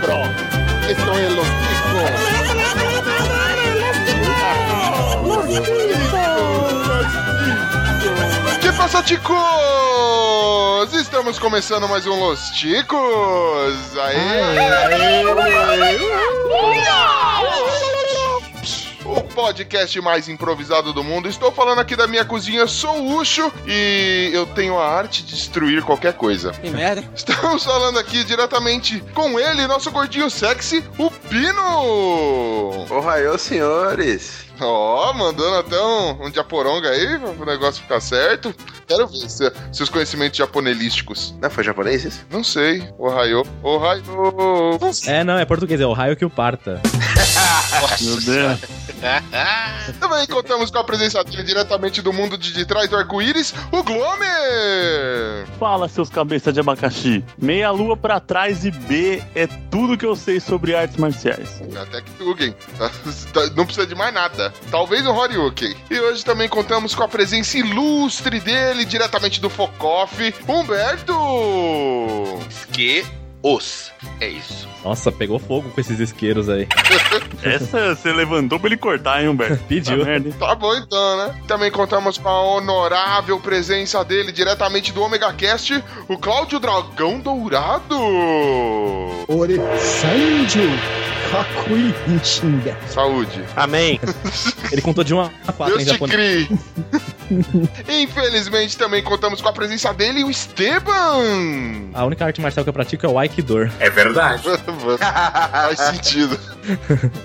cabrón. Esto es Los Ticos. Que passa, ticos? Estamos começando mais um Los Ticos. Aê! O podcast mais improvisado do mundo. Estou falando aqui da minha cozinha, sou o Ucho e eu tenho a arte de destruir qualquer coisa. Que merda. Estamos falando aqui diretamente com ele, nosso gordinho sexy, o Pino! Ohio, senhores! Ó, oh, mandando até um, um diaporonga aí para o negócio ficar certo. Quero ver se, seus conhecimentos japonelísticos. Não foi japonês isso? Não sei. Ohio. Ohio. É, não, é português. É Ohio que o parta. Meu Deus. Também contamos com a presença dele diretamente do mundo de, trás do arco-íris, o Glomer! Fala, seus cabeças de abacaxi. Meia lua pra trás e B é tudo que eu sei sobre artes marciais. Até que Tugen. Não precisa de mais nada. Talvez o Horyuken. E hoje também contamos com a presença ilustre dele, diretamente do Focoff, Humberto! Que os. É isso. Nossa, pegou fogo com esses isqueiros aí. Essa você levantou pra ele cortar, hein, Humberto? Pediu. Tá, tá bom então, né? Também contamos com a honorável presença dele diretamente do Omega Cast, o Cláudio Dragão Dourado. Ore Kakui Nshinda. Saúde. Amém. Ele contou de uma a quatro Deus em japonês. Infelizmente também contamos com a presença dele, o Esteban. A única arte marcial que eu pratico é o É verdade. Faz sentido.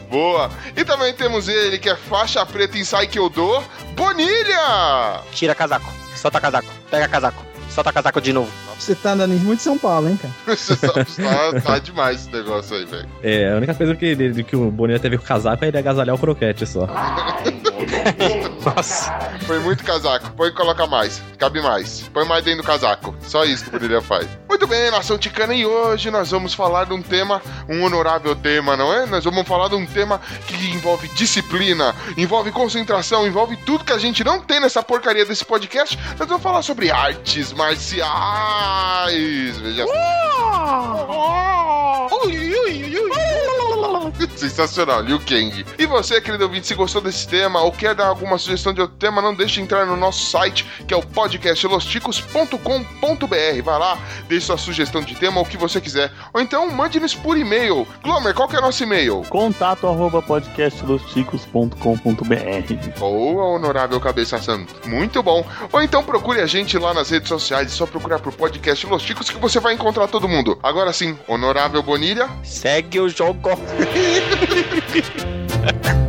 Boa. E também temos ele, que é faixa preta em Saikyodo, Bonilha. Tira casaco. Solta casaco. Pega casaco. Solta casaco de novo. Você tá andando muito de São Paulo, hein, cara? Tá, tá- tá demais esse negócio aí, velho. É, a única coisa que, ele- que o Bonilha teve com o casaco é ele agasalhar o croquete só. Nossa. Foi muito casaco. Põe e coloca mais. Cabe mais. Põe mais dentro do casaco. Só isso que o Bonilha faz. Muito bem, nação ticana, e hoje nós vamos falar de um tema, um honorável tema, não é? Nós vamos falar de um tema que envolve disciplina, envolve concentração, envolve tudo que a gente não tem nessa porcaria desse podcast. Nós vamos falar sobre artes marciais. Veja Sensacional, Liu Kang. E você, querido ouvinte, se gostou desse tema ou quer dar alguma sugestão de outro tema, não deixe de entrar no nosso site, que é o podcastlosticos.com.br. Vai lá, deixe sua sugestão de tema ou o que você quiser. Ou então mande-nos por e-mail. Glomer, qual que é nosso e-mail? Contato arroba podcastlosticos.com.br Ou a honorável Cabeça Santa. Muito bom. Ou então procure a gente lá nas redes sociais, é só procurar por podcast Los Ticos que você vai encontrar todo mundo. Agora sim, honorável Bonilha. Segue o jogo.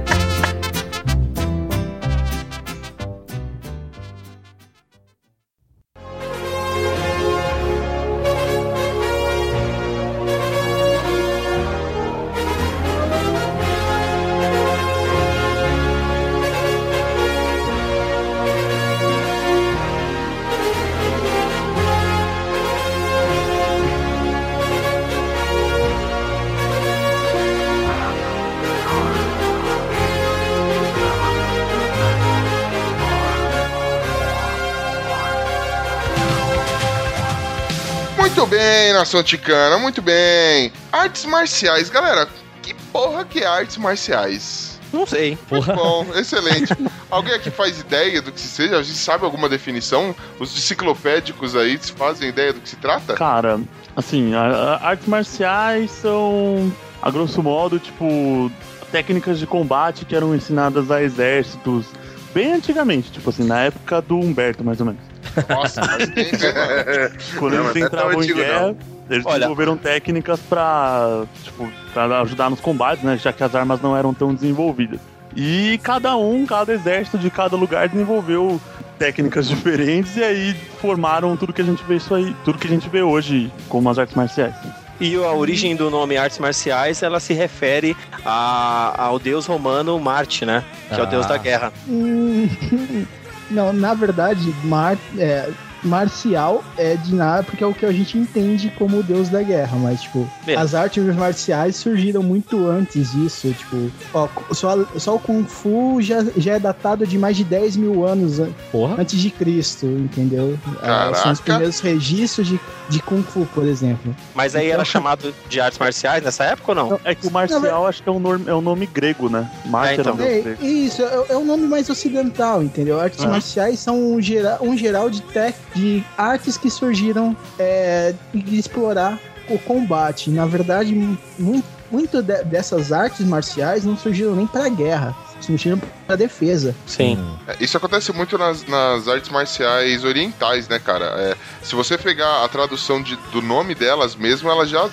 Muito bem, nação ticana, muito bem. Artes marciais, galera. Que porra que é artes marciais? Não sei. Muito Porra. bom, excelente. Alguém aqui faz ideia do que se seja? A gente sabe alguma definição? Os enciclopédicos aí fazem ideia do que se trata? Cara, assim, a- a- artes marciais são, a grosso modo, tipo, técnicas de combate que eram ensinadas a exércitos bem antigamente, tipo assim, na época do Humberto, mais ou menos. Nossa, faz tempo, hein, mano? Quando Não, eles é entravam em guerra, eles Olha- desenvolveram técnicas pra, tipo, pra ajudar nos combates, né? Já que as armas não eram tão desenvolvidas. E cada um, cada exército de cada lugar desenvolveu técnicas diferentes e aí formaram tudo que a gente vê isso aí, tudo que a gente vê hoje como as artes marciais. E a origem do nome artes marciais, ela se refere a- ao deus romano Marte, né? Que é o deus Ah. da guerra. Não, na verdade, Mar, é, marcial é de nada, porque é o que a gente entende como o deus da guerra, mas, tipo, É. as artes marciais surgiram muito antes disso, tipo, ó, só, só o Kung Fu já, já é datado de mais de 10 mil anos an- Porra. antes de Cristo, entendeu? Ah, São os primeiros registros de, de Kung Fu, por exemplo. Mas aí era chamado de artes marciais nessa época ou não? É que o marcial acho que é um, nome, é um nome grego, né? Marte É, então. É, grego. isso, é, é um nome mais ocidental, entendeu? Artes Ah. marciais são um, gera, um geral de, tec, de artes que surgiram é, de explorar o combate. Na verdade, mu- muito de- dessas artes marciais não surgiram nem para guerra, surgiram para defesa. Sim. É, Isso acontece muito nas, nas artes marciais orientais, né, cara? É, se você pegar a tradução de- do nome delas mesmo, elas já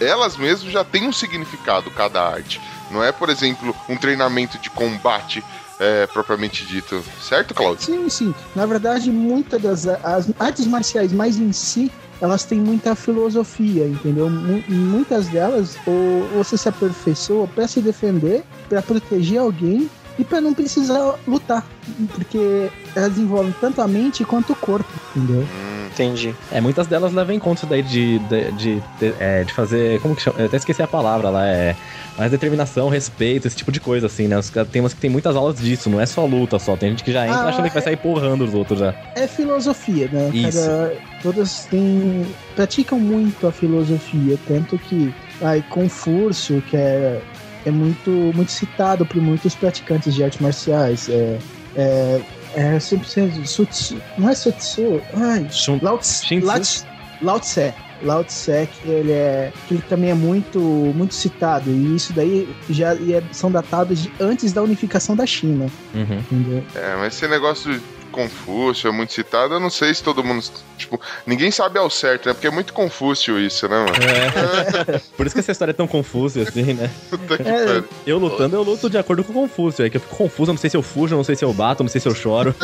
elas mesmas já têm um significado cada arte. Não é, por exemplo, um treinamento de combate é, propriamente dito, certo, Claudio? Sim, sim. Na verdade, muitas das as artes marciais mais em si, elas têm muita filosofia, entendeu? Muitas delas, ou você se aperfeiçoa para se defender, para proteger alguém e para não precisar lutar, porque elas envolvem tanto a mente quanto o corpo, entendeu? Entendi. É, muitas delas levam em conta isso daí de, de, de, de- é, de fazer. Como que chama? Eu até esqueci a palavra lá. É. Mais determinação, respeito, esse tipo de coisa, assim, né? Os caras- Tem umas que tem muitas aulas disso, não é só luta só. Tem gente que já entra Ah, achando que vai sair porrando os outros já. É filosofia, né? Isso. Cada- todas têm praticam muito a filosofia, tanto que ai, Confúcio, que é, é muito muito citado por muitos praticantes de artes marciais, é é, é sempre sendo Sutsu, não é Sutsu, ai, Shun- Lao Tse? Lao Tse, Lao Tse, Lao Tse, que ele é que ele também é muito muito citado e isso daí já e é- são datados de antes da unificação da China, Uhum. entendeu? É, mas esse negócio Confúcio é muito citado, eu não sei se todo mundo. Tipo, ninguém sabe ao certo, né? Porque é muito Confúcio isso, né, mano? É. Por isso que essa história é tão confusa, assim, né? Puta que É. pariu. Eu lutando, eu luto de acordo com o Confúcio. É que eu fico confuso, eu não sei se eu fujo, eu não sei se eu bato, eu não sei se eu choro.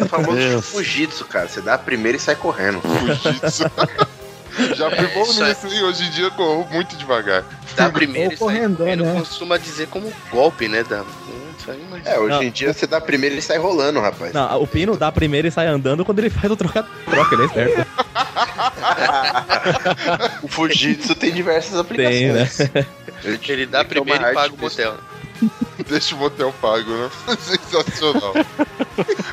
É o famoso. Fujitsu, cara. Você dá a primeira e sai correndo. Fujitsu. Já fui bom é- nisso, hein? Hoje em dia eu corro muito devagar. Dá primeiro Ou e sai correndo, correndo, né? costuma dizer como golpe, né? Da... Isso aí, mas... É, hoje Não. em dia você dá a primeira e sai rolando, rapaz. Não, o Pino dá primeiro e sai andando quando ele faz o troca troca, ele é esperto. O Fujitsu tem diversas Tem, né? aplicações. Ele dá primeiro e paga o motel. Deixa o motel pago, né? Sensacional.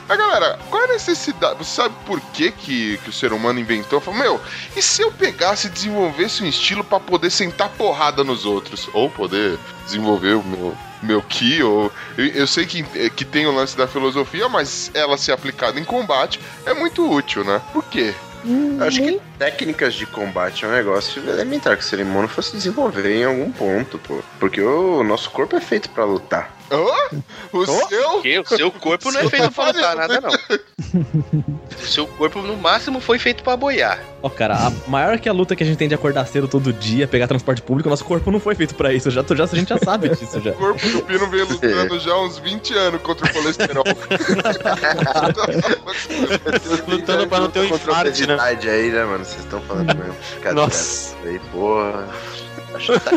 Mas galera, qual é a necessidade? Você sabe por que, que, que o ser humano inventou? Falou, meu, e se eu pegasse e desenvolvesse um estilo pra poder sentar porrada nos outros? Ou poder desenvolver o meu, meu ki, ou. Eu, eu sei que, que tem o lance da filosofia, mas ela ser aplicada em combate é muito útil, né? Por quê? Hum, Acho que técnicas de combate é um negócio elementar que o ser humano fosse desenvolver em algum ponto, pô. Porque o nosso corpo é feito pra lutar. Hã? O seu? Porque o seu corpo não é feito pra lutar nada, não. O seu corpo, no máximo, foi feito pra boiar. Ó, cara, a maior que a luta que a gente tem de acordar cedo todo dia, pegar transporte público, nosso corpo não foi feito pra isso. Já, já, a gente já sabe disso já. O corpo do Pino vem lutando já há uns 20 anos contra o colesterol. Lutando pra não ter um Contra a infarte, né? aí, né, mano? Vocês estão falando mesmo. Cadê Nossa. Aí, porra. Acho que tá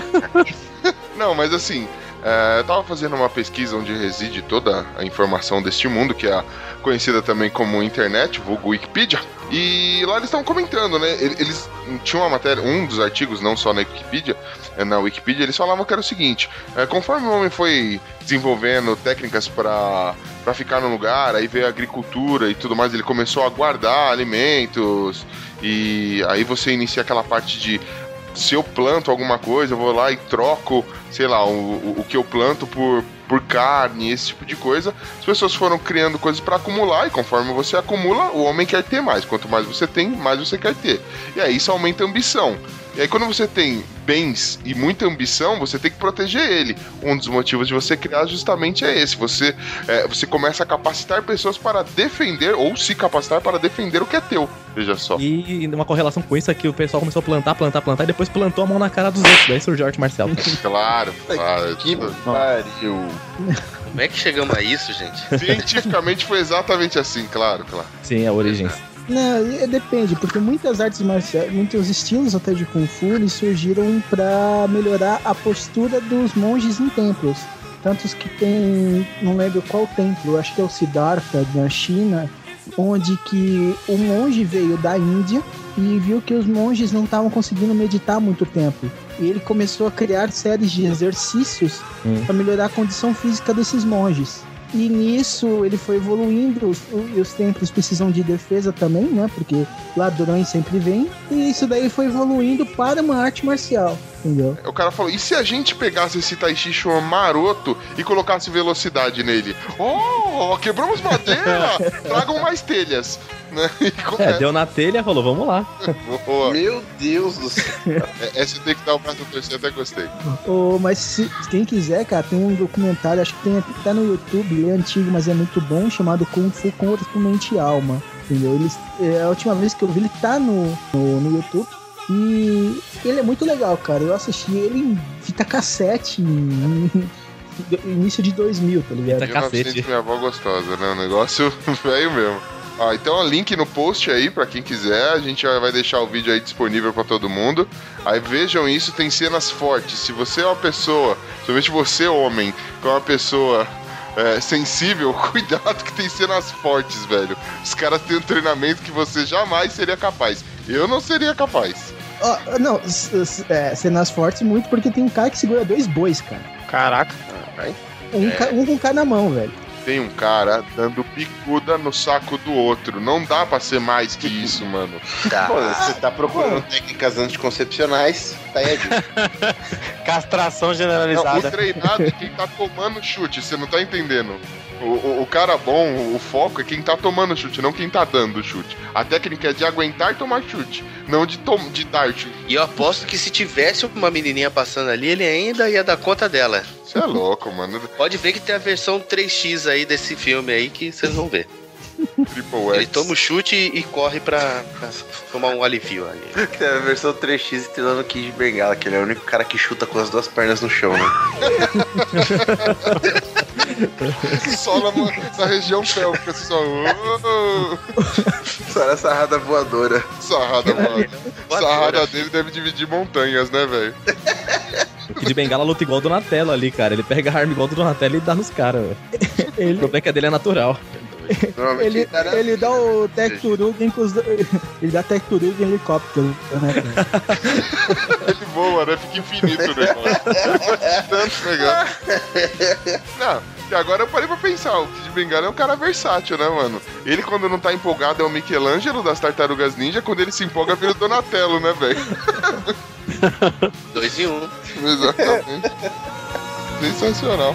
Não, mas assim, é, eu tava fazendo uma pesquisa onde reside toda a informação deste mundo, que é conhecida também como internet, vulgo Wikipedia. E lá eles estavam comentando, né? ele- Eles tinham uma matéria, um dos artigos, não só na Wikipedia, é, na Wikipedia, eles falavam que era o seguinte: é, conforme o homem foi desenvolvendo técnicas para para ficar no lugar, aí veio a agricultura e tudo mais, ele começou a guardar alimentos e aí você inicia aquela parte de se eu planto alguma coisa, eu vou lá e troco, sei lá, o, o, o que eu planto por, por carne, esse tipo de coisa. As pessoas foram criando coisas para acumular e conforme você acumula, o homem quer ter mais. Quanto mais você tem, mais você quer ter. E aí isso aumenta a ambição. E aí quando você tem bens e muita ambição, você tem que proteger ele. Um dos motivos de você criar justamente é esse. Você, é, você começa a capacitar pessoas para defender ou se capacitar para defender o que é teu. Veja só. E uma correlação com isso é que o pessoal começou a plantar, plantar, plantar e depois plantou a mão na cara dos outros. Daí surgiu a arte marcial. Claro, claro. Que pariu. Como é que chegamos a isso, gente? Cientificamente foi exatamente assim, claro, claro. Sim, a origens. Não, é- depende, porque muitas artes marciais, muitos estilos até de Kung Fu, eles surgiram para melhorar a postura dos monges em templos. Tantos que tem, não lembro qual templo, acho que é o Siddhartha na China, onde que o monge veio da Índia e viu que os monges não estavam conseguindo meditar muito tempo. E ele começou a criar séries de exercícios Hum. para melhorar a condição física desses monges. E nisso ele foi evoluindo, os, os templos precisam de defesa também, né? Porque ladrões sempre vêm. E isso daí foi evoluindo para uma arte marcial, entendeu? O cara falou: e se a gente pegasse esse Tai Chi Chuan maroto e colocasse velocidade nele? Oh, quebramos madeira! Tragam mais telhas. Né? É, deu na telha, falou, vamos lá. Boa. Meu Deus do céu. É, Essa tem que dar o braço a torcer, até gostei. Ô, mas se quem quiser, cara, tem um documentário, acho que tem até no YouTube, ele é antigo, mas é muito bom, chamado Kung Fu Corpo, Mente e Alma. Entendeu? Ele, é, a última vez que eu vi, ele tá no, no, no YouTube. E ele é muito legal, cara. Eu assisti ele em fita cassete em, em início de 2000, tá ligado? 1900, cacete. minha avó gostosa, né? O negócio velho mesmo. Ah, então o link no post aí pra quem quiser, a gente vai deixar o vídeo aí disponível pra todo mundo. Aí vejam isso, tem cenas fortes. Se você é uma pessoa, somente você homem, que é uma pessoa é, sensível, cuidado que tem cenas fortes, velho. Os caras têm um treinamento que você jamais seria capaz. Eu não seria capaz. Ó, não, é, cenas fortes muito, porque tem um cara que segura dois bois, cara. Caraca. Um, ca- um com cada mão, velho. Tem um cara dando picuda no saco do outro. Não dá pra ser mais que isso, mano. Pô, você tá procurando técnicas anticoncepcionais, tá aí a dica. Castração Não, o generalizada. treinado é quem tá tomando chute, você não tá entendendo. O, o, o cara bom, o foco é quem tá tomando chute, não quem tá dando chute. A técnica é de aguentar tomar chute, não de, tom, de dar chute. E eu aposto que se tivesse uma menininha passando ali, ele ainda ia dar conta dela. Você é louco, mano. Pode ver que tem a versão 3x aí desse filme aí que vocês vão ver. Triple Ele X. toma o chute e corre pra, pra tomar um alivio ali. Tem a versão 3x e tem lá no Kid de Bengala, que ele é o único cara que chuta com as duas pernas no chão, né? Só na, na região pélvica, só. Uh, Só na sarrada voadora. sarrada, mano. Sarrada dele deve dividir montanhas, né, velho? O Kid Bengala luta igual o Donatello ali, cara. Ele pega a arma igual do Donatello e dá nos caras, velho. O Ele, problema é que a dele é natural. Ele, ele dá o Tecturugen com os. Ele dá Tecturugen em helicóptero, né? Ele voa, né? Fica infinito o negócio. Tanto pegar. Não, e agora eu parei pra pensar, o Kid Bengala é um cara versátil, né, mano? Ele, quando não tá empolgado, é o Michelangelo das Tartarugas Ninja, quando ele se empolga, vira o Donatello, né, velho? Dois em um. Exatamente. Sensacional.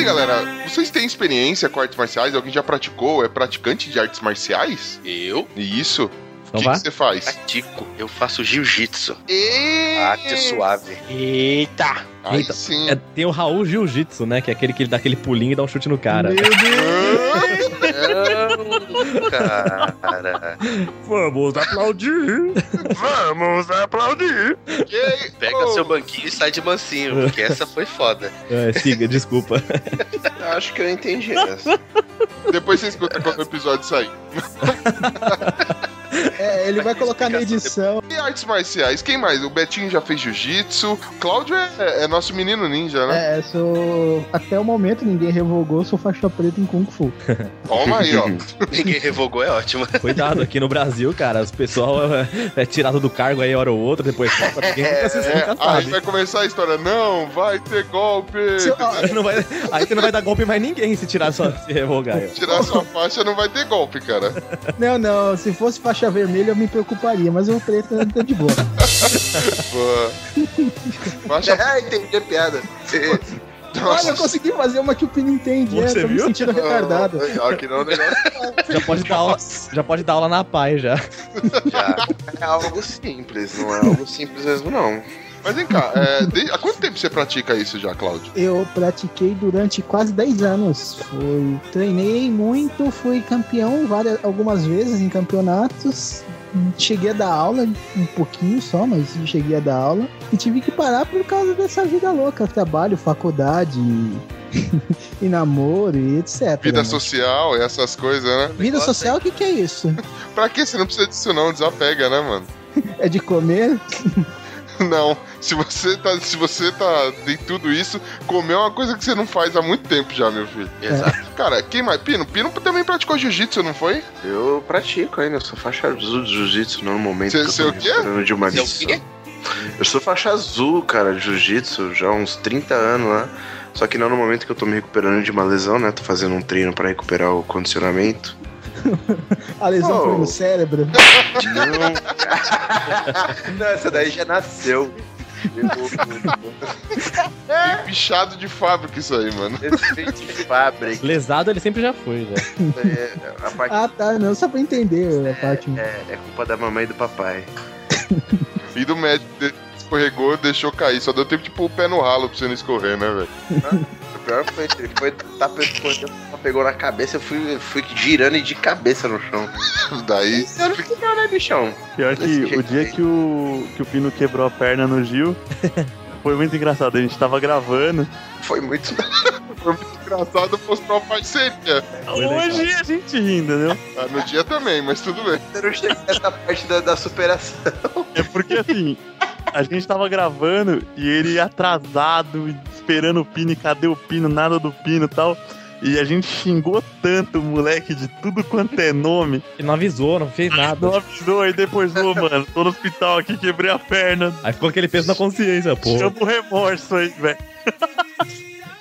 Assim, galera, vocês têm experiência com artes marciais? Alguém já praticou? É praticante de artes marciais? Eu E isso? O Então que que você faz? pratico. Eu faço jiu-jitsu. E... Arte suave. Eita! Aí Eita, sim. É, tem o Raul Jiu-Jitsu, né? Que é aquele que ele dá aquele pulinho e dá um chute no cara. Não, cara. Vamos aplaudir! Vamos aplaudir! Pega Oh, seu banquinho e sai de mansinho, porque essa foi foda. É, siga, desculpa. Acho que eu entendi essa. Depois você escuta quando o episódio sair. É, ele vai colocar na edição. E artes marciais? Quem mais? O Betinho já fez jiu-jitsu. Cláudio é, é nosso menino ninja, né? É, sou. Até o momento ninguém revogou, sou faixa preta em Kung Fu. Toma aí, ó. Ninguém revogou, é ótimo. Cuidado, aqui no Brasil, cara, os pessoal é, é tirado do cargo aí hora ou outra, depois volta, ninguém nunca, se, É, nunca aí sabe. vai começar a história. Não, vai ter golpe. Se- ó, Aí, não vai, aí você não vai dar golpe mais ninguém se tirar só se revogar. ó. Tirar sua faixa não vai ter golpe, cara. não, não, se fosse faixa vermelha vermelho eu me preocuparia, mas o preto tá de boa. Boa. Faixa Ah, entendi a piada. Olha, eu consegui fazer uma que o Pino entende. É, Você tô me viu? sentindo retardado. Aqui não, negócio Já pode, dar aula, já pode dar aula na PAI já. já é algo simples, não é algo simples mesmo, não. Mas vem cá, é, de- há quanto tempo você pratica isso já, Cláudio? Eu pratiquei durante quase 10 anos. Fui, treinei muito, fui campeão várias, algumas vezes em campeonatos. Cheguei a dar aula, um pouquinho só, mas cheguei a dar aula. E tive que parar por causa dessa vida louca: trabalho, faculdade, e namoro e etc. Vida né? social e essas coisas, né? Vida social, o que, que é isso? Pra que você não precisa disso não? Desapega, né, mano? É de comer? Não. Se você tá, se você tá em tudo isso, comer é uma coisa que você não faz há muito tempo já, meu filho. Exato. Cara, quem mais? Pino? Pino também praticou jiu-jitsu, não foi? Eu pratico ainda, eu sou faixa azul de jiu-jitsu no momento Cê- que eu cê tô o quê? recuperando de uma Você é o quê? Eu sou faixa azul, cara, de jiu-jitsu, já há uns 30 anos lá. Só que não no momento que eu tô me recuperando de uma lesão, né? Tô fazendo um treino pra recuperar o condicionamento. A lesão Oh. foi no cérebro. Não. não, essa daí já nasceu. Tem pichado de fábrica isso aí, mano. Efeito de fábrica. Lesado ele sempre já foi, já. É, a parte Ah, tá. Não, só pra entender a parte. é, é culpa da mamãe e do papai. E do médico escorregou, deixou cair. Só deu tempo de pôr o pé no ralo pra você não escorrer, né, velho? O pior foi isso, ele foi escorrendo, pegou na cabeça, eu fui, fui girando e de cabeça no chão. Daí. Eu não fiquei não, né, bichão? Pior que o dia que o, que o Pino quebrou a perna no Gil, foi muito engraçado. A gente tava gravando. Foi muito. Foi muito engraçado mostrar a parceria. Hoje a gente rindo, entendeu? Ah, no dia também, mas tudo bem. Eu não cheguei nessa parte da, da superação. É porque assim, a gente tava gravando e ele atrasado, e esperando o Pino, e cadê o Pino? Nada do Pino e tal. E a gente xingou tanto o moleque de tudo quanto é nome. Ele não avisou, não fez nada. Não avisou, aí depois, ô, mano, tô no hospital aqui, quebrei a perna. Aí ficou aquele peso na consciência, pô. Chama o remorso aí, velho.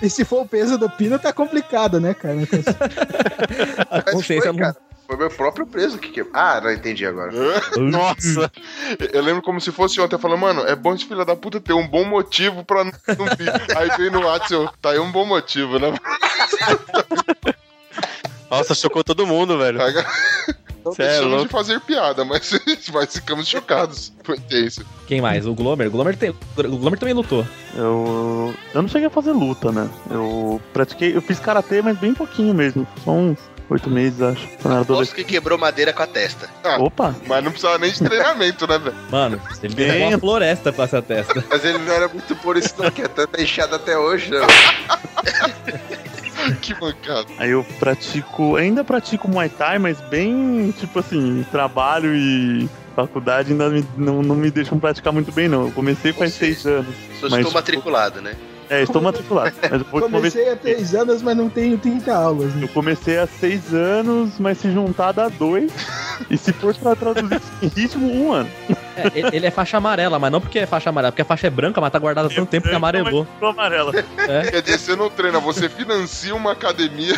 E se for o peso do pino, tá complicado, né, cara? A consciência foi, cara. Foi meu próprio preso que quebrou. Ah, não entendi agora. Nossa. Eu lembro como se fosse ontem, falando, mano, é bom esse filho da puta ter um bom motivo pra não vir. Aí veio no WhatsApp, tá aí um bom motivo, né? Nossa, chocou todo mundo, velho. Não Cê é deixamos de louco. fazer piada, mas, mas ficamos chocados. Foi intenso. Quem mais? O Glomer? O Glomer, tem... o Glomer também lutou. Eu, eu não cheguei a fazer luta, né? Eu pratiquei, eu fiz karatê, mas bem pouquinho mesmo. Só uns oito meses, acho. Quando eu era que quebrou madeira com a testa. Opa! Mas não precisava nem de treinamento, né, velho? Mano, ele Bem- uma floresta pra essa testa. Mas ele não era muito por isso, não, que é tanta enxada até hoje, né? Que mancada. Aí eu pratico, ainda pratico Muay Thai, mas bem, tipo assim, trabalho e faculdade ainda me- não, não me deixam praticar muito bem, não. Eu comecei faz seis anos. Só Mas, estou tipo, matriculado, né? É, estou matriculado. Mas eu. Comecei há três anos, mas não tenho 30 aulas. Né? Eu comecei há seis anos, mas se juntar dá dois. e se for pra traduzir em ritmo, um ano. É, ele- é faixa amarela, mas não porque é faixa amarela, porque a faixa é branca, mas tá guardada há tanto tempo que amarelou. Amarela. Quer dizer, você não treina, você financia uma academia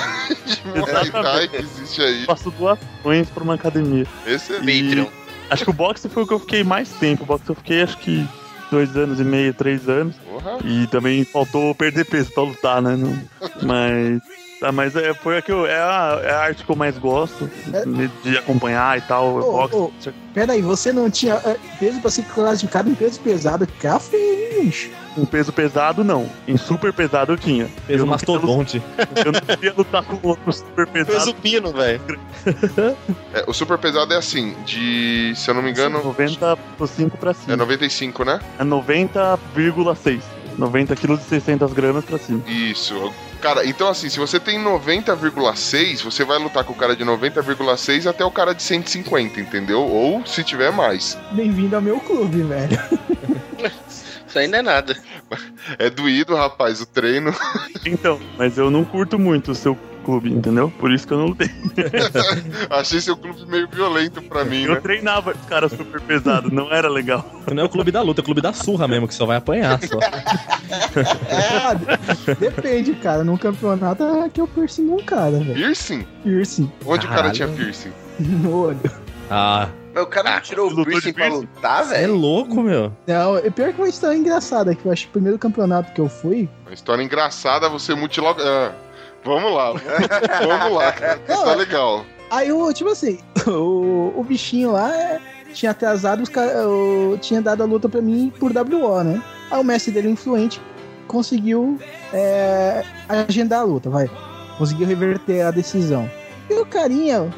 de Muay Thai que existe aí. Faço doações pra uma academia. Excelente. Patreon. Acho que o boxe foi o que eu fiquei mais tempo. O boxe eu fiquei acho que dois anos e meio, três anos. Porra. E também faltou perder peso pra lutar, né? Mas. Tá, mas é, foi a que eu, é, a, é a arte que eu mais gosto É. de, de acompanhar e tal. Ô, boxe. Pera aí, você não tinha é, peso pra ser classificado em peso pesado? Café, bicho. Em peso pesado, não. Em super pesado eu tinha. Fez eu queria lutar- mastodonte. Eu não queria lutar com outro super pesado. o pino, velho. É, o super pesado é assim, de. Se eu não me engano. 95 pra cima. É 95, né? É 90,6. 90 quilos e 600 gramas pra cima. Isso. Cara, então assim, se você tem 90,6, você vai lutar com o cara de 90,6 até o cara de 150, entendeu? Ou se tiver mais. Bem-vindo ao meu clube, velho. Isso não é nada. É doído, rapaz, o treino. Então, mas eu não curto muito o seu clube, entendeu? Por isso que eu não lutei. Achei seu clube meio violento pra mim, Eu né? treinava os caras super pesados, não era legal. Não é o clube da luta, é o clube da surra mesmo, que só vai apanhar só. Ah, de- depende, cara. Num campeonato é que eu piercing num cara, velho. Piercing? Piercing Onde o cara Caralho. tinha piercing? no olho. Ah, Mas o cara não tirou o piercing pra lutar, É velho? louco, meu. Não, é pior que uma história engraçada, que eu acho que o primeiro campeonato que eu fui. Uma história engraçada, você mutilou. Ah, vamos lá. vamos lá, cara. Tá legal. Aí eu, tipo assim, o, o bichinho lá é, tinha atrasado, os cara, o- tinha dado a luta pra mim por WO, né? Aí o mestre dele, influente, conseguiu é, agendar a luta, vai. Conseguiu reverter a decisão. E o carinha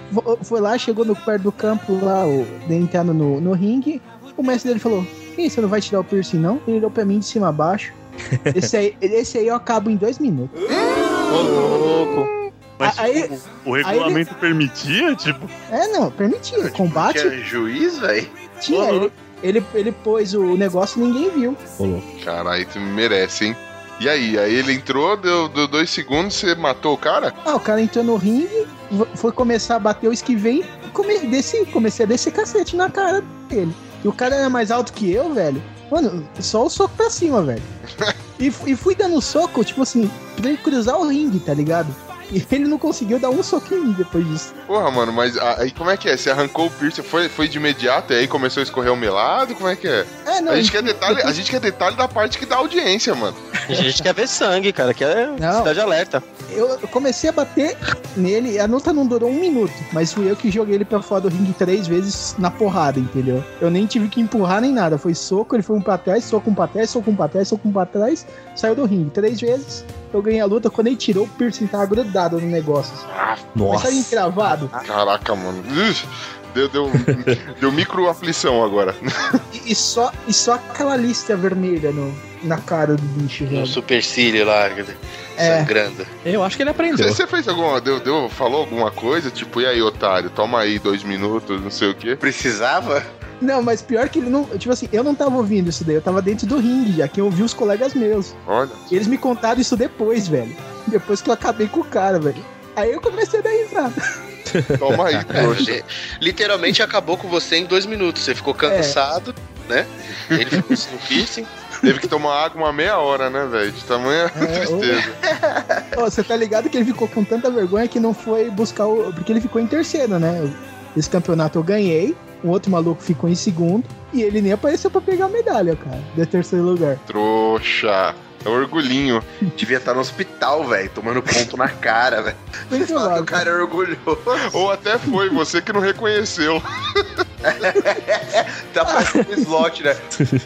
foi lá, chegou no perto do campo lá, o, entrando no, no ringue. O mestre dele falou: Ih, você não vai tirar o piercing, não? Ele olhou pra mim de cima a baixo. Esse aí, esse aí eu acabo em dois minutos. Louco. Mas Aí- tipo, o regulamento permitia, tipo, É, não, permitia. Combate Tinha juiz, velho? tinha. Ele, ele, ele pôs o negócio e ninguém viu. Caralho, tu merece, hein? E aí? Aí ele entrou, deu, deu dois segundos, você matou o cara? Ah, o cara entrou no ringue, foi começar a bater, eu esquivei e come, desci, comecei a descer cacete na cara dele. E o cara era mais alto que eu, velho. Mano, só o soco pra cima, velho. E, e fui dando soco, tipo assim, pra ele cruzar o ringue, tá ligado? E ele não conseguiu dar um soquinho em mim depois disso. Porra, mano, mas aí como é que é? Você arrancou o piercing, foi, foi de imediato e aí começou a escorrer o melado? Como é que é? É, não. A gente, quer detalhe, a gente quer detalhe da parte que dá audiência, mano. A gente quer ver sangue, cara. Quer Não. cidade alerta. Eu eu comecei a bater nele, a luta não durou um minuto, mas fui eu que joguei ele pra fora do ringue três vezes na porrada, entendeu? Eu nem tive que empurrar nem nada, foi soco, ele foi um pra trás, soco um pra trás, soco um pra trás, soco um pra trás, saiu do ringue três vezes, eu ganhei a luta, quando ele tirou o piercing tava grudado no negócio. Ah, Mas Nossa. saiu encravado, caraca, mano. Deu, deu, deu micro aflição agora. e, e só, e só aquela lista vermelha no, na cara do bicho, Um velho. supercílio lá, É. sangrando. Eu acho que ele aprendeu. Você, você fez alguma. Deu, deu, falou alguma coisa? Tipo, e aí, otário, toma aí dois minutos, não sei o quê. Precisava? Não, mas pior que ele não, tipo assim, eu não tava ouvindo isso daí, eu tava dentro do ringue já, que eu ouvi os colegas meus. Olha. E eles me contaram isso depois, velho. Depois que eu acabei com o cara, velho. Aí eu comecei a dar risada. Toma aí, trouxa. Li- Literalmente acabou com você em dois minutos. Você ficou cansado, né? Ele ficou sem piercing. Teve que tomar água uma meia hora, né, velho? De tamanha É, tristeza. Ô, Você tá ligado que ele ficou com tanta vergonha que não foi buscar o. Porque ele ficou em terceiro, né? Esse campeonato eu ganhei. O outro maluco ficou em segundo. E ele nem apareceu pra pegar a medalha, cara. De terceiro lugar. Trouxa. É orgulhinho. Devia estar no hospital, velho, tomando ponto na cara, velho. Fala que o cara é orgulhoso. Ou até foi, você que não reconheceu. Tá parecendo um slot, né?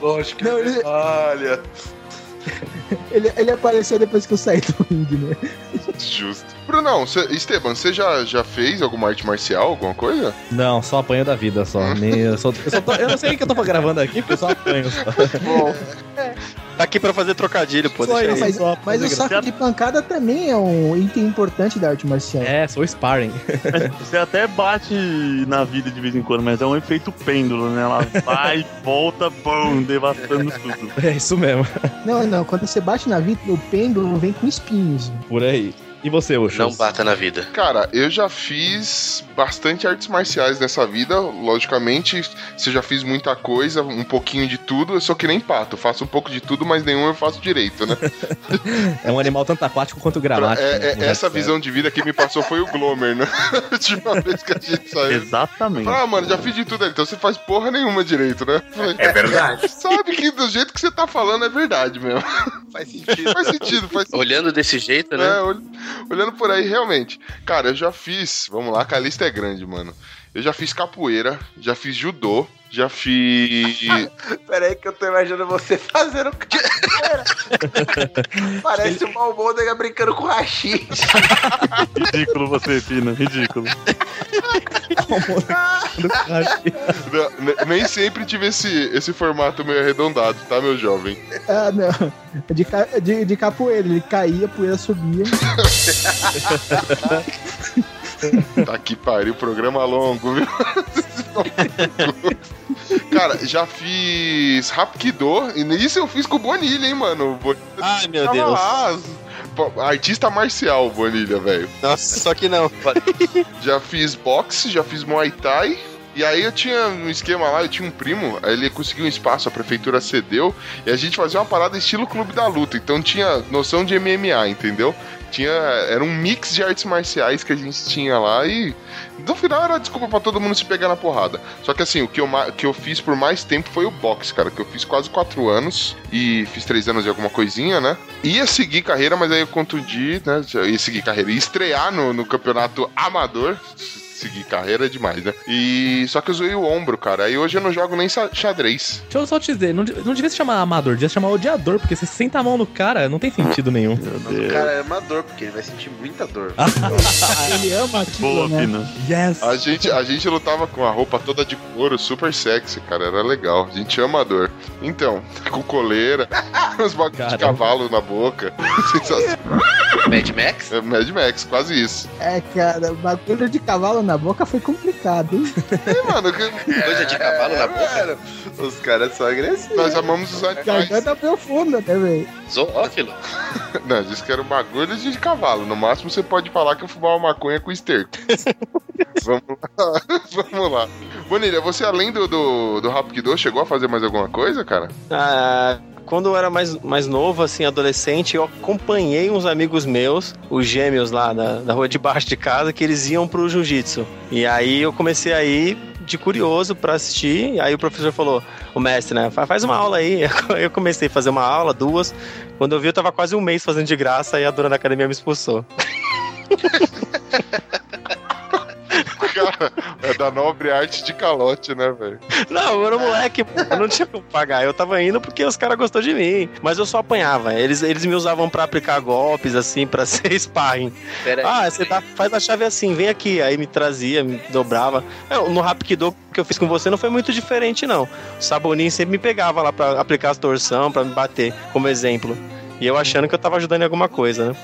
Lógico que Não, ele- Olha. Ele, ele apareceu depois que eu saí do ringue, né? Justo. Brunão, cê, Esteban, você já, já fez alguma arte marcial, alguma coisa? Não, só apanho da vida só. Nem, eu, só, eu, só tô- eu não sei o que eu tô gravando aqui, porque eu só apanho. Só. Bom, Tá aqui pra fazer trocadilho, pô. Só isso. Mas, só mas o saco de pancada também é um item importante da arte marcial. É, sou sparring. Você até bate na vida de vez em quando, mas é um efeito pêndulo, né? Ela vai, volta, bum, devastando tudo. É isso mesmo. Não, não. Quando você bate na vida, o pêndulo vem com espinhos. Por aí. E você, Ucho? Não bata na vida. cara, eu já fiz bastante artes marciais nessa vida. Logicamente, se eu já fiz muita coisa, um pouquinho de tudo, eu sou que nem pato. Faço um pouco de tudo, mas nenhum eu faço direito, né? É um animal tanto aquático quanto gramático. é- é- né? essa visão de vida que me passou foi o Glomer, né? A última vez que a gente saiu. Exatamente. Ah, mano, já fiz de tudo então você faz porra nenhuma direito, né? É verdade. Sabe que do jeito que você tá falando é verdade mesmo. Faz sentido. Faz sentido, faz sentido. Olhando desse jeito, É, né? Ol- olhando por aí, realmente. Cara, eu já fiz. Vamos lá, que a lista é grande, mano. Eu já fiz capoeira, já fiz judô, já fiz. Pera aí que eu tô imaginando você fazendo capoeira. Parece o Malmôndega brincando com rachi. Ridículo você, Pina, ridículo. Não, ne- Nem sempre tive esse, esse formato meio arredondado, tá, meu jovem? Ah, não. De, ca- de, de capoeira. Ele caía, a poeira subia. Tá que pariu, programa longo, viu? Cara, já fiz Rapkido, e isso eu fiz com o Bonilha, hein, mano? Bonilha Ai, meu Deus. lá. Artista marcial, Bonilha, velho. Nossa, só que não. Já fiz boxe, já fiz Muay Thai. E aí eu tinha um esquema lá, eu tinha um primo, aí ele conseguiu um espaço, a prefeitura cedeu, e a gente fazia uma parada estilo clube da luta. Então tinha noção de MMA, entendeu? Tinha, era um mix de artes marciais que a gente tinha lá e no final era desculpa pra todo mundo se pegar na porrada. Só que assim, o que eu, que eu fiz por mais tempo foi o boxe, cara, que eu fiz quase quatro anos e fiz três anos e alguma coisinha, né? Ia seguir carreira, mas aí eu contundi, né? Ia seguir carreira, ia estrear no, no campeonato amador. Seguir carreira é demais, né? E só que eu zoei o ombro, cara. Aí hoje eu não jogo nem xa- xadrez. Deixa eu só te dizer, não, não devia se chamar amador, devia se chamar odiador, porque você senta a mão no cara, não tem sentido nenhum. Mas o cara é amador, porque ele vai sentir muita dor. Ele ama aquilo, Boa, né? Pina. Yes! A gente, a gente lutava com a roupa toda de couro, super sexy, cara. Era legal. A gente ama a dor. Então, com coleira, uns bagulhos de cavalo na boca. Sensacional. Mad Max? É Mad Max, quase isso. É, cara, bagulho de cavalo na boca foi complicado, hein? E, mano, que- Coisa de cavalo na boca? Cara, os caras são agressivos. nós amamos os animais. Garganta profunda, né, velho? Zoófilo? Não, disse que era um bagulho de cavalo. No máximo você pode falar que eu fumava maconha com esterco. Vamos lá. Vamos lá. Bonilha, você além do, do, do Rapido, chegou a fazer mais alguma coisa, cara? Ah, quando eu era mais, mais novo, assim, adolescente, eu acompanhei uns amigos meus, os gêmeos lá da, da rua de baixo de casa, que eles iam pro jiu-jitsu. E aí eu comecei a ir de curioso pra assistir. Aí o professor falou, o mestre, né? "Fa- Faz uma aula aí. Eu comecei a fazer uma aula, duas. Quando eu vi, eu tava quase um mês fazendo de graça e a dona da academia me expulsou. Cara, é da nobre arte de calote, né, velho? Não, eu era moleque, pô, eu não tinha como pagar. Eu tava indo porque os caras gostou de mim. Mas eu só apanhava. Eles, eles me usavam pra aplicar golpes, assim, pra ser sparring. Pera aí. Ah, você dá, faz a chave assim, vem aqui. Aí me trazia, me dobrava. É, no Rapido que eu fiz com você não foi muito diferente, não. O Saboninho sempre me pegava lá pra aplicar as torção, pra me bater, como exemplo. E eu achando que eu tava ajudando em alguma coisa, né?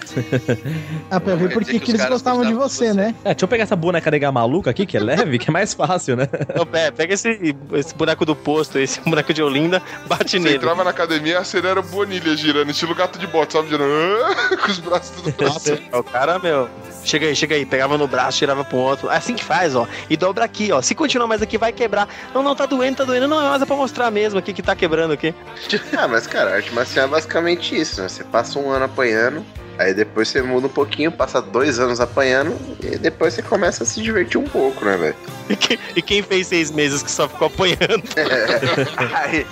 Ah, pra ver por que eles gostavam de você, você. né? É, deixa eu pegar essa boneca nega maluca aqui, que é leve, que é mais fácil, né? Então, pé, pega esse, esse boneco do posto, esse boneco de Olinda, bate Você nele. entrava na academia, a cena era bonilha girando, estilo gato de bota, sabe? Girando, com os braços tudo pra Nossa, o cara, meu. Chega aí, chega aí. Pegava no braço, tirava pro outro. É assim que faz, ó. E dobra aqui, ó. Se continuar mais aqui, vai quebrar. Não, não, tá doendo, tá doendo. Não, mas é pra mostrar mesmo aqui que tá quebrando aqui. Ah, mas cara, arte marcial é basicamente isso, né? Você passa um ano apanhando, aí depois você muda um pouquinho, passa dois anos apanhando, e depois você começa a se divertir um pouco, né, velho? E, que- e quem fez seis meses que só ficou apanhando? Aí,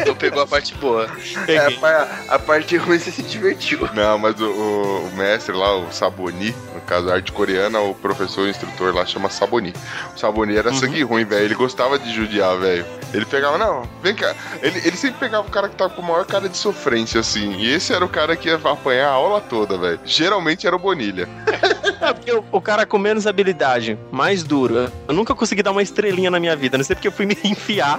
Então pegou a parte boa. é, a, a parte ruim você se divertiu. Não, mas o, o- mestre lá, o Saboni, no caso, a arte coreana, o professor, o instrutor lá chama Saboni. O Saboni era sangue ruim, velho. Ele gostava de judiar, velho. Ele pegava, não, vem cá. Ele, ele sempre pegava o cara que tava com a maior cara de sofrência, assim. E esse era o cara que ia apanhar a aula toda, velho. Geralmente era o Bonilha. É porque o, o cara com menos habilidade, mais duro. Eu nunca consegui dar uma estrelinha na minha vida. Não sei porque eu fui me enfiar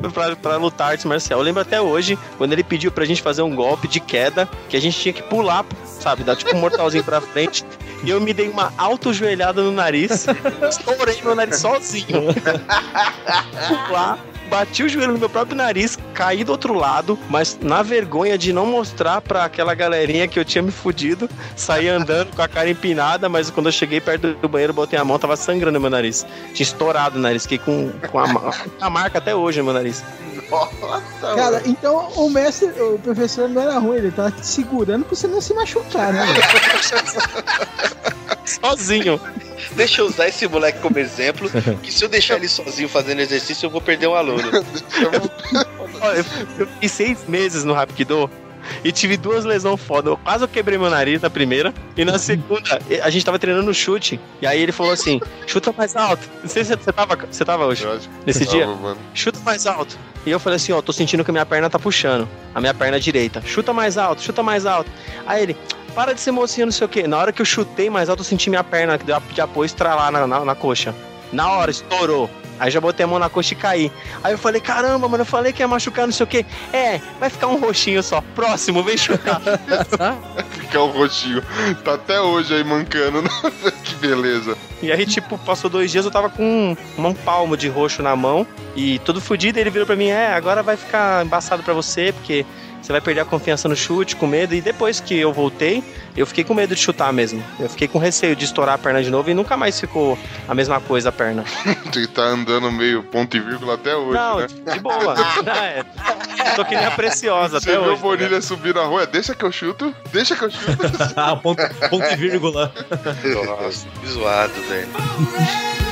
pra, pra, pra lutar arte marcial. Eu lembro até hoje, quando ele pediu pra gente fazer um golpe de queda, que a gente tinha que pular, sabe? Dar tipo um mortalzinho pra frente. E eu me dei uma autojoelhada no nariz. Estourei meu nariz sozinho. Pular. Bati o joelho no meu próprio nariz, caí do outro lado, mas na vergonha de não mostrar pra aquela galerinha que eu tinha me fudido, saí andando com a cara empinada, mas quando eu cheguei perto do banheiro, botei a mão, tava sangrando meu nariz. Tinha estourado o nariz, fiquei com, com a, a marca até hoje no meu nariz. Nossa, Cara, mano. então o mestre, o professor não era ruim, ele tava te segurando pra você não se machucar, né? Sozinho. Deixa eu usar esse moleque como exemplo, que se eu deixar ele sozinho fazendo exercício, eu vou perder um aluno. Eu, eu fiquei seis meses no Rapido e tive duas lesões foda. Eu quase quebrei meu nariz na primeira e na segunda a gente tava treinando chute. E aí ele falou assim: chuta mais alto. Não sei se você tava, você tava hoje, nesse dia. mano. Chuta mais alto. E eu falei assim, ó, tô sentindo que a minha perna tá puxando. A minha perna direita. Chuta mais alto, chuta mais alto. Aí ele, para de ser mocinho, não sei o quê. Na hora que eu chutei mais alto, eu senti minha perna que deu de apoio estralar na, na, na coxa. Na hora, estourou. Aí já botei a mão na coxa e caí. Aí eu falei, caramba, mano, eu falei que ia machucar, não sei o quê. É, vai ficar um roxinho só. Próximo, vem chutar. Ficar o roxinho. Tá até hoje aí mancando. né? que beleza. E aí, tipo, passou dois dias, eu tava com um, um palmo de roxo na mão e todo fudido. Ele virou pra mim: É, agora vai ficar embaçado pra você, porque você vai perder a confiança no chute, com medo. E depois que eu voltei, eu fiquei com medo de chutar mesmo. Eu fiquei com receio de estourar a perna de novo e nunca mais ficou a mesma coisa a perna. Tu tá andando meio ponto e vírgula até hoje, Não, né? de boa. é, tô que nem a preciosa Você até viu o hoje. Bonilha subir na rua, deixa que eu chuto, deixa que eu chuto. ah, ponto, ponto e vírgula. Nossa, que zoado, velho.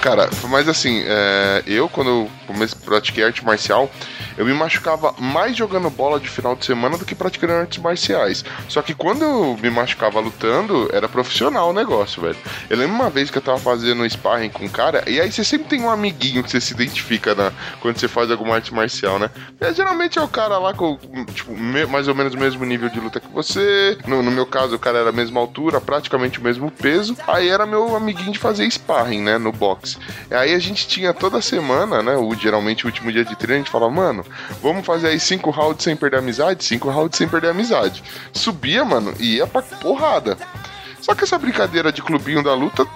Cara, mas assim, é, eu quando eu comecei, pratiquei arte marcial, eu me machucava mais jogando bola de final de semana do que praticando artes marciais. Só que quando eu me machucava lutando, era profissional o negócio, velho. Eu lembro uma vez que eu tava fazendo sparring com um cara, e aí você sempre tem um amiguinho que você se identifica na, quando você faz alguma arte marcial, né? E, geralmente é o cara lá com, tipo, me- mais ou menos o mesmo nível de luta que você. No, no meu caso, o cara era a mesma altura, praticamente o mesmo peso. Aí era meu amiguinho de fazer sparring, né? No boxe. Aí a gente tinha toda semana, né? O, geralmente o último dia de treino, a gente falava, mano, vamos fazer aí cinco rounds sem perder amizade? Cinco rounds sem perder amizade. Subia, mano, e ia pra porrada. Só que essa brincadeira de clubinho da luta,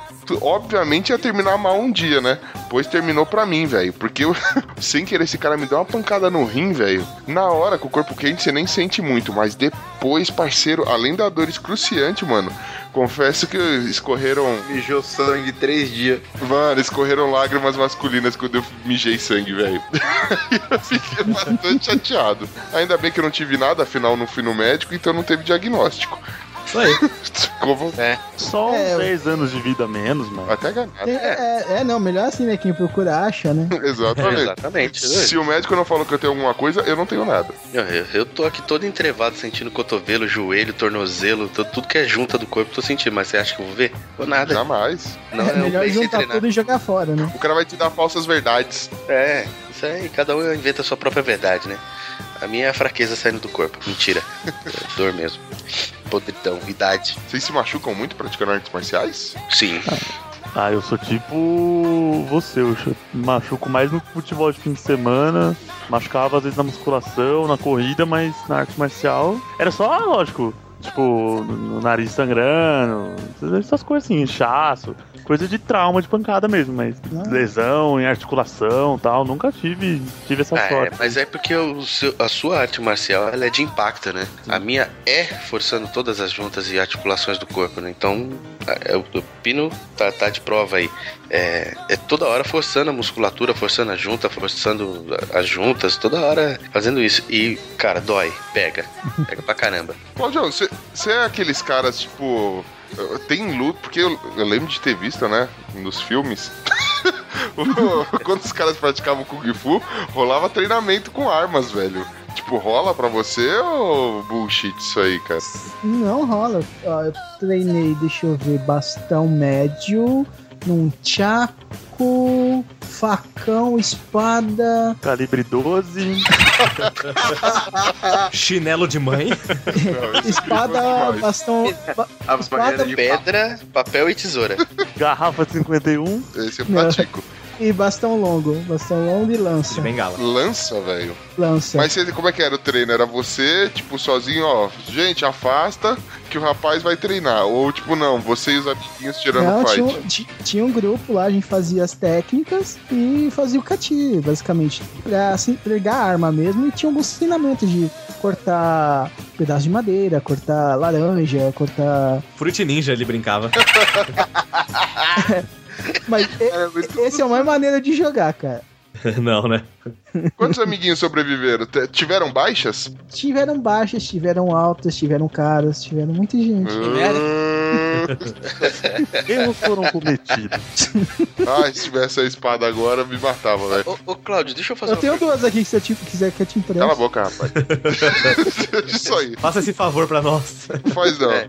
obviamente ia terminar mal um dia, né? Pois terminou pra mim, velho. Porque eu, sem querer, esse cara me deu uma pancada no rim, velho. Na hora, com o corpo quente, você nem sente muito. Mas depois, parceiro, além da dor excruciante, mano, confesso que escorreram. Mijou sangue três dias. Mano, escorreram lágrimas masculinas quando eu mijei sangue, velho. eu fiquei bastante chateado. Ainda bem que eu não tive nada, afinal não fui no médico, então não teve diagnóstico. Isso aí. Como Só uns É, eu- 10 anos de vida a menos, mano. até ganhar. É, é, é, não, melhor assim, né? Quem procura acha, né? Exatamente. Exatamente. Se o médico não falou que eu tenho alguma coisa, eu não tenho nada. Eu, eu, eu tô aqui todo entrevado, sentindo cotovelo, joelho, tornozelo, tudo, tudo que é junta do corpo, tô sentindo. Mas você acha que eu vou ver? Ou nada. Jamais. Não, é melhor juntar treinar. tudo e jogar fora, né? O cara vai te dar falsas verdades. É, isso aí, cada um inventa a sua própria verdade, né? A minha é a fraqueza saindo do corpo. Mentira. É dor mesmo. Podridão, idade. Vocês se machucam muito praticando artes marciais? Sim. Ah, eu sou tipo você, eu ch- machuco mais no futebol de fim de semana, machucava às vezes na musculação, na corrida, mas na arte marcial era só, lógico, tipo, no nariz sangrando, essas coisas assim, inchaço, coisa de trauma de pancada mesmo, mas Ah. lesão em articulação tal, nunca tive, tive essa é, sorte. mas é porque o seu- a sua arte marcial ela é de impacto, né? A minha é forçando todas as juntas e articulações do corpo, né? Então, o, Pino tá, tá de prova aí. É, é toda hora forçando a musculatura, forçando a junta, forçando as juntas, toda hora fazendo isso. E, cara, dói, pega. Pega pra caramba. Claudião, você é aqueles caras, tipo. Tem luta, porque eu, eu lembro de ter visto, né? Nos filmes. Quando os caras praticavam Kung Fu, rolava treinamento com armas, velho. Tipo, rola pra você ou bullshit isso aí, cara? Não rola. Eu treinei, deixa eu ver, bastão médio, num chaco, facão, espada. Calibre 12, Chinelo de mãe. espada, bastão. ba- Espada, Pedra, papel e tesoura. garrafa de 51, Esse eu Não. pratico. E bastão longo. Bastão longo e De lança. bengala. Lança, velho. Lança. Mas você- como é que era o treino? Era você, tipo, sozinho, ó, gente, afasta que o rapaz vai treinar. Ou, tipo, não, você e os amiguinhos tirando Não, fight. tinha, um- ti- tinha um grupo lá, a gente fazia as técnicas e fazia o cati, basicamente. Pra assim, pegar a arma mesmo e tinha alguns ensinamentos de cortar pedaço de madeira, cortar laranja, cortar. Fruit Ninja ele brincava. Mas e- muito esse é uma maneira de jogar, cara. Não, né? Quantos amiguinhos sobreviveram? T- Tiveram baixas? Tiveram baixas, tiveram altas, tiveram caras, tiveram muita gente. Hum, Erros foram cometidos. Ai, se tivesse a espada agora, me matava, velho. Ô, ô, Cláudio, deixa eu fazer Eu uma tenho pergunta. duas aqui que se eu te, quiser que eu te empreste. Cala a boca, rapaz. Isso aí. Faça esse favor pra nós. Não faz não. É.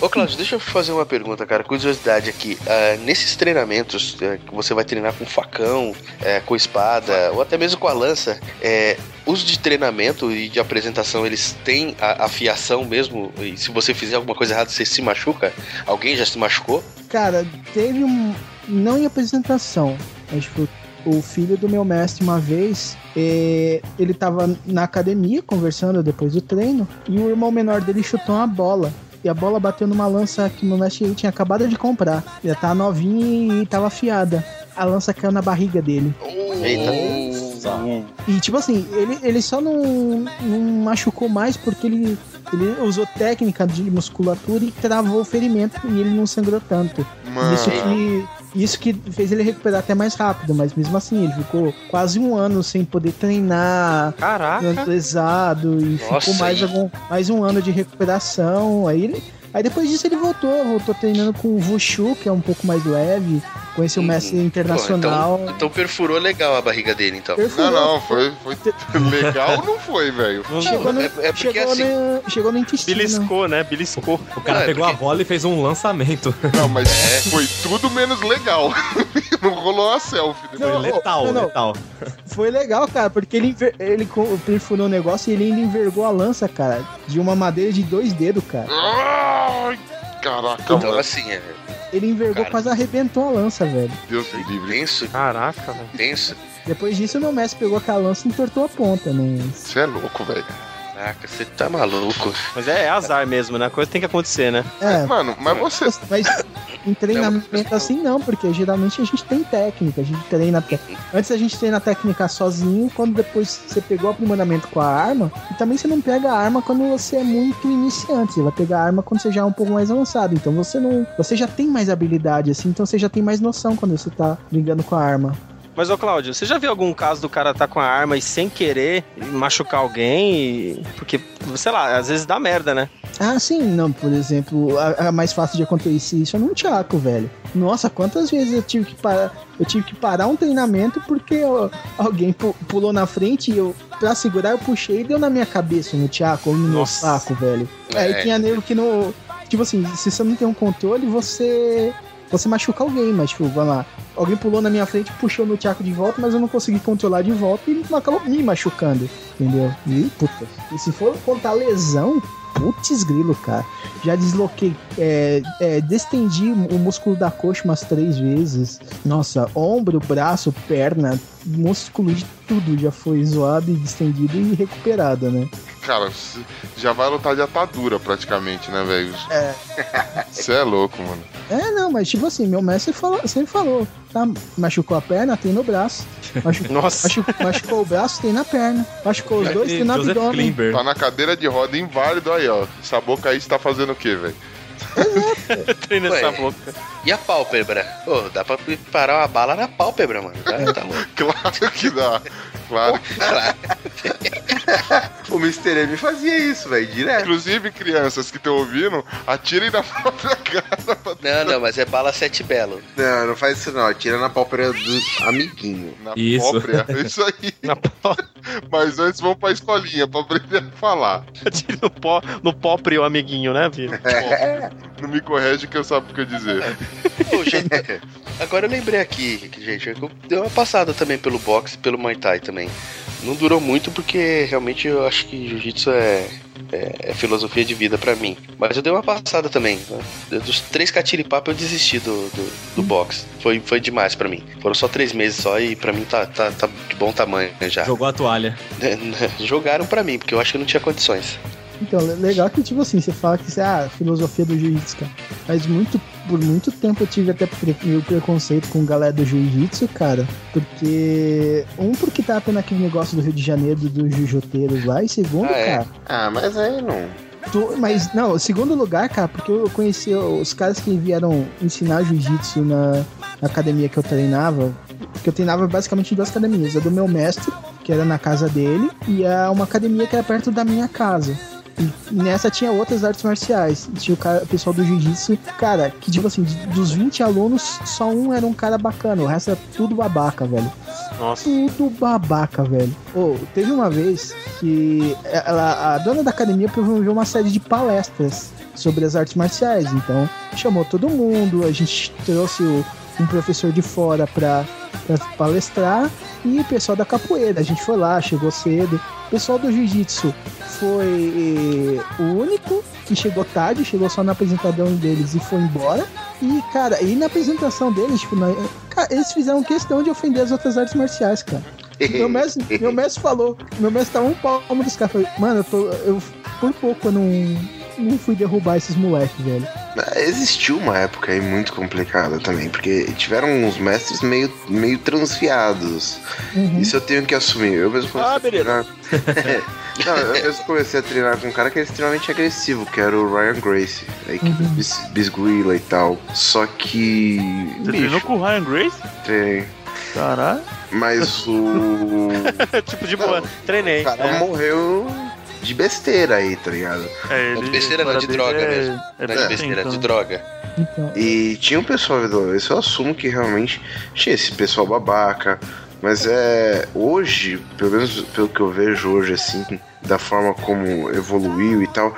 Ô, Cláudio, deixa eu fazer uma pergunta, cara. Curiosidade aqui. Ah, nesses treinamentos eh, que você vai treinar com facão, eh, com espada, ou até mesmo com a lança, é, os de treinamento e de apresentação, eles têm a afiação mesmo? E se você fizer alguma coisa errada, você se machuca? Alguém já se machucou? Cara, teve um. Não em apresentação, mas tipo, o filho do meu mestre uma vez, eh, ele tava na academia conversando depois do treino, e o irmão menor dele chutou uma bola. E a bola bateu numa lança que o meu mestre tinha acabado de comprar. Já tava novinha e tava afiada. A lança caiu na barriga dele. Eita. E tipo assim, ele, ele só não, não machucou mais porque ele, ele usou técnica de musculatura e travou o ferimento e ele não sangrou tanto. Mano. Isso que, isso que fez ele recuperar até mais rápido, mas mesmo assim, ele ficou quase um ano sem poder treinar Caraca. pesado e Nossa, ficou mais, algum, mais um ano de recuperação. Aí ele. Aí depois disso ele voltou, voltou treinando com o Wushu, que é um pouco mais leve, conheceu o mestre Uhum. internacional. Pô, então, então perfurou legal a barriga dele, então. Perfurou. Não, não, foi, foi legal, não foi, velho. Chegou no, é- é porque chegou, assim- no, chegou no intestino. Beliscou, né? Beliscou. O cara Não, é pegou a porque- bola e fez um lançamento. Não, mas foi tudo menos legal. não rolou a selfie. Foi Não, letal, não, letal. Foi legal, cara, porque ele, enver- ele perfurou o negócio e ele ainda envergou a lança, cara, de uma madeira de dois dedos, cara. Ai, caraca, Então, mano. assim, é Ele envergou, Cara. quase arrebentou a lança, velho. Deus me livre. tenso, Caraca, velho. tenso. Depois disso, o meu mestre pegou aquela lança e entortou a ponta, né? Você é louco, velho. Caraca, você tá maluco. Mas é, é azar mesmo, né? A coisa tem que acontecer, né? É, Mano, mas você. mas em treinamento assim não, porque geralmente a gente tem técnica, a gente treina. te- Antes a gente treina a técnica sozinho, quando depois você pegou o aprimoramento com a arma, e também você não pega a arma quando você é muito iniciante, você vai pegar a arma quando você já é um pouco mais avançado. Então você não. Você já tem mais habilidade, assim, então você já tem mais noção quando você tá brigando com a arma. Mas, ô Cláudio, você já viu algum caso do cara tá com a arma e sem querer machucar alguém? e- Porque, sei lá, às vezes dá merda, né? Ah, sim, não, por exemplo, a, a mais fácil de acontecer isso é num Tchaco, velho. Nossa, quantas vezes eu tive que parar, eu tive que parar um treinamento porque ó, alguém pu- pulou na frente e eu, pra segurar, eu puxei e deu na minha cabeça no Tchaco ou no meu saco, velho. Aí É. tinha nego que não. Tipo assim, se você não tem um controle, você. Você machuca alguém, mas, tipo, vamos lá. Alguém pulou na minha frente, puxou no Tchaco de volta, mas eu não consegui controlar de volta e acabou me machucando. Entendeu? E, puta. E se for contar lesão, putz grilo, cara. Já desloquei, é, é, distendi o músculo da coxa umas três vezes. Nossa, ombro, braço, perna, músculo de tudo já foi zoado e distendido e recuperado, né? Cara, já vai lutar de atadura praticamente, né, velho? É. Você é louco, mano. É, não, mas tipo assim, meu mestre falou, sempre falou, tá? Machucou a perna, tem no braço. Machu- Nossa. machu- machucou o braço, tem na perna. Machucou os dois, tem no Joseph abdômen. Klimber. Tá na cadeira de roda inválido aí, ó. Essa boca aí você tá fazendo o quê, velho? Treina essa boca. E a pálpebra? Pô, dá pra parar uma bala na pálpebra, mano. Tá, tá. Claro que dá. Claro. O Mr. M fazia isso, velho, direto. Inclusive, crianças que estão ouvindo, atirem na própria cara. pra- Não, não, mas é bala sete belo. Não, não faz isso não. Tira na pálpebra do amiguinho. Na Isso. própria. Isso aí. Na pó, Mas antes vamos pra escolinha pra aprender a falar. no pó, no pó o amiguinho, né, filho? Não me corrige que eu sabe o que eu dizer. Pô, gente, agora eu lembrei aqui, que, gente, eu dei uma passada também pelo boxe e pelo Muay Thai também. Não durou muito porque realmente eu acho que jiu-jitsu é, é, é filosofia de vida pra mim. Mas eu dei uma passada também. né? Dos três catiripapos eu desisti do, do, do boxe. Foi, foi demais pra mim. Foram só três meses só e pra mim tá, tá, tá de bom tamanho já. Jogou a toalha. Jogaram pra mim, porque eu acho que não tinha condições. Então, le- legal que, tipo assim, você fala que isso é a filosofia do jiu-jitsu, cara. Mas muito, por muito tempo eu tive até pre- meio preconceito com galera do jiu-jitsu, cara. Porque. Um, porque tá tendo aquele negócio do Rio de Janeiro dos jujoteiros lá. E segundo, Ah, é? cara. Ah, mas aí não. tu- mas, não, segundo lugar, cara, porque eu conheci os caras que vieram ensinar jiu-jitsu na, na academia que eu treinava. Porque eu treinava basicamente em duas academias. A do meu mestre, que era na casa dele, e a uma academia que era perto da minha casa. E nessa tinha outras artes marciais. Tinha o, cara, o pessoal do jiu-jitsu. Cara, que tipo assim, dos 20 alunos, só um era um cara bacana. O resto era tudo babaca, velho. Nossa. Tudo babaca, velho. Ô, teve uma vez que ela, a dona da academia promoveu uma série de palestras sobre as artes marciais. Então, chamou todo mundo, a gente trouxe o- um professor de fora pra, pra palestrar e o pessoal da capoeira. A gente foi lá, chegou cedo. O pessoal do jiu-jitsu foi eh, o único que chegou tarde, chegou só na apresentação deles e foi embora. E, cara, e na apresentação deles, tipo, na- cara, eles fizeram questão de ofender as outras artes marciais, cara. Meu mestre, meu mestre falou, meu mestre tava um palmo dos caras. Falei, Mano, eu, tô, eu por pouco eu não, não fui derrubar esses moleques, velho. Existiu uma época aí muito complicada também, porque tiveram uns mestres meio, meio transfiados. Uhum. Isso eu tenho que assumir. Eu mesmo comecei Ah, a beleza. treinar. Não, eu mesmo comecei a treinar com um cara que era extremamente agressivo, que era o Ryan Gracie, da equipe Uhum. bis, Bisguila e tal. Só que. Você treinou Bicho, com o Ryan Grace? treinei. Caralho. Mas o. tipo de boa. Treinei. O cara É. morreu de besteira aí, tá ligado? É, ele, Besteira não, a de droga dele mesmo. É, Não é é de besteira, então. de droga. Então, E tinha um pessoal, isso eu assumo que realmente tinha esse pessoal babaca. Mas é. Hoje, pelo menos pelo que eu vejo hoje, assim, da forma como evoluiu e tal.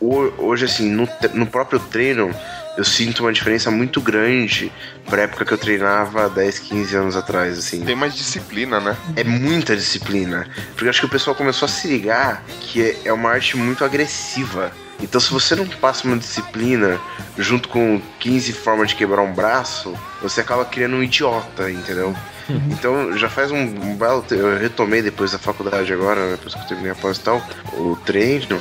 ho- Hoje, assim, no, no próprio treino, eu sinto uma diferença muito grande pra época que eu treinava 10, 15 anos atrás, assim. Tem mais disciplina, né? É muita disciplina. Porque eu acho que o pessoal começou a se ligar que é- é uma arte muito agressiva. Então, se você não passa uma disciplina junto com 15 formas de quebrar um braço, você acaba criando um idiota, entendeu? Então, já faz um, um belo. te- Eu retomei depois da faculdade agora, né, depois que eu terminei a pós e tal, o treino.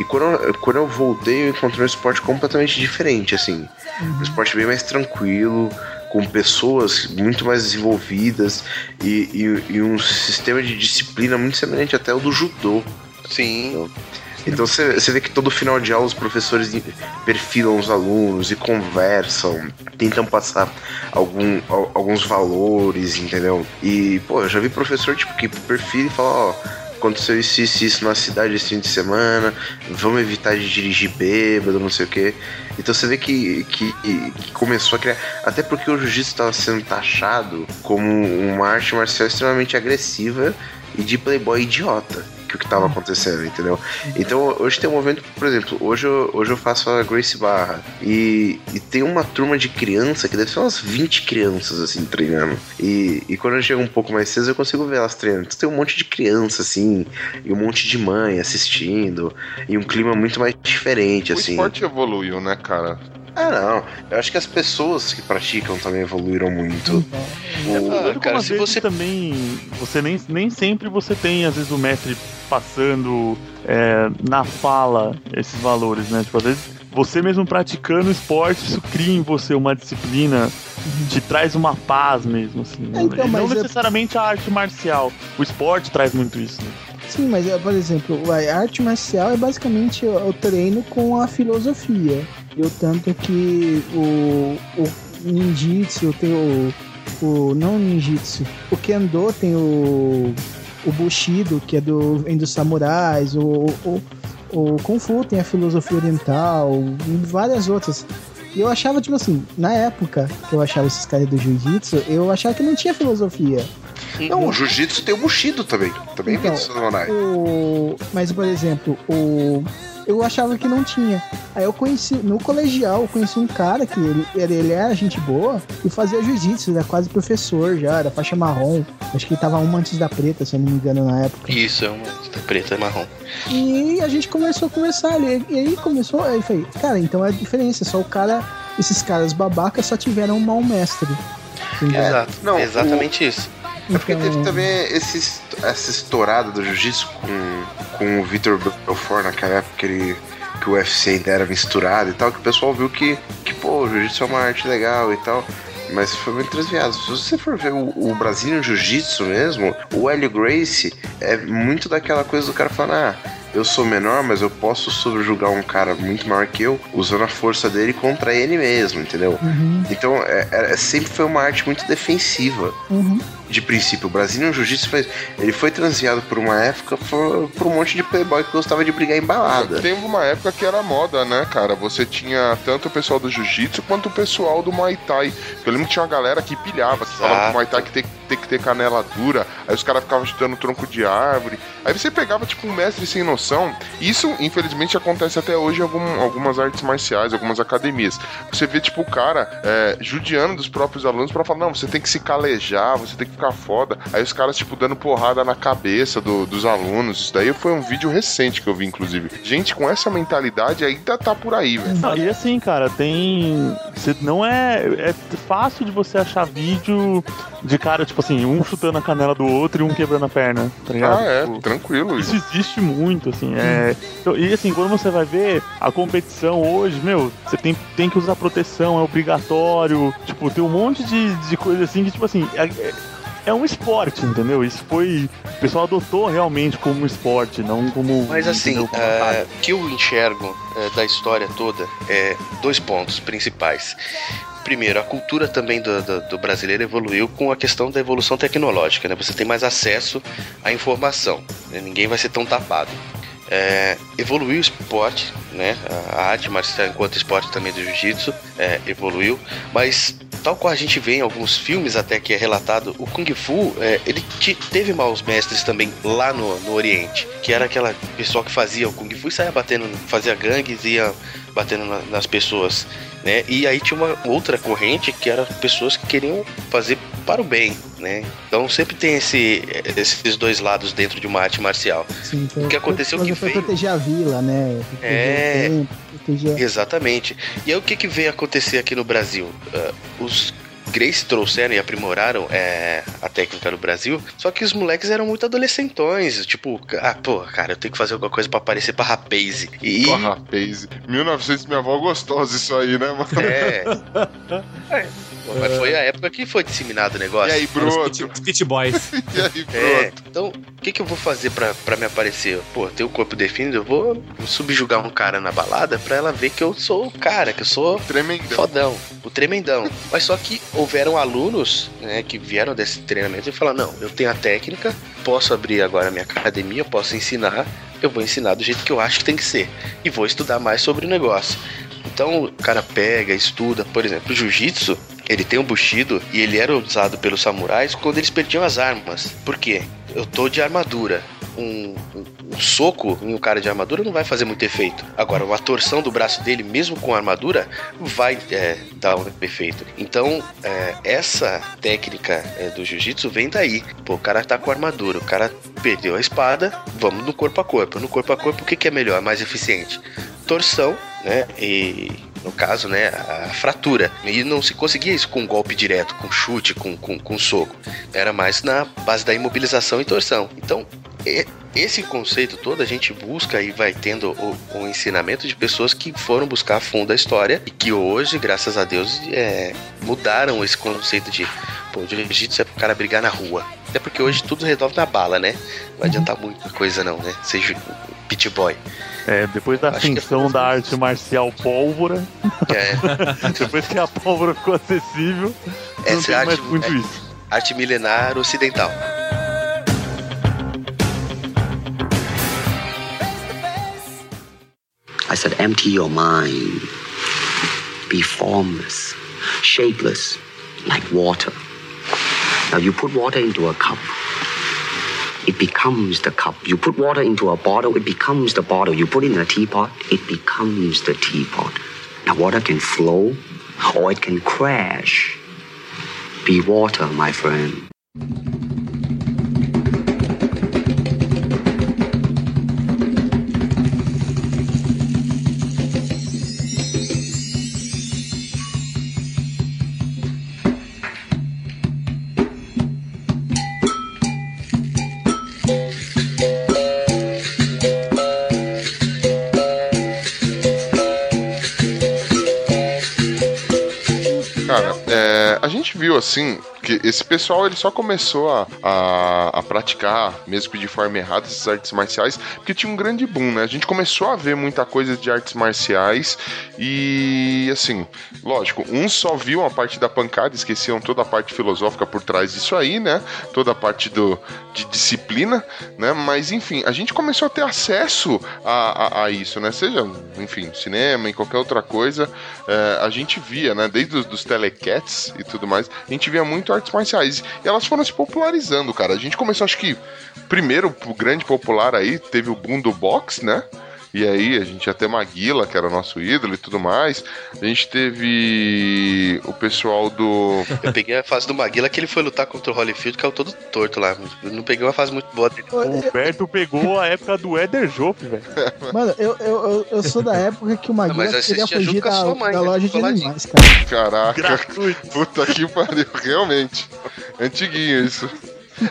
E quando eu, quando eu voltei, eu encontrei um esporte completamente diferente, assim. Um esporte bem mais tranquilo, com pessoas muito mais desenvolvidas e, e- e um sistema de disciplina muito semelhante até ao do judô. Sim. Então você você vê que todo final de aula os professores perfilam os alunos e conversam, tentam passar algum, al- alguns valores, entendeu? E, pô, eu já vi professor tipo, que perfila e fala, ó, aconteceu isso, isso, isso na cidade esse fim de semana, vamos evitar de dirigir bêbado, não sei o quê. Então você vê que, que, que começou a criar. Até porque o jiu-jitsu estava sendo taxado como uma arte marcial extremamente agressiva e de playboy idiota. Que o que tava acontecendo, entendeu? Então hoje tem um movimento, por exemplo, hoje eu, hoje eu faço a Grace Barra e, e tem uma turma de criança que deve ser umas 20 crianças assim treinando. E, e quando eu chego um pouco mais cedo eu consigo ver elas treinando. Então tem um monte de criança assim, e um monte de mãe assistindo, e um clima muito mais diferente O assim. esporte evoluiu, né, cara? Ah, não. Eu acho que as pessoas que praticam também evoluíram muito. então, O- Ah, cara, se você- também. Você nem, nem sempre você tem, às vezes, o mestre passando é, na fala esses valores, né? Tipo, às vezes você mesmo praticando o esporte, isso cria em você uma disciplina, te traz uma paz mesmo, assim. né? Então, não é- necessariamente a arte marcial. O esporte traz muito isso, né? Sim, mas, é, por exemplo, a arte marcial é basicamente o treino com a filosofia. E o tanto que o, o ninjitsu tem o, o. Não ninjitsu. O kendo tem o. O bushido, que é do, vem dos samurais. O, o, o kung fu tem a filosofia oriental. E várias outras. E eu achava, tipo assim, na época que eu achava esses caras do jiu-jitsu, eu achava que não tinha filosofia. Não, o jiu-jitsu tem o Bushido também. Também Então, vem samurai. O... Mas, por exemplo, o... eu achava que não tinha. Aí eu conheci, no colegial, eu conheci um cara que ele, ele, ele era gente boa e fazia jiu-jitsu, era quase professor já, era faixa marrom. Acho que ele tava uma antes da preta, se eu não me engano, na época. Isso, é uma tá preta e marrom. E a gente começou a conversar ali. E aí começou, aí eu falei, cara, então é a diferença, só o cara, esses caras babacas só tiveram um mau mestre. Entendeu? Exato. não, é exatamente isso. É porque Então, teve também esse, essa estourada do jiu-jitsu com, com o Vitor Belfort naquela época que, ele, que o UFC ainda era misturado e tal, que o pessoal viu que, que pô, o jiu-jitsu é uma arte legal e tal. Mas foi muito transviado. Se você for ver o, o Brasilian Jiu-Jitsu mesmo, o Hélio Gracie é muito daquela coisa do cara falando, ah, eu sou menor, mas eu posso subjugar um cara muito maior que eu usando a força dele contra ele mesmo, entendeu? Uhum, Então, é, é- sempre foi uma arte muito defensiva. uhum. De princípio, o Brasilian Jiu-Jitsu foi, ele foi transeado por uma época por, por um monte de playboy que gostava de brigar em balada. Teve uma época que era moda, né, cara? Você tinha tanto o pessoal do jiu-jitsu quanto o pessoal do Muay Thai. Eu lembro que tinha uma galera que pilhava, que falava que o Muay Thai que tem, tem que ter canela dura, aí os caras ficavam chutando tronco de árvore. Aí você pegava, tipo, um mestre sem noção. Isso, infelizmente, acontece até hoje em algum- algumas artes marciais, algumas academias. Você vê, tipo, o cara é, judiando dos próprios alunos pra falar, não, você tem que se calejar, você tem que ficar foda. Aí os caras, tipo, dando porrada na cabeça do- dos alunos. Isso daí foi um vídeo recente que eu vi, inclusive. Gente com essa mentalidade ainda tá por aí, velho. E assim, cara, tem. Você não é. É fácil de você achar vídeo de cara, tipo assim, um chutando a canela do outro e um quebrando a perna, tá ligado? Ah, é, Tipo, tranquilo. Isso existe muito, assim. É... então, e assim, quando você vai ver a competição hoje, meu, você tem, tem que usar proteção, é obrigatório. Tipo, tem um monte de, de coisa assim que, tipo assim, é, é- é um esporte, entendeu? Isso foi. O pessoal adotou realmente como um esporte, não como. Mas assim, o que eu enxergo eh, da história toda é dois pontos principais. Primeiro, a cultura também do, do- do brasileiro evoluiu com a questão da evolução tecnológica, né? Você tem mais acesso à informação, né? ninguém vai ser tão tapado. É, evoluiu o esporte, né? A arte marcial enquanto esporte também do jiu-jitsu é, evoluiu, mas tal qual a gente vê em alguns filmes até que é relatado, o Kung Fu, é, ele te- teve maus mestres também lá no, no Oriente, que era aquela pessoa que fazia o Kung Fu e saía batendo, fazia gangues e ia batendo na- nas pessoas, né? E aí tinha uma outra corrente que era pessoas que queriam fazer para o bem, né? Então sempre tem esse, esses dois lados dentro de uma arte marcial. Sim, O que aconteceu foi, que veio- proteger a vila, né? Proteger É. tempo, proteger... Exatamente. E aí o que, que veio acontecer aqui no Brasil? Ah, os Grace trouxeram e aprimoraram é, a técnica no Brasil, só que os moleques eram muito adolescentões. Tipo, ah, pô, cara, eu tenho que fazer alguma coisa pra aparecer pra rapaz. E. Porra, Paze. 1900, minha avó gostosa isso aí, né, mano? É. É. Pô, Mas foi a época que foi disseminado o E negócio. aí, Os broto? Os Pit Boys. E aí, É, broto? então, o que, que eu vou fazer pra, pra me aparecer? Pô, ter o corpo definido, eu vou subjugar um cara na balada pra ela ver que eu sou o cara, que eu sou Tremendão. fodão, o tremendão. Mas só que houveram alunos, né, que vieram desse treinamento e falaram: não, eu tenho a técnica, posso abrir agora minha academia, posso ensinar, eu vou ensinar do jeito que eu acho que tem que ser. E vou estudar mais sobre o negócio. Então o cara pega, estuda, por exemplo, jiu-jitsu, ele tem um bushido e ele era usado pelos samurais quando eles perdiam as armas. Por quê? Eu tô de armadura. Um, um- um soco em um cara de armadura não vai fazer muito efeito. Agora, uma torção do braço dele, mesmo com armadura, vai é, dar um efeito. Então, é, essa técnica é, do jiu-jitsu vem daí. Pô, o cara tá com armadura, o cara perdeu a espada, vamos no corpo a corpo. No corpo a corpo, o que, que é melhor, mais eficiente? Torção, né? E no caso, né, a fratura. E não se conseguia isso com um golpe direto, com chute, com, com, com soco. Era mais na base da imobilização e torção. Então, e- esse conceito todo a gente busca e vai tendo o, o ensinamento de pessoas que foram buscar a fundo a história e que hoje, graças a Deus, é, mudaram esse conceito de pô, jiu-jitsu é pro cara brigar na rua. Até porque hoje tudo resolve na bala, né? Não vai adiantar muita coisa não, né? Seja pit boy. É, depois da é ascensão da arte marcial pólvora, É, depois que a pólvora ficou acessível, não essa tem é a mais arte, muito é, isso. arte milenar ocidental. I said, empty your mind. Be formless, shapeless, like water. Now you put water into a cup, it becomes the cup. You put water into a bottle, it becomes the bottle. You put it in a teapot, it becomes the teapot. Now water can flow or it can crash. Be water, my friend. Viu assim que esse pessoal ele só começou a, a, a praticar, mesmo que de forma errada, essas artes marciais, porque tinha um grande boom, né? A gente começou a ver muita coisa de artes marciais e assim, lógico, uns só viam a parte da pancada, esqueciam toda a parte filosófica por trás disso aí, né? Toda a parte do, de disciplina, né? Mas enfim, a gente começou a ter acesso a, a, a isso, né? Seja, enfim, cinema e qualquer outra coisa, é, a gente via, né? Desde os dos telecats e tudo mais, a gente via muito artes marciais. E elas foram se popularizando, cara. A gente começou, acho que, primeiro, o grande popular aí, teve o boom do box, né? E aí a gente ia ter Maguila, que era nosso ídolo e tudo mais. A gente teve o pessoal do. Eu peguei a fase do Maguila que ele foi lutar contra o Holyfield, que é o todo torto lá. Eu não peguei uma fase muito boa dele. O Humberto pegou a época do Eder Joff, velho. Mano, eu, eu, eu, sou da época que o Maguila Mas queria fugir da, sua mãe, da né, loja de animais, cara. Caraca, Gratuito. puta que pariu, realmente. Antiguinho isso.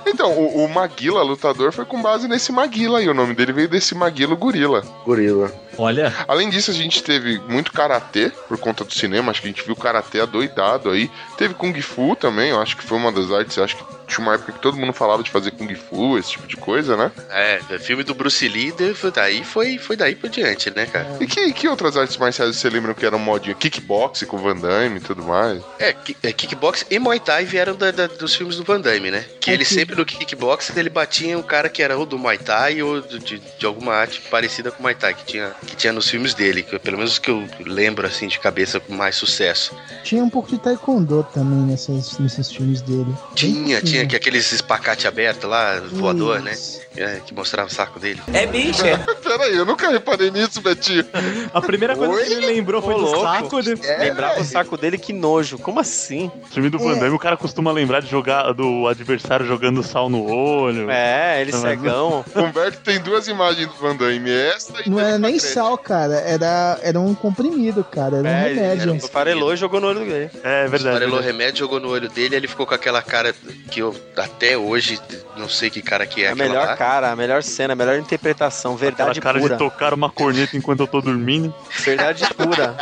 Então, o, o Maguila, lutador, foi com base nesse Maguila aí. O nome dele veio desse Maguila Gorila. Gorila. Olha, Além disso, a gente teve muito karatê por conta do cinema. Acho que a gente viu karatê adoidado aí. Teve Kung Fu também. Eu acho que foi uma das artes. Acho que tinha uma época que todo mundo falava de fazer Kung Fu, esse tipo de coisa, né? É, filme do Bruce Lee, daí foi, foi daí por diante, né, cara? E que, que outras artes marciais você lembra que eram modinha? Kickbox com Van Damme e tudo mais. É, é, kickbox e Muay Thai vieram da- da- dos filmes do Van Damme, né? Que É ele que- sempre no kickbox ele batia um cara que era ou do Muay Thai ou do- de, de alguma arte parecida com Muay Thai que tinha, que tinha nos filmes dele, que, pelo menos que eu lembro assim de cabeça com mais sucesso. Tinha um pouco de taekwondo também nesses, nesses filmes dele. Tinha, pouquinho. tinha que aqueles espacate aberto lá, voador, né? É, que mostrava o saco dele. É bicho. Pera aí, eu nunca reparei nisso, Betinho. a primeira coisa que ele lembrou foi Ô, do louco. saco de... Lembrava o saco dele, que nojo. Como assim? O filme do Van Damme, o cara costuma lembrar de jogar do adversário jogando sal no olho. É, ele mas- cegão. O Humberto tem duas imagens do Van Damme. Essa e Não dele era nem frente. sal, cara. Era, era um comprimido, cara. Era um É, remédio. ele farelou e jogou no olho dele. É verdade. Verdade. remédio, jogou no olho dele, ele ficou com aquela cara que eu até hoje não sei que cara que é a melhor lá. cara, a melhor cena, a melhor interpretação. Aquela Verdade cara pura. de tocar uma corneta enquanto eu tô dormindo. Verdade pura.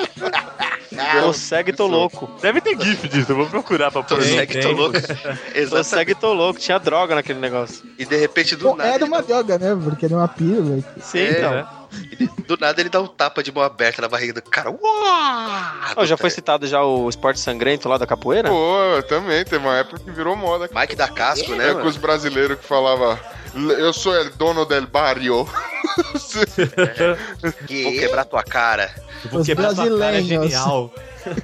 Tô cego e tô louco. Deve ter gif disso, eu vou procurar pra Tô pôr. cego e tô louco. Tô Exatamente. cego e tô louco. Tinha droga naquele negócio. E de repente, do Pô, nada. era uma dá- droga, né? Porque era uma pílula. Sim, É, então. Do nada ele dá um tapa de mão aberta na barriga do cara. Uau! Ó, já foi citado já o esporte sangrento lá da capoeira? Pô, também, teve uma época que virou moda. Mike da Casco, né? É com mano? os brasileiros que falava eu sou el dono del barrio. Vou quebrar tua cara. Vou Os quebrar tua cara, é brasileiros. genial.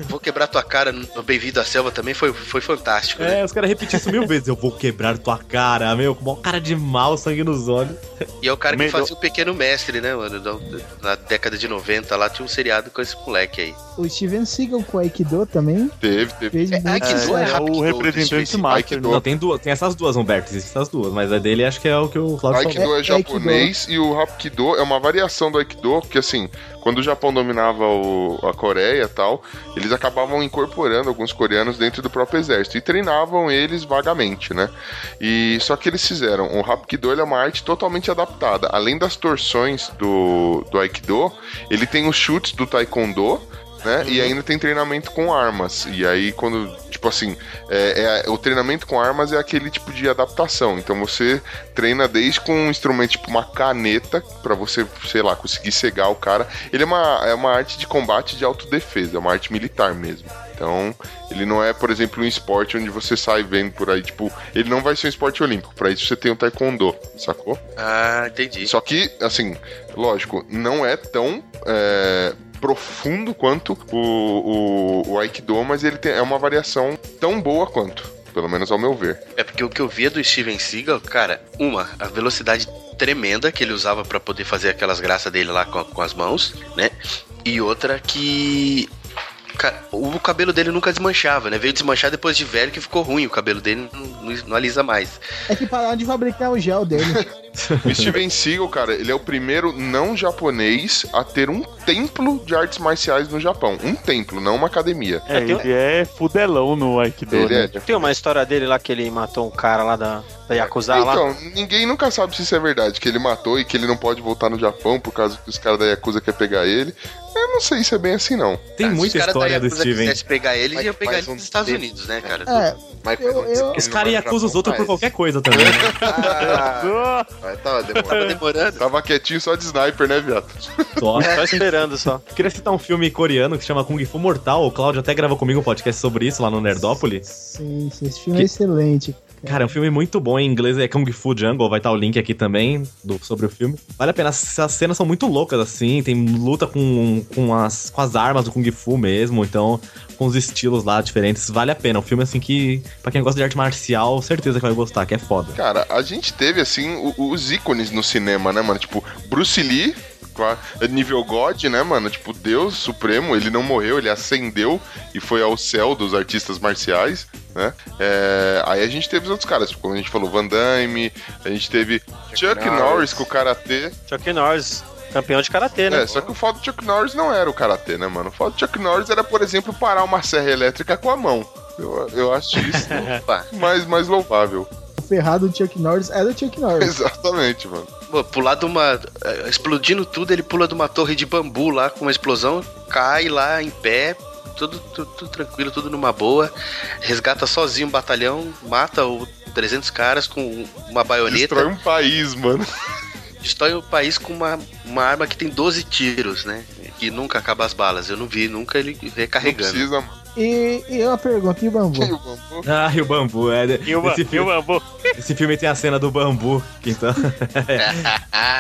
Vou quebrar tua cara no Bem-vindo à Selva também foi, foi fantástico, né? É, os caras repetiam isso mil vezes. Eu vou quebrar tua cara, meu, com uma cara de mal, sangue nos olhos. E é o cara que Melhor- fazia o Pequeno Mestre, né, mano? Na- Na década de 90 lá tinha um seriado com esse moleque aí. O Steven Seagal com o Aikido também Teve, teve. muito Aikido é É Hapkido, o representante master. Aikido. né? Não, tem, duas, tem essas duas, Humberto, existem essas duas, mas a dele acho que é o que o Flávio falou. Aikido é, É- japonês e o Hapkido é uma variação do Aikido, porque assim, quando o Japão dominava o- a Coreia e tal, eles acabavam incorporando alguns coreanos dentro do próprio exército e treinavam eles vagamente, né? E só que eles fizeram, o Hapkido é uma arte totalmente adaptada. Além das torções do, do Aikido, ele tem os chutes do Taekwondo, né? E ainda tem treinamento com armas. E aí, quando, tipo assim, é, é- o treinamento com armas é aquele tipo de adaptação. Então você treina desde com um instrumento tipo uma caneta pra você, sei lá, conseguir cegar o cara. Ele é uma, é uma arte de combate de autodefesa, é uma arte militar mesmo. Então, ele não é, por exemplo, um esporte onde você sai vendo por aí, tipo, ele não vai ser um esporte olímpico. Pra isso você tem o taekwondo, sacou? Ah, entendi. Só que, assim, lógico, não é tão é, profundo quanto o, o, o Aikido, mas ele tem, é uma variação tão boa quanto, pelo menos ao meu ver. É porque o que eu via do Steven Seagal, cara, uma, a velocidade tremenda que ele usava pra poder fazer aquelas graças dele lá com, com as mãos, né? E outra que. O cabelo dele nunca desmanchava, né? Veio desmanchar depois de velho que ficou ruim. O cabelo dele não, não- não alisa mais. É que pararam de fabricar o gel dele. O Steven Seagal, cara, ele é o primeiro não japonês a ter um templo de artes marciais no Japão. Um templo, não uma academia. É, ele é fudelão no Aikido. Ele né? é. Tem uma história dele lá que ele matou um cara lá da, da Yakuza lá. Então, ninguém nunca sabe se isso é verdade, que ele matou e que ele não pode voltar no Japão por causa que os caras da Yakuza querem pegar ele. Eu não sei se é bem assim, não. Tem Ah, se muita os caras história do Steven. quisesse pegar ele, ia pegar ele um nos Estados. Unidos, né, cara? É, Mas Eu- eu- você Esse cara ia vai no acusar os outros por qualquer coisa também. né? Ah, mas tava Tava demorando. Tava quietinho só de sniper, né, viado? Só. Só esperando só. Queria citar um filme coreano que chama Kung Fu Mortal. O Cláudio até gravou comigo um podcast sobre isso lá no Nerdópolis. Sim, sim, esse filme Que- é excelente. Cara, é um filme muito bom. Em inglês é Kung Fu Jungle. Vai estar o link aqui também do, sobre o filme. Vale a pena. As as cenas são muito loucas, assim. Tem luta com, com, as, com as armas do Kung Fu mesmo. Então, com os estilos lá diferentes. Vale a pena. É um filme, assim, que pra quem gosta de arte marcial, certeza que vai gostar, que é foda. Cara, a gente teve, assim, os ícones no cinema, né, mano? Tipo, Bruce Lee, qua- nível God, né, mano? Tipo, Deus Supremo, ele não morreu, ele ascendeu e foi ao céu dos artistas marciais, né? É, aí a gente teve os outros caras, tipo, como a gente falou, Van Damme, a gente teve Chuck, Norris. Norris. com o Karatê. Chuck Norris, campeão de karatê, né? É, só que o foda do Chuck Norris não era o Karatê, né, mano? O foda do Chuck Norris era, por exemplo, parar uma serra elétrica com a mão. Eu, eu acho isso mais, mais louvável. O ferrado do Chuck Norris é do Chuck Norris. Exatamente, mano. Pô, pular de uma. eh, Explodindo tudo, ele pula de uma torre de bambu lá com uma explosão, cai lá em pé, tudo, tudo, tudo tranquilo, tudo numa boa. Resgata sozinho um batalhão, mata o 300 caras com uma baioneta, Destrói destrói, um país, mano. o país com uma, uma arma que tem 12 tiros, né? Que nunca acaba as balas. Eu não vi nunca ele Não recarregando. precisa, mano. E, e uma pergunta, e o bambu? E o bambu? Ah, e o bambu. É, E o, ba- esse, e o filme, bambu. esse filme tem a cena do bambu, que então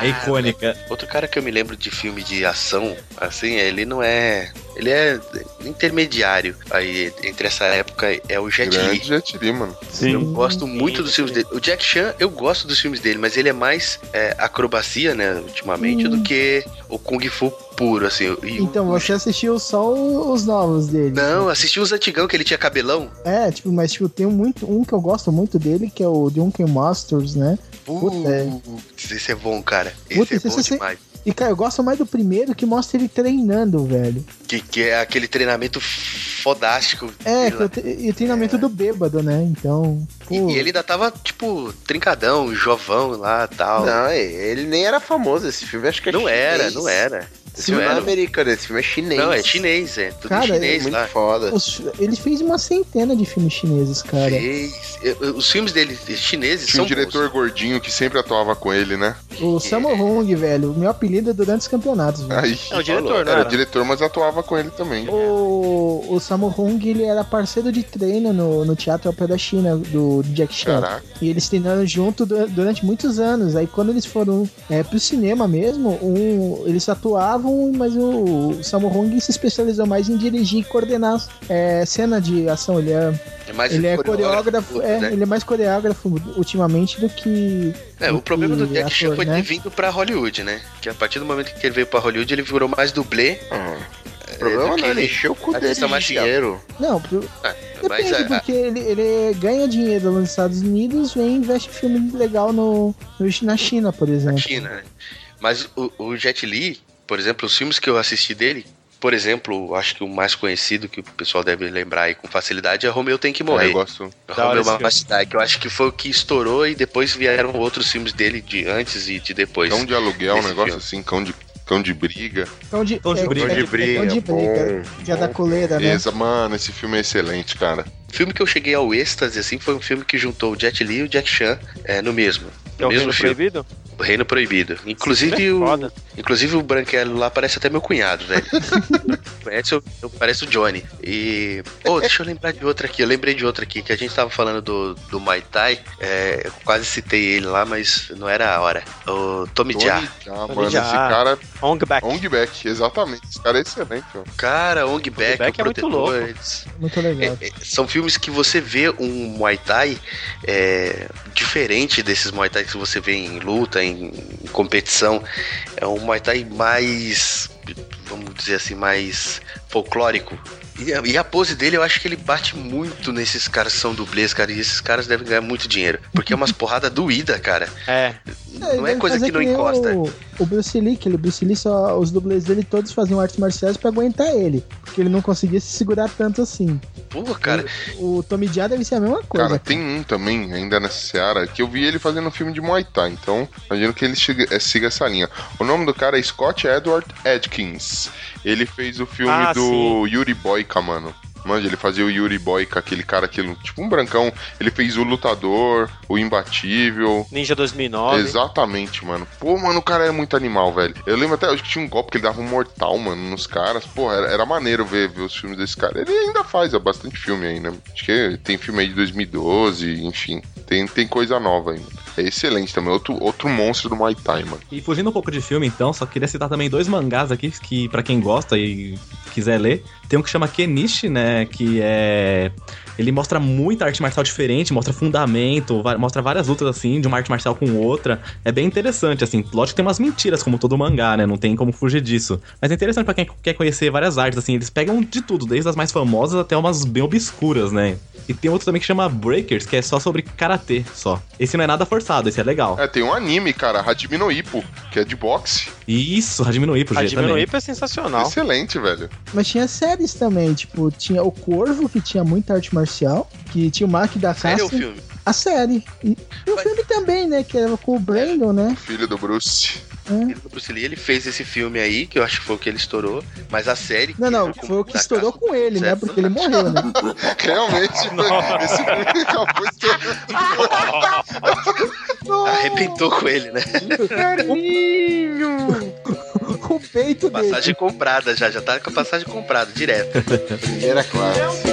é icônica. Outro cara que eu me lembro de filme de ação, assim, ele não é. Ele é intermediário aí entre essa época é o Jet Li. Grande Jet Li, mano. Eu Sim. gosto muito dos filmes dele. O Jack Chan, eu gosto dos filmes dele, mas ele é mais é, acrobacia, né, ultimamente, do que o Kung Fu puro, assim. E o- Então, você assistiu só os novos dele. Não, assisti os antigão que ele tinha cabelão. É, tipo, mas tipo, tem muito, um que eu gosto muito dele, que é o Drunken Masters, né? Puta, é. Esse é bom, cara. Esse Puta, é esse- bom esse- demais. E, cara, eu gosto mais do primeiro que mostra ele treinando, velho. Que, que é aquele treinamento fodástico. É, tre- e o treinamento do bêbado, né? Então. E, e ele ainda tava, tipo, trincadão, jovão lá tal. Não, ele nem era famoso esse filme, acho que é Não era, não era. Esse filme Não é americano, esse filme é chinês. Não, é chinês, é. Tudo Cara, chinês Muito lá. foda. os- ele fez uma centena de filmes chineses, cara. Fez. Os filmes dele, chineses, Tinha são um diretor bons. gordinho que sempre atuava com ele, né? O Sammo Hung, velho, o meu apelido é durante os campeonatos, velho. Aí. É o diretor, não Era era? diretor, mas atuava com ele também. O, o Sammo Hung, ele era parceiro de treino no, no Teatro Ópera da China, do, do Jack Chan. Caraca. E eles treinaram junto du- durante muitos anos. Aí quando eles foram é, pro cinema mesmo, um, eles atuavam, mas o Sammo Hung se especializou mais em dirigir e coordenar é, cena de ação. Ele é, É mais ele é coreógrafo, coreógrafo, é, né? ele é mais coreógrafo ultimamente do que. É, o do problema do Jack Chan foi né? ter vindo pra Hollywood, né? Que a partir do momento que ele veio pra Hollywood, ele virou mais dublê. Ah, o problema do não que é ele ele- encher o cu dele artista de marcial. dinheiro. Não, pro- Ah, mas depende, a- a- porque ele, ele ganha dinheiro nos Estados Unidos, vem e investe em filme legal no, no- na China, por na exemplo. China, né? Mas o, o Jet Li, por exemplo, os filmes que eu assisti dele, por exemplo, acho que o mais conhecido que o pessoal deve lembrar aí com facilidade é Romeu Tem Que Morrer. eu gosto. Romeu que eu acho que foi o que estourou e depois vieram outros filmes dele de antes e de depois. Cão de aluguel, um negócio filme. assim, cão de, cão de briga. Então de, Tom de é, briga. é- Tom de é briga, Tom de briga. bom, Dia da coleira, né? Essa, mano, esse filme é excelente, cara. O filme que eu cheguei ao êxtase, assim, foi um filme que juntou o Jet Li e o Jack Chan é, no mesmo. Que é o mesmo Reino filme. Proibido? O Reino Proibido. Inclusive é o, foda. inclusive o Branquelo lá parece até meu cunhado, velho. Conhece, eu, eu pareço o Johnny. E. Oh, deixa eu lembrar de outra aqui. Eu lembrei de outra aqui, que a gente tava falando do, do Mai Tai. É, eu quase citei ele lá, mas não era a hora. O Tommy Jaa. Jaa, Tony mano, esse cara. Hong Back. Ong Back, exatamente. Esse cara é excelente, ó. Cara, Ong Back, Back o é muito Protetor, louco. eles- Muito legal. É, é, são filmes que você vê um Muay Thai é, diferente desses Muay Thai que você vê em luta, em, em competição. É um Muay Thai mais, vamos dizer assim, mais folclórico. E a, e a pose dele, eu acho que ele bate muito nesses caras que são dublês, cara. E esses caras devem ganhar muito dinheiro. Porque é umas porradas doídas, cara. É. Não é deve coisa fazer que não encosta. o- o Bruce Lee, que ele, Bruce Lee só, os dublês dele todos faziam artes marciais pra aguentar ele, porque ele não conseguia se segurar tanto assim. Pô, cara, O, o Tommy Jaa deve ser a mesma coisa. Cara, tem um também, ainda nessa seara, que eu vi ele fazendo um filme de Muay Thai, então imagino que ele siga, eh, siga essa linha. O nome do cara é Scott Edward Adkins. Ele fez o filme Ah, do Yuri Boyka, mano. Manja, ele fazia o Yuri Boyka, aquele cara, aquele, tipo um brancão. Ele fez o Lutador, o Imbatível. Ninja 2009. Exatamente, mano. Pô, mano, o cara é muito animal, velho. Eu lembro até, acho que tinha um golpe que ele dava um mortal, mano, nos caras. Pô, era, era maneiro ver, ver os filmes desse cara. Ele ainda faz, há bastante filme aí, né? Acho que tem filme aí de 2012, enfim. Tem, tem coisa nova ainda. É excelente também. Outro, outro monstro do Muay Thai, mano. E fugindo um pouco de filme, então, só queria citar também dois mangás aqui que, pra quem gosta e quiser ler, tem um que chama Kenichi, né? Que é. Ele mostra muita arte marcial diferente, mostra fundamento, va- mostra várias lutas assim, de uma arte marcial com outra. É bem interessante, assim. Lógico que tem umas mentiras, como todo mangá, né? Não tem como fugir disso. Mas é interessante pra quem quer conhecer várias artes, assim. Eles pegam de tudo, desde as mais famosas até umas bem obscuras, né? E tem outro também que chama Breakers, que é só sobre karatê, só. Esse não é nada forçado, esse é legal. É, tem um anime, cara, Hajime no Ippo, que é de boxe. Isso, Hajime no Ippo, Jimmy no também. Ippo é sensacional. Excelente, velho. Mas tinha séries também, tipo, tinha o Corvo, que tinha muita arte marcial, que tinha o Mark da sério o filme? A série. E, e o Mas- filme também, né? Que era com o Brandon, né? Filho do Bruce. Ele, o Bruce Lee, ele fez esse filme aí, que eu acho que foi o que ele estourou, mas a série... Não, não, foi o que estourou com ele, né? Porque ele morreu, né? Realmente, esse filme acabou estourando. Arrebentou com ele, né? o peito dele. Passagem comprada já, já tá com a passagem comprada, direto. Primeira classe.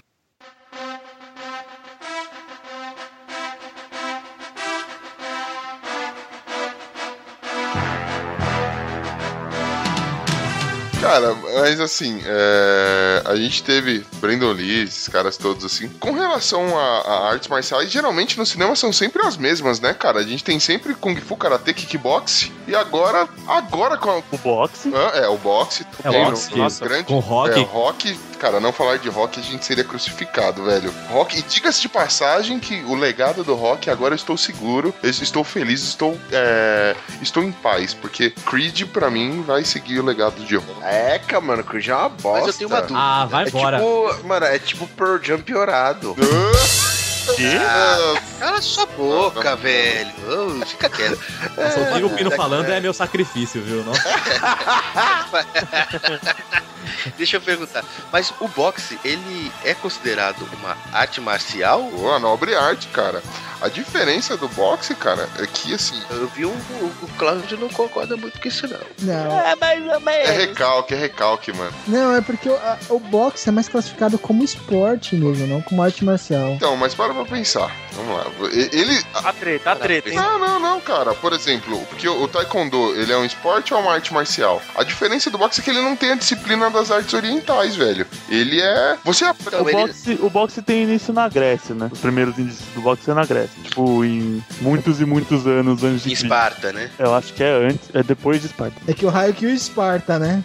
Cara, mas assim, é, a gente teve Brandon Lee, esses caras todos assim. Com relação a, a artes marciais, geralmente no cinema são sempre as mesmas, né, cara? A gente tem sempre Kung Fu, Karate, Kickbox. E agora, agora com a, O boxe. ah, é o boxe. É, o boxe, grande, Com rock. É, rock, cara, não falar de rock a gente seria crucificado, velho. Rock, e diga-se de passagem que o legado do rock agora eu estou seguro, eu estou feliz, estou, é, estou em paz, porque Creed pra mim vai seguir o legado de rock. Eca, mano, Creed é uma bosta. Mas eu tenho uma dúvida. Ah, vai É embora. tipo, mano, é tipo Pearl Jam piorado. Ah, Cala sua boca, velho. Ô, fica quieto. Nossa, o Pino falando é meu sacrifício, viu? Nossa. Deixa eu perguntar. Mas o boxe, ele é considerado uma arte marcial? Pô, a nobre arte, cara. A diferença do boxe, cara, é que assim, Eu vi o, o, o Cláudio não concorda muito com isso, não. Não, É mais ou é menos. recalque, é recalque, mano. não, é porque o, a- o boxe é mais classificado como esporte mesmo, não como arte marcial. Então, mas para pra pensar. Vamos lá. Ele. A treta, a treta, hein? Não, não, não, cara. Por exemplo, porque o Taekwondo, ele é um esporte ou é uma arte marcial? A diferença do boxe é que ele não tem a disciplina das artes orientais, velho. Ele é. Você aprende. Então, O ele- boxe, o boxe tem início na Grécia, né? Os primeiros indícios do boxe é na Grécia. Tipo, em muitos e muitos anos antes de Em. Esparta, né? Eu acho que é antes, é depois de Esparta. É que o raio que o Esparta, né?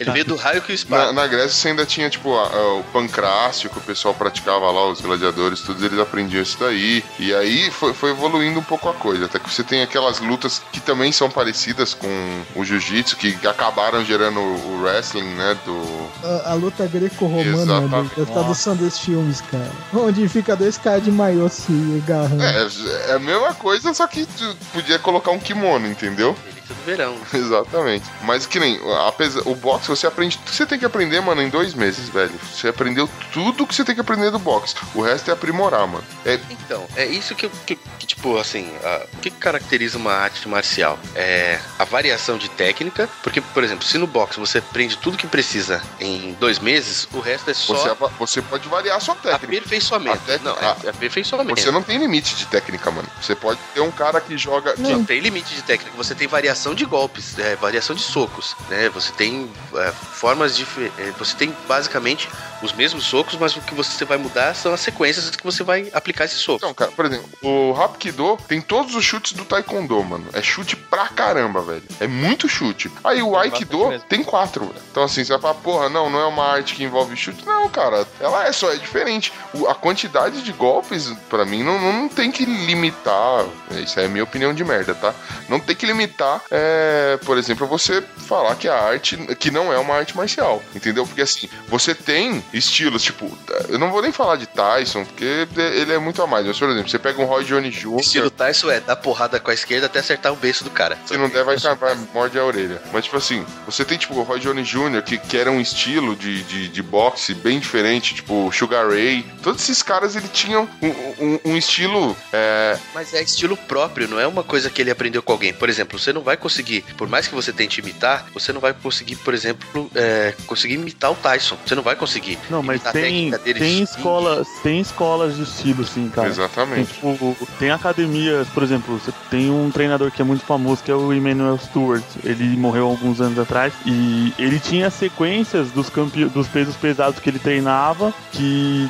Ele veio do raio que o Na, Esparta. na Grécia você ainda tinha, tipo, a- a- o pancrácio que o pessoal praticava lá, os gladiadores, todos eles aprendiam isso daí. E aí foi, foi evoluindo um pouco a coisa. Até que você tem aquelas lutas que também são parecidas com o jiu-jitsu, que acabaram gerando o o wrestling, né? Do. A, a luta greco-romana né, da tradução dos filmes, cara. Onde fica dois caras de maiô se agarrando. É, é a mesma coisa, só que tu podia colocar um kimono, entendeu? Do verão. Exatamente. Mas que nem, apesar, o boxe você aprende tudo que você tem que aprender, mano, em dois meses, velho. Você aprendeu tudo que você tem que aprender do boxe. O resto é aprimorar, mano. É, Então, é isso que, que, que, tipo, assim, a- o que caracteriza uma arte marcial? É a variação de técnica, porque, por exemplo, se no boxe você aprende tudo que precisa em dois meses, o resto é só você, você pode variar a sua técnica. aperfeiçoamento. A técnica- não, é, é aperfeiçoamento. Você não tem limite de técnica, mano. Você pode ter um cara que joga. que- Não tem limite de técnica, você tem variação de golpes, é, variação de socos, né? Você tem é, formas de. Você tem basicamente os mesmos socos, mas o que você vai mudar são as sequências que você vai aplicar esse soco. Então, cara, por exemplo, o Hapkido tem todos os chutes do Taekwondo, mano. É chute pra caramba, velho. É muito chute. Aí o Aikido mesmo. tem quatro, velho. Então, assim, você vai falar, porra, não, não é uma arte que envolve chute. Não, cara, ela é só, é diferente. O- a quantidade de golpes, pra mim, não, não tem que limitar. Isso é a minha opinião de merda, tá? Não tem que limitar, é, por exemplo, você falar que a arte, que não é uma arte marcial, entendeu? Porque assim, você tem estilos, tipo, eu não vou nem falar de Tyson, porque ele é muito a mais. Mas, por exemplo, você pega um Roy Jones Jr. O estilo Tyson é dar porrada com a esquerda até acertar o beiço do cara. Se não der, vai, vai morde a orelha. Mas, tipo assim, você tem, tipo, o Roy Jones Jr., que, que era um estilo de, de, de boxe bem diferente, tipo, Sugar Ray. Todos esses caras, ele tinham um, um, um estilo. É, Mas é estilo próprio, não é uma coisa que ele aprendeu com alguém. Por exemplo, você não vai conseguir, por mais que você tente imitar, você não vai conseguir, por exemplo, é, conseguir imitar o Tyson. Você não vai conseguir. Não, mas tem, tem escolas, tem escolas de estilo, sim, cara. Tem, exatamente. tipo, tem academias, por exemplo, você tem um treinador que é muito famoso, que é o Emmanuel Stewart. Ele morreu alguns anos atrás. E ele tinha sequências dos, campe... dos pesos pesados que ele treinava, que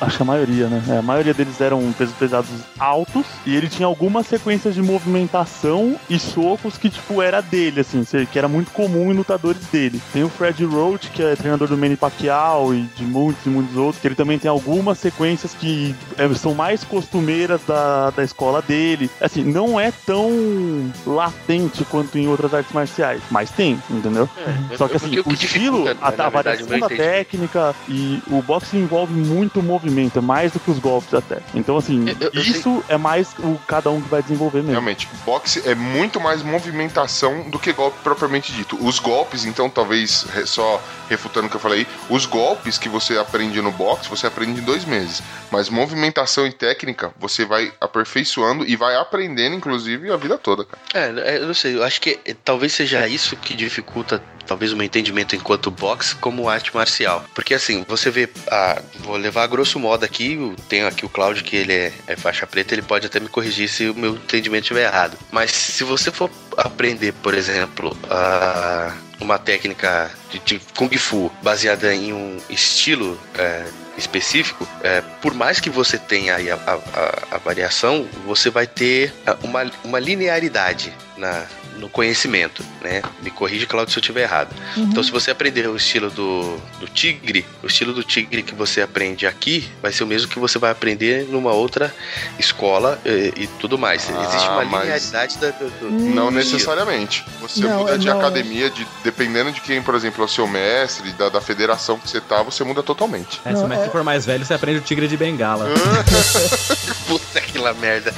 acho que a maioria, né? É, a maioria deles eram pesos pesados altos. E ele tinha algumas sequências de movimentação e socos que, tipo, era dele, assim, que era muito comum em lutadores dele. Tem o Fred Roach, que é treinador do Manny Pacquiao e de muitos e muitos outros, que ele também tem algumas sequências que é, são mais costumeiras da, da escola dele. Assim, não é tão latente quanto em outras artes marciais, mas tem, entendeu? É, Só que é assim, o estilo, dificulta, a, a variação da técnica e o boxe envolve muito movimento, é mais do que os golpes até. Então, assim, Eu- eu- eu isso é mais o cada um que vai desenvolver mesmo. Realmente, boxe é muito mais movimentação do que golpe propriamente dito. Os golpes, então, talvez só refutando o que eu falei, os golpes que você aprende no boxe, você aprende em dois meses. Mas movimentação e técnica, você vai aperfeiçoando e vai aprendendo, inclusive, a vida toda, cara. É, é, eu não sei, eu acho que é, talvez seja isso que dificulta talvez o meu entendimento enquanto boxe como arte marcial. Porque assim, você vê, ah, vou levar a grosso modo aqui, eu tenho aqui o Cláudio que ele é, é faixa preta, ele pode até me corrigir se o meu entendimento estiver errado. Mas se você for aprender, por exemplo, a uma técnica de, de Kung Fu baseada em um estilo é, específico, é, por mais que você tenha a, a- a- variação, você vai ter ah, uma, uma linearidade na, no conhecimento, né? Me corrija, Claudio, se eu estiver errado. Então, se você aprender o estilo do, do tigre, o estilo do tigre que você aprende aqui vai ser o mesmo que você vai aprender numa outra escola e, e tudo mais. Ah, Existe uma mas- linearidade da, do, do- Não do necessariamente. Você Não, muda de não. academia, de, dependendo de quem, por exemplo, é o seu mestre, da, da federação que você tá, você muda totalmente. É, se- Não, mas é- for mais velho, você aprende o tigre de bengala. Puta que lá merda.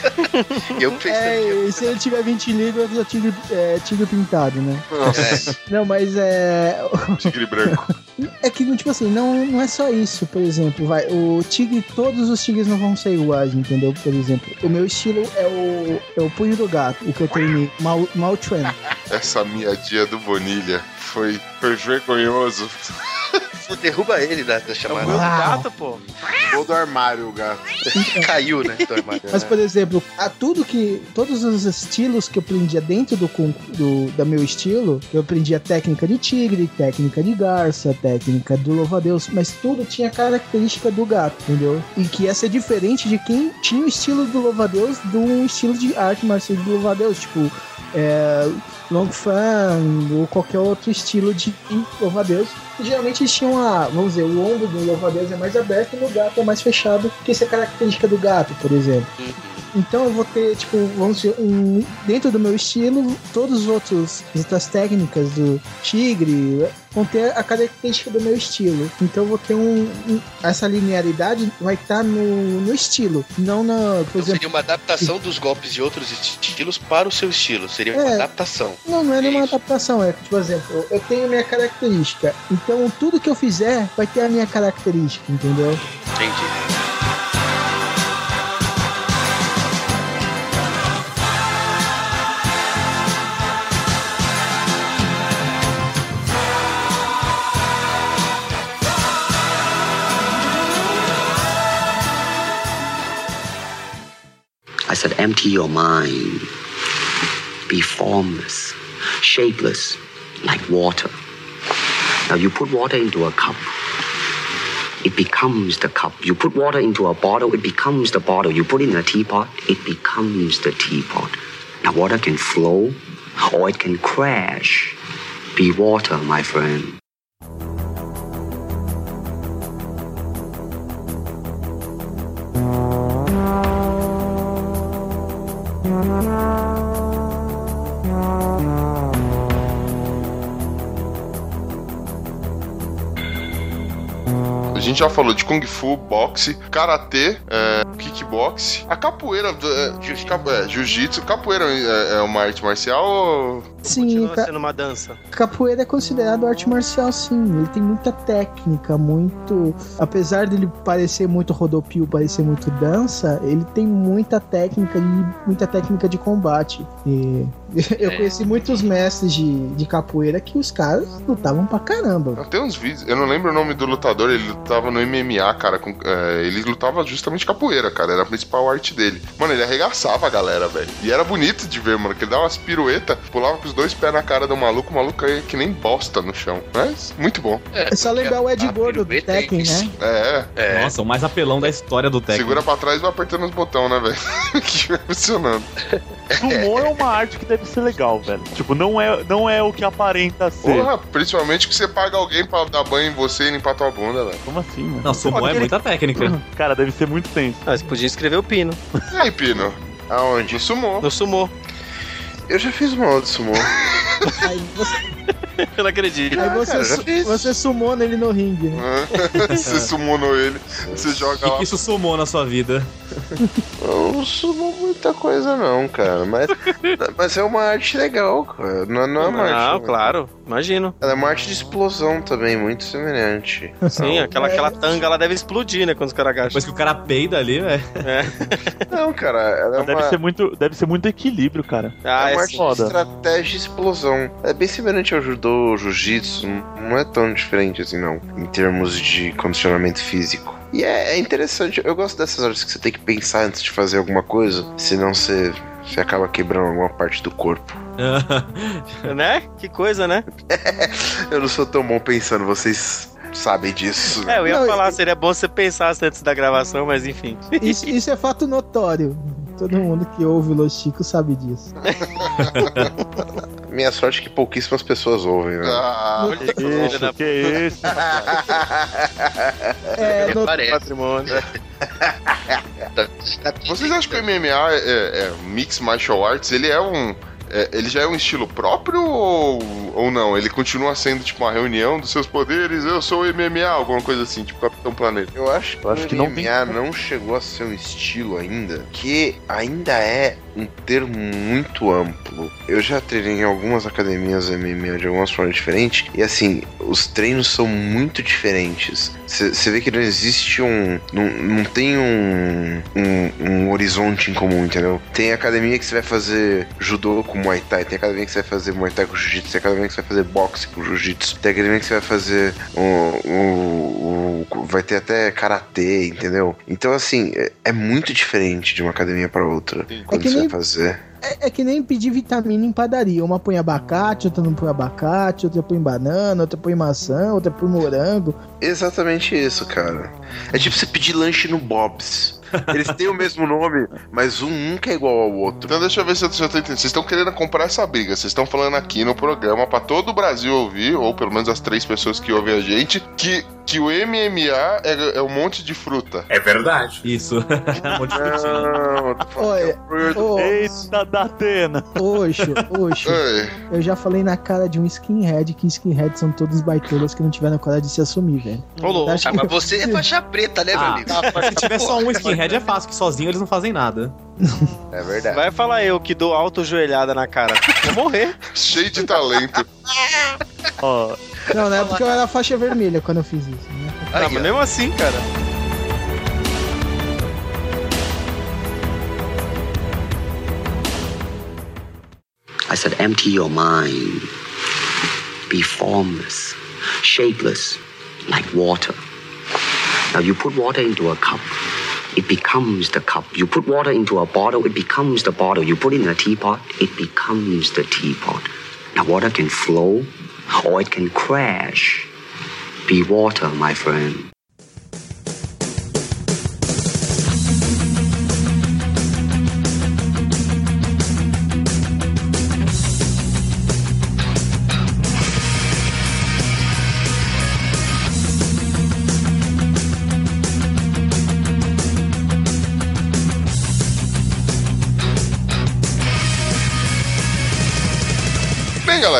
Eu pensei. É, e se ele tiver 20 libras, é tigre, é tigre pintado, né? Nossa, Não, mas é. tigre branco. É que, tipo assim, não, não é só isso, por exemplo, vai. O tigre, todos os tigres não vão ser iguais, entendeu? Por exemplo, o meu estilo é o, é o punho do gato, o que eu treinei, mal, mal trend. Essa miadinha do Bonilha foi, foi vergonhoso. Derruba ele da, da É o chamada. meu Uau. gato, pô. Ou do armário, o gato. Caiu, né? do armário. Mas, por exemplo, a tudo que. Todos os estilos que eu aprendia dentro do, do da meu estilo, eu aprendi a técnica de tigre, técnica de garça, técnica do louva-a-Deus, mas tudo tinha característica do gato, entendeu? E que ia ser diferente de quem tinha o estilo do louva-a-Deus do estilo de arte marcial do louva-a-Deus, tipo. É, Long Fan ou qualquer outro estilo de louva-a-Deus. Geralmente eles tinham a, vamos dizer, o ombro do louva-a-Deus é mais aberto e no gato é mais fechado, que isso é característica do gato, por exemplo. Então eu vou ter, tipo, vamos dizer, um, dentro do meu estilo, todos os outros, as outras técnicas do tigre vão ter a característica do meu estilo. Então eu vou ter um. um- essa linearidade vai estar no, no estilo, não na. Por Então exemplo. seria uma adaptação dos golpes de outros estilos para o seu estilo. Seria uma É. adaptação. Não, não é nenhuma adaptação, é tipo, por exemplo, eu tenho a minha característica. Então tudo que eu fizer vai ter a minha característica, entendeu? Entendi. I said, empty your mind. Be formless, shapeless, like water. Now you put water into a cup. It becomes the cup. You put water into a bottle, it becomes the bottle. You put it in a teapot, it becomes the teapot. Now water can flow or it can crash. Be water, my friend. Gente já falou de Kung Fu, boxe, karatê, é, kickbox. A capoeira, é, jiu- cap- é, jiu-jitsu, capoeira é, é uma arte marcial ou. Sim, Continua ca- sendo uma dança. capoeira é considerado arte marcial, sim. Ele tem muita técnica, muito. Apesar dele parecer muito rodopio, parecer muito dança, ele tem muita técnica e muita técnica de combate. E eu É. conheci muitos mestres de, de capoeira que os caras lutavam pra caramba. Tem uns vídeos, eu não lembro o nome do lutador, ele lutava no MMA, cara. com- é, ele lutava justamente capoeira, cara. Era a principal arte dele. Mano, ele arregaçava a galera, velho. E era bonito de ver, mano, que ele dava umas piruetas, pulava com os dois pés na cara do maluco, o maluco caía que nem bosta no chão. Mas, muito bom. É só lembrar o Ed Gordo do é Tekken, né? É, É. Nossa, o mais apelão da história do Tekken. segura pra trás e vai apertando os botões, né, velho? que impressionante. Sumô é uma arte que deve ser legal, velho. Tipo, não é, não é o que aparenta ser. Porra, principalmente que você paga alguém pra dar banho em você e limpar tua bunda, velho. Como assim, mano? Não, sumô é Aquele- muita técnica. Cara, deve ser muito tenso. Ah, você podia escrever o pino. E aí, Pino? Aonde? No sumô. No sumô. Eu já fiz uma aula de sumô. Aí você, Eu não acredito. aí você, já su- você sumou nele no ringue, né? você sumonou ele, você joga que, lá. que isso sumou na sua vida? Eu não sumou muita coisa não, cara. Mas, mas é uma arte legal, cara. Não, não é uma Não, arte. claro. Imagino. Ela é uma arte de explosão também, muito semelhante. Sim, aquela, aquela tanga ela deve explodir, né? Quando os caras agacham. Depois que o cara peida ali, velho. Não, cara, ela é Mas deve uma, ser muito, deve ser muito equilíbrio, cara. Ah, é é uma arte de foda. estratégia e explosão. É bem semelhante ao judô, ao jiu-jitsu. Não é tão diferente assim, não. Em termos de condicionamento físico. E é, é interessante. Eu gosto dessas artes que você tem que pensar antes de fazer alguma coisa. Senão você, você acaba quebrando alguma parte do corpo. Né? Que coisa, né? Eu não sou tão bom pensando, vocês sabem disso. né? É, eu ia Não, falar, seria bom você pensasse antes da gravação, mas enfim. Isso, isso é fato notório. Todo mundo que ouve o Los Chico sabe disso. Minha sorte é que pouquíssimas pessoas ouvem, né? Ah, Olha que Isso, da que esse? É, no, Parece. patrimônio. vocês acham que o MMA é, é Mix Martial Arts? Ele é um. É, ele já é um estilo próprio ou, ou não? Ele continua sendo tipo uma reunião dos seus poderes? Eu sou o MMA, alguma coisa assim, tipo Capitão Planeta. Eu acho que, Eu acho o que não tem MMA não chegou a ser um estilo ainda, que ainda é um termo muito amplo. Eu já treinei em algumas academias MMA de algumas formas diferentes, e assim, os treinos são muito diferentes. Você vê que não existe um. Não, não tem um, um, um horizonte em comum, entendeu? Tem academia que você vai fazer judô com Muay Thai, tem academia que você vai fazer Muay Thai com Jiu-Jitsu, tem academia que você vai fazer boxe com Jiu-Jitsu, tem academia que você vai fazer o, o, o- vai ter até karatê, entendeu? Então assim, é, é muito diferente de uma academia para outra quando que você nem- fazer. é, é que nem pedir vitamina em padaria. Uma põe abacate, outra não põe abacate, outra põe banana, outra põe maçã, outra põe morango. Exatamente isso, cara. É tipo você pedir lanche no Bob's. Eles têm o mesmo nome, mas um nunca é igual ao outro. Então deixa eu ver se eu, se eu tô entendendo. Vocês estão querendo comprar essa briga. Vocês estão falando aqui no programa pra todo o Brasil ouvir, ou pelo menos as três pessoas que ouvem a gente, que que o MMA é, é um monte de fruta. É verdade. Isso. Um monte de. Não, Olha, ô, Eita, da Atena. Oxo, oxo. Ei, Eu já falei na cara de um skinhead que skinhead são todos baitolas que não tiveram coragem de se assumir, velho. Ô, louco. Acho Ah, que- mas você é faixa preta, né, meu Ah, amigo? Se tiver só um skinhead é fácil, que sozinho eles não fazem nada. É verdade. Vai falar eu que dou auto-joelhada na cara. Vou morrer. cheio de talento. Ó, Não, na época eu era faixa vermelha quando eu fiz isso. Né? Ah, mas mesmo assim, cara. I said, empty your mind. Be formless, shapeless, like water. Now you put water into a cup, it becomes the cup. You put water into a bottle, it becomes the bottle. You put it in a teapot, it becomes the teapot. Now water can flow or it can crash. Be water, my friend.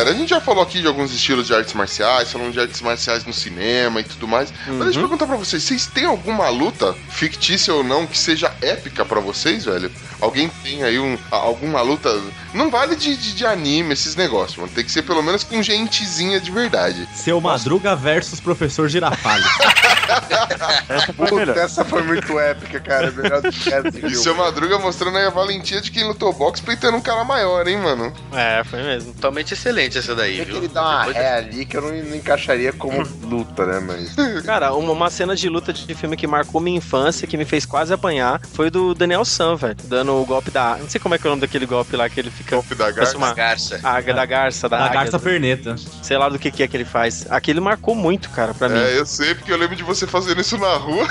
A gente já falou aqui de alguns estilos de artes marciais, falando de artes marciais no cinema e tudo mais. Mas deixa eu perguntar pra vocês, vocês têm alguma luta, fictícia ou não, que seja épica pra vocês, velho? Alguém tem aí um, a- alguma luta. Não vale de, de, de anime esses negócios, mano. Tem que ser pelo menos com gentezinha de verdade. Seu Madruga versus Professor Girafales. essa foi a Puta, essa foi muito épica, cara. Melhor do que essa viu. seu Madruga mostrando aí a valentia de quem lutou boxe peitando um cara maior, hein, mano? É, foi mesmo. Totalmente excelente essa daí, Tem que viu? ele dá uma Depois ré ali que eu não, não encaixaria como luta, né? Mas. Cara, uma, uma cena de luta de filme que marcou minha infância, que me fez quase apanhar, foi do Daniel San, velho. Dando o golpe da. Não sei como é que é o nome daquele golpe lá que ele fica. Golpe da garça. uma Garça. águia da garça, da, Da águia, garça perneta. sei lá do que, que é que ele faz. Aquele marcou muito, cara, pra mim. É, eu sei, porque eu lembro de você fazendo isso na rua.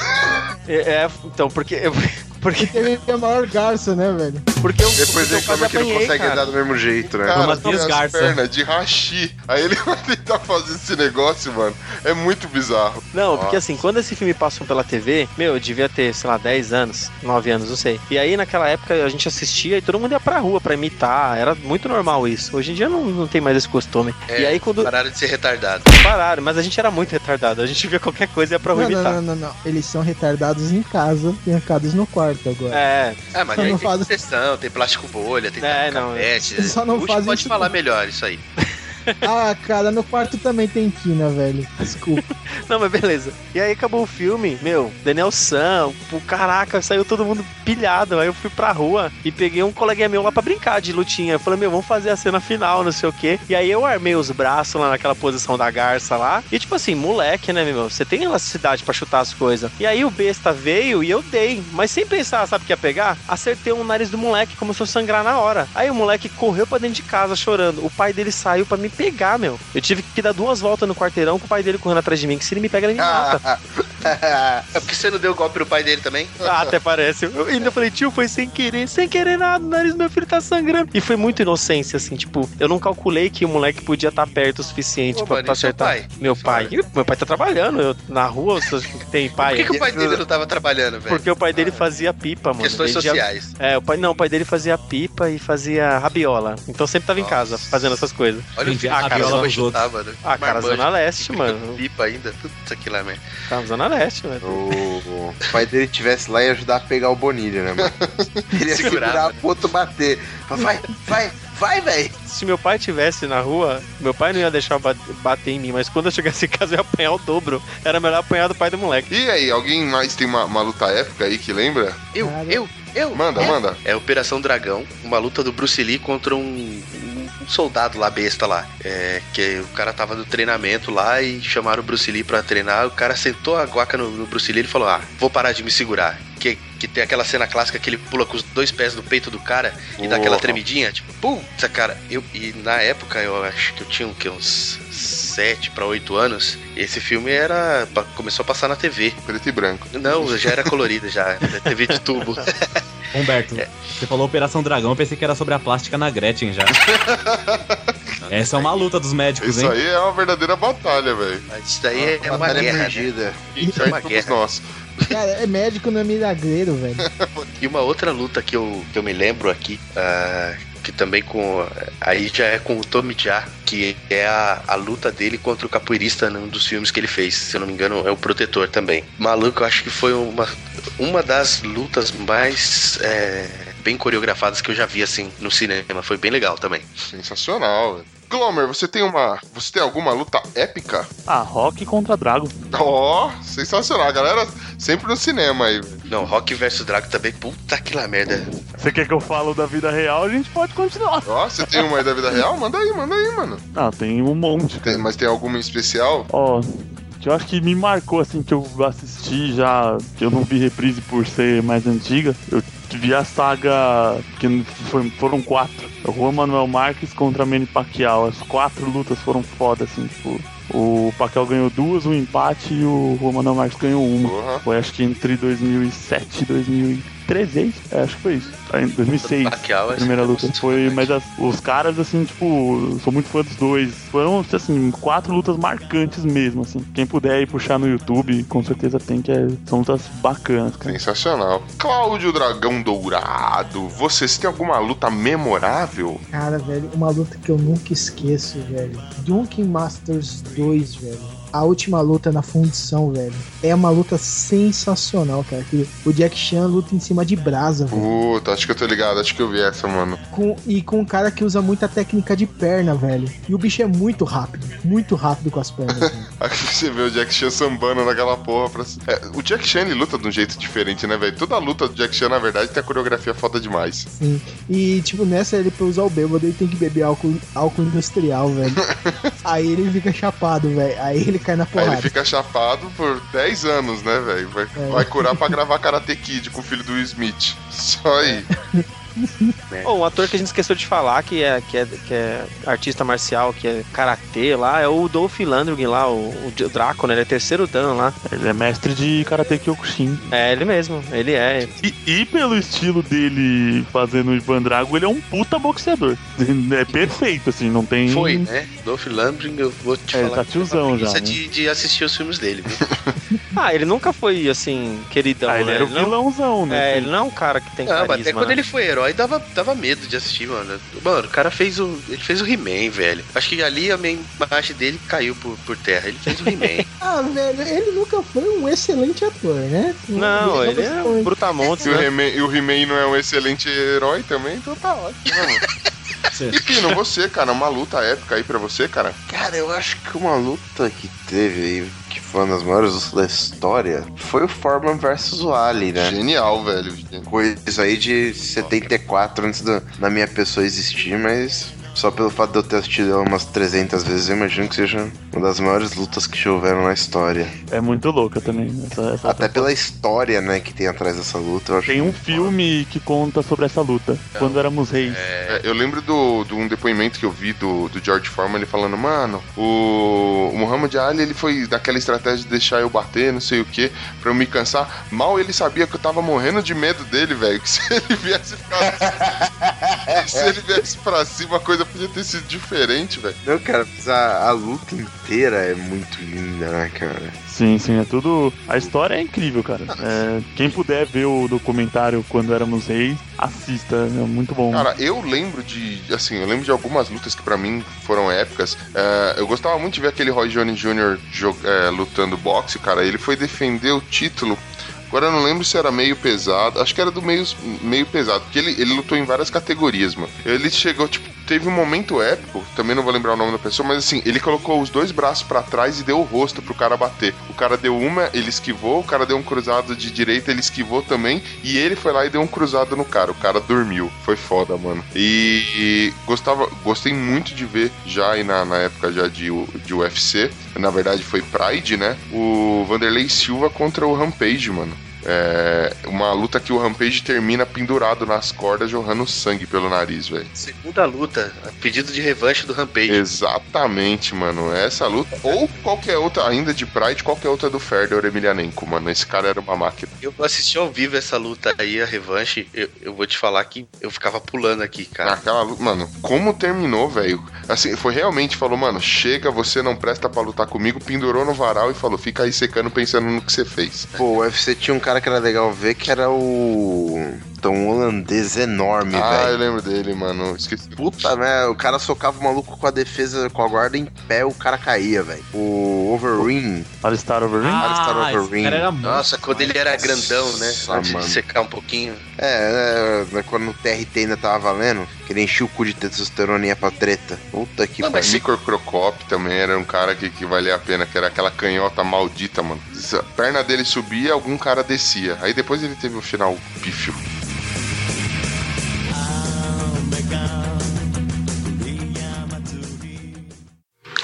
É, é, então, porque. eu- Porque, Teve a maior garça, né, velho? porque eu, Depois porque ele reclama que não consegue cara. andar do mesmo jeito, né? Cara, Garça. pernas de rachi. Aí ele vai tentar fazer esse negócio, mano. É muito bizarro. Não, porque Nossa. assim, quando esse filme passou pela TV, meu, eu devia ter, sei lá, 10 anos, 9 anos, não sei. E aí, naquela época, a gente assistia e todo mundo ia pra rua pra imitar. Era muito normal isso. Hoje em dia não, não tem mais esse costume. É, e aí, quando Pararam de ser retardado. pararam, mas a gente era muito retardado. A gente via qualquer coisa e ia pra rua Não, não, imitar. não, não, não. Eles são retardados em casa, trancados no quarto agora. É, Ah, mas Só aí não tem faz- tem plástico bolha, tem É, é, não, só não faz pode isso falar com- melhor isso aí. Ah, cara, no quarto também tem quina, velho. Desculpa. não, mas beleza. E aí acabou o filme, meu, Daniel San, pô, caraca, saiu todo mundo pilhado. Aí eu fui pra rua e peguei um coleguinha meu lá pra brincar de lutinha. Eu falei, meu, vamos fazer a cena final, não sei o quê. E aí eu armei os braços lá naquela posição da garça lá. E tipo assim, moleque, né, meu? Você tem elasticidade pra chutar as coisas. E aí o besta veio e eu dei. Mas sem pensar, sabe o que ia pegar? Acertei o nariz do moleque, começou a sangrar na hora. Aí o moleque correu pra dentro de casa chorando. O pai dele saiu pra me pegar, meu. Eu tive que dar duas voltas no quarteirão com o pai dele correndo atrás de mim, que se ele me pega, ele me mata. É porque você não deu golpe no pai dele também? Ah, até parece. Eu ainda falei, tio, foi sem querer, sem querer nada, o nariz do meu filho tá sangrando. E foi muito inocência, assim, tipo, eu não calculei que o moleque podia estar perto o suficiente Ô, pra, mano, pra acertar. pai? Meu pai. Meu pai tá trabalhando, eu, na rua tem pai. Por que, que o pai dele não tava trabalhando, velho? Porque o pai dele fazia pipa, mano. Questões Ele já- sociais. É, o pai não, o pai dele fazia pipa e fazia rabiola. Então sempre tava em casa Nossa. fazendo essas coisas. Olha o Filho a rabiola ela vai pros chutar, mano. Ah, cara, Zona Leste, mano. Pipa ainda, tudo isso aqui lá, mesmo. Tava na Zona Leste, velho. O, o pai dele tivesse lá e ajudar a pegar o Bonilha, né, mano? Ele ia segurar pro outro bater. Vai, vai, vai, velho. Se meu pai tivesse na rua, meu pai não ia deixar ba- bater em mim, mas quando eu chegasse em casa eu ia apanhar o dobro. Era melhor apanhar do pai do moleque. E aí, alguém mais tem uma, uma luta épica aí que lembra? Eu, eu, eu. Manda, é. manda. É Operação Dragão, uma luta do Bruce Lee contra um, um- soldado lá, besta lá. É, que o cara tava no treinamento lá e chamaram o Bruce Lee pra treinar. O cara sentou a guaca no, no Bruce Lee e falou: Ah, vou parar de me segurar. Que, que tem aquela cena clássica que ele pula com os dois pés no peito do cara e dá aquela tremidinha, tipo, puta, cara. Eu, e na época eu acho que eu tinha o quê, uns 7 pra 8 anos. Esse filme era. começou a passar na TV. Preto e branco. Não, já era colorida já. TV de tubo. Humberto, você falou Operação Dragão, eu pensei que era sobre a plástica na Gretchen já. Essa é uma luta dos médicos, Isso hein? aí é uma verdadeira batalha, velho. Isso daí é uma Batalha guerra, né? perdida. Isso é uma Todos guerra. nós. Cara, é médico, não é milagreiro, velho. E uma outra luta que eu, que eu me lembro aqui, ah, que também com. Aí já é com o Tommy Jaa, que é a, a luta dele contra o capoeirista num dos filmes que ele fez. Se eu não me engano, é o Protetor também. Maluco, eu acho que foi uma, uma das lutas mais. é, bem coreografadas que eu já vi assim no cinema. Foi bem legal também. Sensacional, velho. Glomer, você tem uma. Você tem alguma luta épica? Ah, Rock contra Drago. Ó, sensacional. A galera sempre no cinema aí, velho. Não, Rock vs Drago também, puta que lá merda. Você quer que eu falo da vida real? A gente pode continuar. Ó, você tem uma aí da vida real? Manda aí, manda aí, mano. Ah, tem um monte. Tem- mas tem alguma em especial? Ó, que eu acho que me marcou, assim, que eu assisti já, que eu não vi reprise por ser mais antiga. Eu vi a saga, que foi- foram quatro. O Juan Manuel Marques contra Manny Pacquiao. As quatro lutas foram foda, assim, tipo... O Pacquiao ganhou duas, um empate e o Juan Manuel Marques ganhou uma. Porra. Foi acho que entre 2007 e 2013, é, acho que foi isso. Ah, Em 2006. Pacquiao, A primeira luta foi, mas as- os caras, assim, tipo, sou muito fã dos dois. Foram, assim, quatro lutas marcantes mesmo, assim. Quem puder ir puxar no YouTube, com certeza tem, que é- são lutas bacanas, cara. Sensacional. Cláudio Dragão Dourado, você, você tem alguma luta memorável? Cara, velho, uma luta que eu nunca esqueço, velho. Dunkin Masters 2, velho. A última luta na fundição, velho. É uma luta sensacional, cara. Que o Jack Chan luta em cima de brasa, velho. Puta, acho que eu tô ligado, acho que eu vi essa, mano. Com, e com um cara que usa muita técnica de perna, velho. E o bicho é muito rápido. Muito rápido com as pernas. Aqui você vê o Jack Chan sambando naquela porra. Pra... É, o Jack Chan ele luta de um jeito diferente, né, velho? Toda luta do Jack Chan, na verdade, tem a coreografia foda demais. Sim. E, tipo, nessa ele pra usar o bêbado, ele tem que beber álcool, álcool industrial, velho. Aí ele fica chapado, velho. Aí ele cai na Aí porrada. ele fica chapado por 10 anos, né, velho? Vai, É. vai curar pra gravar Karate Kid com o filho do Smith. Só aí. Pô, um ator que a gente esqueceu de falar, que é, que é, que é artista marcial, que é karatê lá, é o Dolph Lundgren lá, o, o Draco, né? Ele é terceiro dan lá. Ele é mestre de Karate Kyokushin. É ele mesmo, ele é. E, e pelo estilo dele fazendo o Ivan Drago, ele é um puta boxeador. É perfeito, assim, não tem... Foi, né? Dolph Lundgren, eu vou te É, falar. tá tiozão já, né? de, de assistir os filmes dele, viu? Ah, ele nunca foi, assim, queridão, Ah, ele né? era o vilãozão, né? É, ele não é um cara que tem Não, carisma. mas até quando né? ele foi herói, dava, dava medo de assistir, mano. Mano, o cara fez o. Ele fez o He-Man, velho. Acho que ali a minha imagem dele caiu por, por terra. Ele fez o He-Man. Ah, velho, ele nunca foi um excelente ator, né? Não, ele é um brutamontes, E o né? He-Man e o He-Man não é um excelente herói também, então tá ótimo, mano? E Pino, você, cara, uma luta épica aí pra você, cara? Cara, eu acho que uma luta que teve aí, uma das maiores lutas da história, foi o Foreman versus o Ali, né? Genial, velho. Coisa aí de 74 antes da, da minha pessoa existir, mas só pelo fato de eu ter assistido ela umas 300 vezes, eu imagino que seja uma das maiores lutas que houveram na história. É muito louca também. Essa, essa Até pela história, né, que tem atrás dessa luta, eu acho. Tem um filme que conta sobre essa luta. Quando éramos reis. É, eu lembro do, de um depoimento que eu vi do, do George Foreman, ele falando, mano, o, o Muhammad Ali, ele foi daquela estratégia de deixar eu bater, não sei o que, pra eu me cansar. Mal ele sabia que eu tava morrendo de medo dele, velho, que se ele viesse pra se ele viesse pra cima, a coisa podia ter sido diferente, velho. Não, cara, a, a luta inteira é muito linda, né, cara? Sim, sim, é tudo. A história é incrível, cara. É, quem puder ver o documentário Quando Éramos Reis, assista, é muito bom. Cara, eu lembro de, assim, eu lembro de algumas lutas que pra mim foram épicas. É, eu gostava muito de ver aquele Roy Jones Jr. jog- é, lutando boxe, cara. Ele foi defender o título. Agora eu não lembro se era meio pesado. Acho que era do meio, meio pesado. Porque ele, ele lutou em várias categorias, mano. Ele chegou, tipo, teve um momento épico. Também não vou lembrar o nome da pessoa, mas assim, ele colocou os dois braços pra trás e deu o rosto pro cara bater. O cara deu uma, ele esquivou. O cara deu um cruzado de direita, ele esquivou também. E ele foi lá e deu um cruzado no cara. O cara dormiu. Foi foda, mano. E, e gostava, gostei muito de ver já aí na, na época já de, de UFC. Na verdade foi Pride, né? O Vanderlei Silva contra o Rampage, mano. É uma luta que o Rampage termina pendurado nas cordas, jorrando sangue pelo nariz, velho. Segunda luta, pedido de revanche do Rampage. Exatamente, mano. Essa luta, ou qualquer outra, ainda de Pride, qualquer outra do Ferdor Emelianenko, mano. Esse cara era uma máquina. Eu assisti ao vivo essa luta aí, a revanche. Eu, eu vou te falar que eu ficava pulando aqui, cara. Aquela luta, mano, como terminou, velho? Assim, foi realmente, falou, mano, chega, você não presta pra lutar comigo, pendurou no varal e falou, fica aí secando pensando no que você fez. Pô, o UFC tinha um cara que era legal ver que era o. Então, um holandês enorme, ah, eu velho. lembro dele, mano. Esqueci. Puta, né? O cara socava o maluco com a defesa, com a guarda em pé, o cara caía, velho. O Overeem. Alistar Overeem? Ah, esse Overeem. cara era muito Nossa, quando ele era grandão, né? Mano. de secar um pouquinho. É, né, quando o TRT ainda tava valendo, que ele enchia o cu de testosterona e ia pra treta. Puta que Não, mas pariu. Micro Crocop também era um cara que, que valia a pena, que era aquela canhota maldita, mano. A perna dele subia, algum cara descia. Aí depois ele teve o final pífio.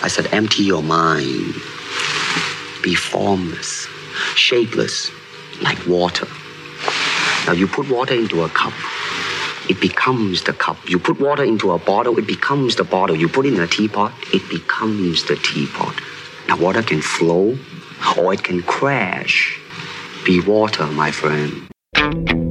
I said, empty your mind. Be formless, shapeless, like water. Now, you put water into a cup, it becomes the cup. You put water into a bottle, it becomes the bottle. You put it in a teapot, it becomes the teapot. Now, water can flow or it can crash. Be water, my friend.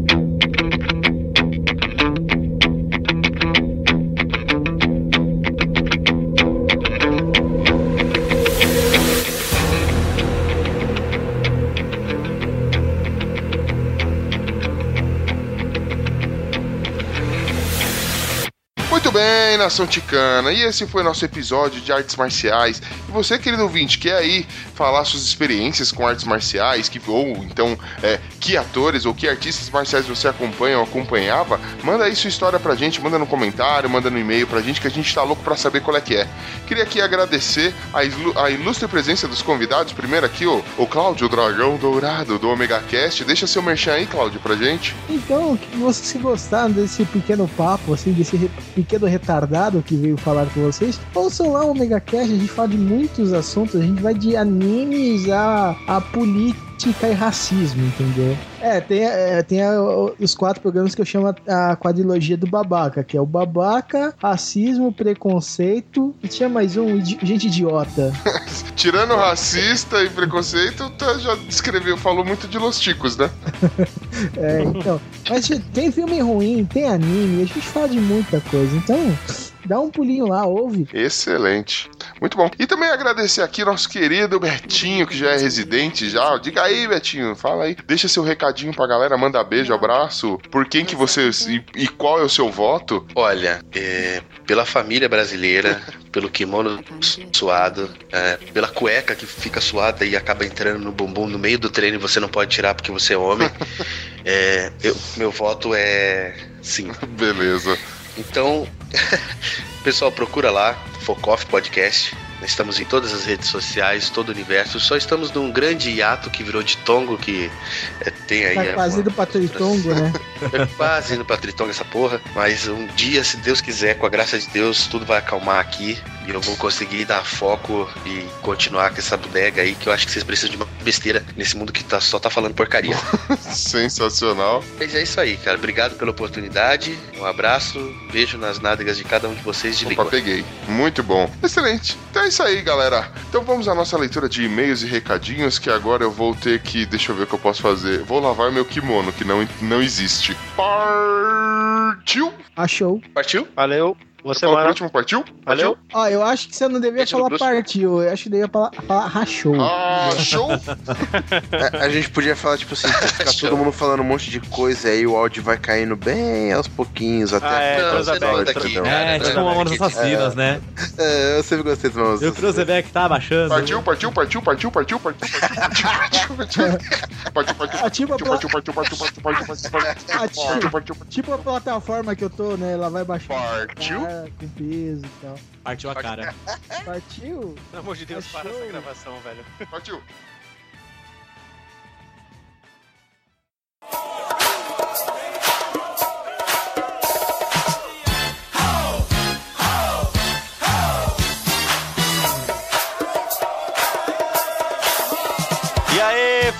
Nação ticana. E esse foi nosso episódio de artes marciais. Você, querido ouvinte, quer aí falar suas experiências com artes marciais, que, ou então é, que atores ou que artistas marciais você acompanha ou acompanhava? Manda aí sua história pra gente, manda no comentário, manda no e-mail pra gente, que a gente tá louco pra saber qual é que é. Queria aqui agradecer a, ilu- a ilustre presença dos convidados. Primeiro aqui, o, o Cláudio Dragão Dourado do Omega Cast. Deixa seu merchan aí, Cláudio, pra gente. Então, que vocês gostaram desse pequeno papo, assim, desse re- pequeno retardado que veio falar com vocês, ouçam lá o Omega Cast, a gente fala de muitos assuntos, a gente vai de animes a, a política e racismo, entendeu? É, tem, é, tem a- os quatro programas que eu chamo a, a quadrilogia do babaca, que é o babaca, racismo, preconceito, e tinha mais um, idi- gente idiota. Tirando racista e preconceito, tá, já descreveu, falou muito de Los Ticos, né? É, então. Mas tem filme ruim, tem anime, a gente fala de muita coisa. Então, dá um pulinho lá, ouve. Excelente. Muito bom. E também agradecer aqui nosso querido Betinho, que já é residente já. Diga aí, Betinho, fala aí. Deixa seu recadinho pra galera, manda beijo, abraço. Por quem que você... E, e qual é o seu voto? Olha, é, pela família brasileira, pelo kimono suado, é, pela cueca que fica suada e acaba entrando no bumbum no meio do treino e você não pode tirar porque você é homem. É, eu- meu voto é sim. Beleza. Então, pessoal, procura lá, Focoff Podcast. Estamos em todas as redes sociais, todo o universo. Só estamos num grande hiato que virou de tongo, que é, tem aí. Tá é, quase uma- indo pra Tritongo, né? é quase indo pra Tritonga essa porra. Mas um dia, se Deus quiser, com a graça de Deus, tudo vai acalmar aqui. E eu vou conseguir dar foco e continuar com essa bodega aí, que eu acho que vocês precisam de uma besteira nesse mundo que tá, só tá falando porcaria. Sensacional. Mas é isso aí, cara. Obrigado pela oportunidade. Um abraço, beijo nas nádegas de cada um de vocês de Opa, língua. peguei. Muito bom. Excelente. Então é isso aí, galera. Então vamos à nossa leitura de e-mails e recadinhos, que agora eu vou ter que... Deixa eu ver o que eu posso fazer. Vou lavar meu kimono, que não, não existe. Partiu? Achou. Partiu? Valeu. Boa Qual é o último? Partiu? Valeu. Ó, eu acho que você não devia falar partiu, eu acho que devia falar, falar rachou. Ah, show! A, a gente podia falar, tipo assim, ficar todo mundo falando um monte de coisa, aí o áudio vai caindo bem aos pouquinhos, até Ah, é, a você anda aqui, cara. É, tipo Mamonas. Assassinas, né? É, eu sempre gostei dos meus. E o Cruzebeck tá abaixando. Partiu, partiu, partiu, partiu, partiu, partiu, partiu, partiu, partiu, partiu, partiu, Ativa a pla- partiu, partiu, partiu, partiu, partiu, partiu, partiu, partiu, partiu, Tipo a plataforma que eu tô, né? Ela vai baixar. Partiu? Com peso e tal. Partiu a cara. Partiu? Pelo amor de Deus, para Achou. essa gravação, velho. partiu.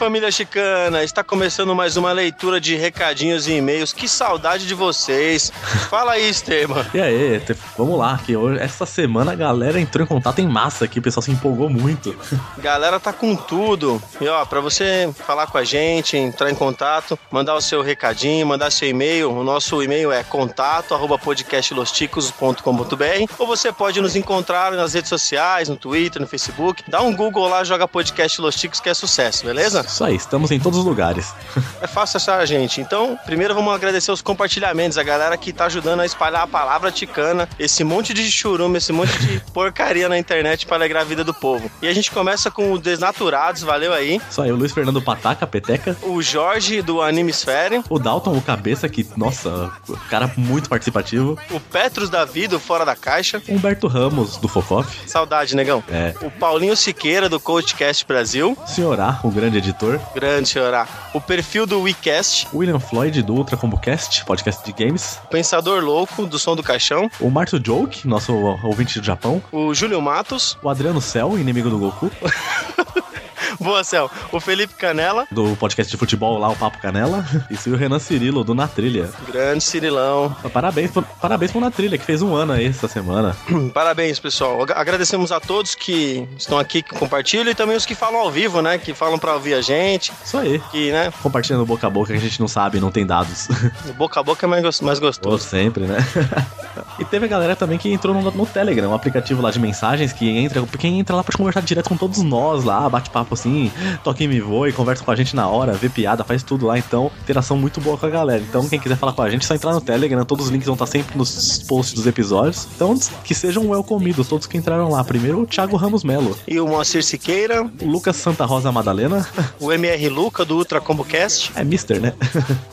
Família chicana, está começando mais uma leitura de recadinhos e e-mails. Que saudade de vocês. Fala aí, Esteban. E aí, vamos lá, que hoje, essa semana a galera entrou em contato em massa aqui, o pessoal se empolgou muito. Galera tá com tudo. E ó, pra você falar com a gente, entrar em contato, mandar o seu recadinho, mandar seu e-mail. O nosso e-mail é contato arroba podcastlosticos.com.br ou você pode nos encontrar nas redes sociais, no Twitter, no Facebook. Dá um Google lá, joga podcast Los Ticos que é sucesso, beleza? Isso aí, estamos em todos os lugares. É fácil achar a gente. Então, primeiro vamos agradecer os compartilhamentos, a galera que tá ajudando a espalhar a palavra ticana, esse monte de churume, esse monte de porcaria na internet para alegrar a vida do povo. E a gente começa com o Desnaturados, valeu aí. Isso aí, o Luiz Fernando Pataca, Peteca. O Jorge do Animesfere, O Dalton, o Cabeça, que, nossa, cara muito participativo. o Petros da Vida, o Fora da Caixa. Humberto Ramos, do Focoff. Saudade, negão. É. O Paulinho Siqueira, do Coachcast Brasil. Senhorá, o grande editor. Grande senhorá. O perfil do WeCast. William Floyd, do Ultra Combo Cast, podcast de games. Pensador Louco, do Som do Caixão. O Márcio Joke, nosso ouvinte do Japão. O Júlio Matos. O Adriano Cell, inimigo do Goku. Boa, Céu. O Felipe Canela. Do podcast de futebol lá, o Papo Canela. E o Renan Cirilo, do Na Trilha. Grande Cirilão. Parabéns, parabéns pro Na Trilha, que fez um ano aí essa semana. Parabéns, pessoal. Ag- Agradecemos a todos que estão aqui, que compartilham e também os que falam ao vivo, né? Que falam pra ouvir a gente. Isso aí. Que, né? Compartilhando boca a boca, que a gente não sabe, não tem dados. Boca a boca é mais, mais gostoso. sempre, né? e teve a galera também que entrou no, no Telegram, um aplicativo lá de mensagens que entra. Quem entra lá pode conversar direto com todos nós lá, bate papo assim, toque me voe, conversa com a gente na hora, vê piada, faz tudo lá. Então, interação muito boa com a galera. Então, quem quiser falar com a gente, é só entrar no Telegram, todos os links vão estar sempre nos posts dos episódios. Então, que sejam welcomidos todos que entraram lá. Primeiro, o Thiago Ramos Melo, E o Moacir Siqueira, o Lucas Santa Rosa Madalena, o MR Luca do Ultra Combo Cast, é Mister, né?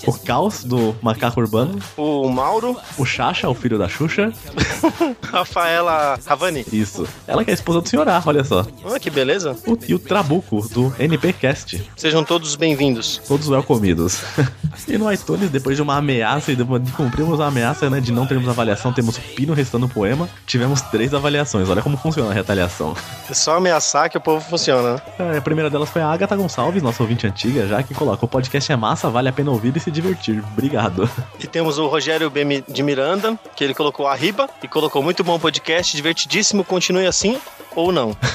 o Caos do Macaco Urbano, o Mauro, o Xaxa, o filho da Xuxa. Rafaela Ravani. Isso. Ela que é a esposa do senhor A, olha só. Olha que beleza. O, e o Trabuco, do NPcast. Sejam todos bem-vindos. Todos welcomidos. e no iTunes, depois de uma ameaça, e depois de cumprirmos a ameaça né, de não termos avaliação, temos o Pino restando o poema, tivemos três avaliações. Olha como funciona a retaliação. É só ameaçar que o povo funciona, né? É, A primeira delas foi a Agatha Gonçalves, nossa ouvinte antiga, já que coloca: o podcast é massa, vale a pena ouvir e se divertir. Obrigado. E temos o Rogério B. de Miranda, que ele colocou arriba e colocou muito bom podcast, divertidíssimo, continue assim ou não.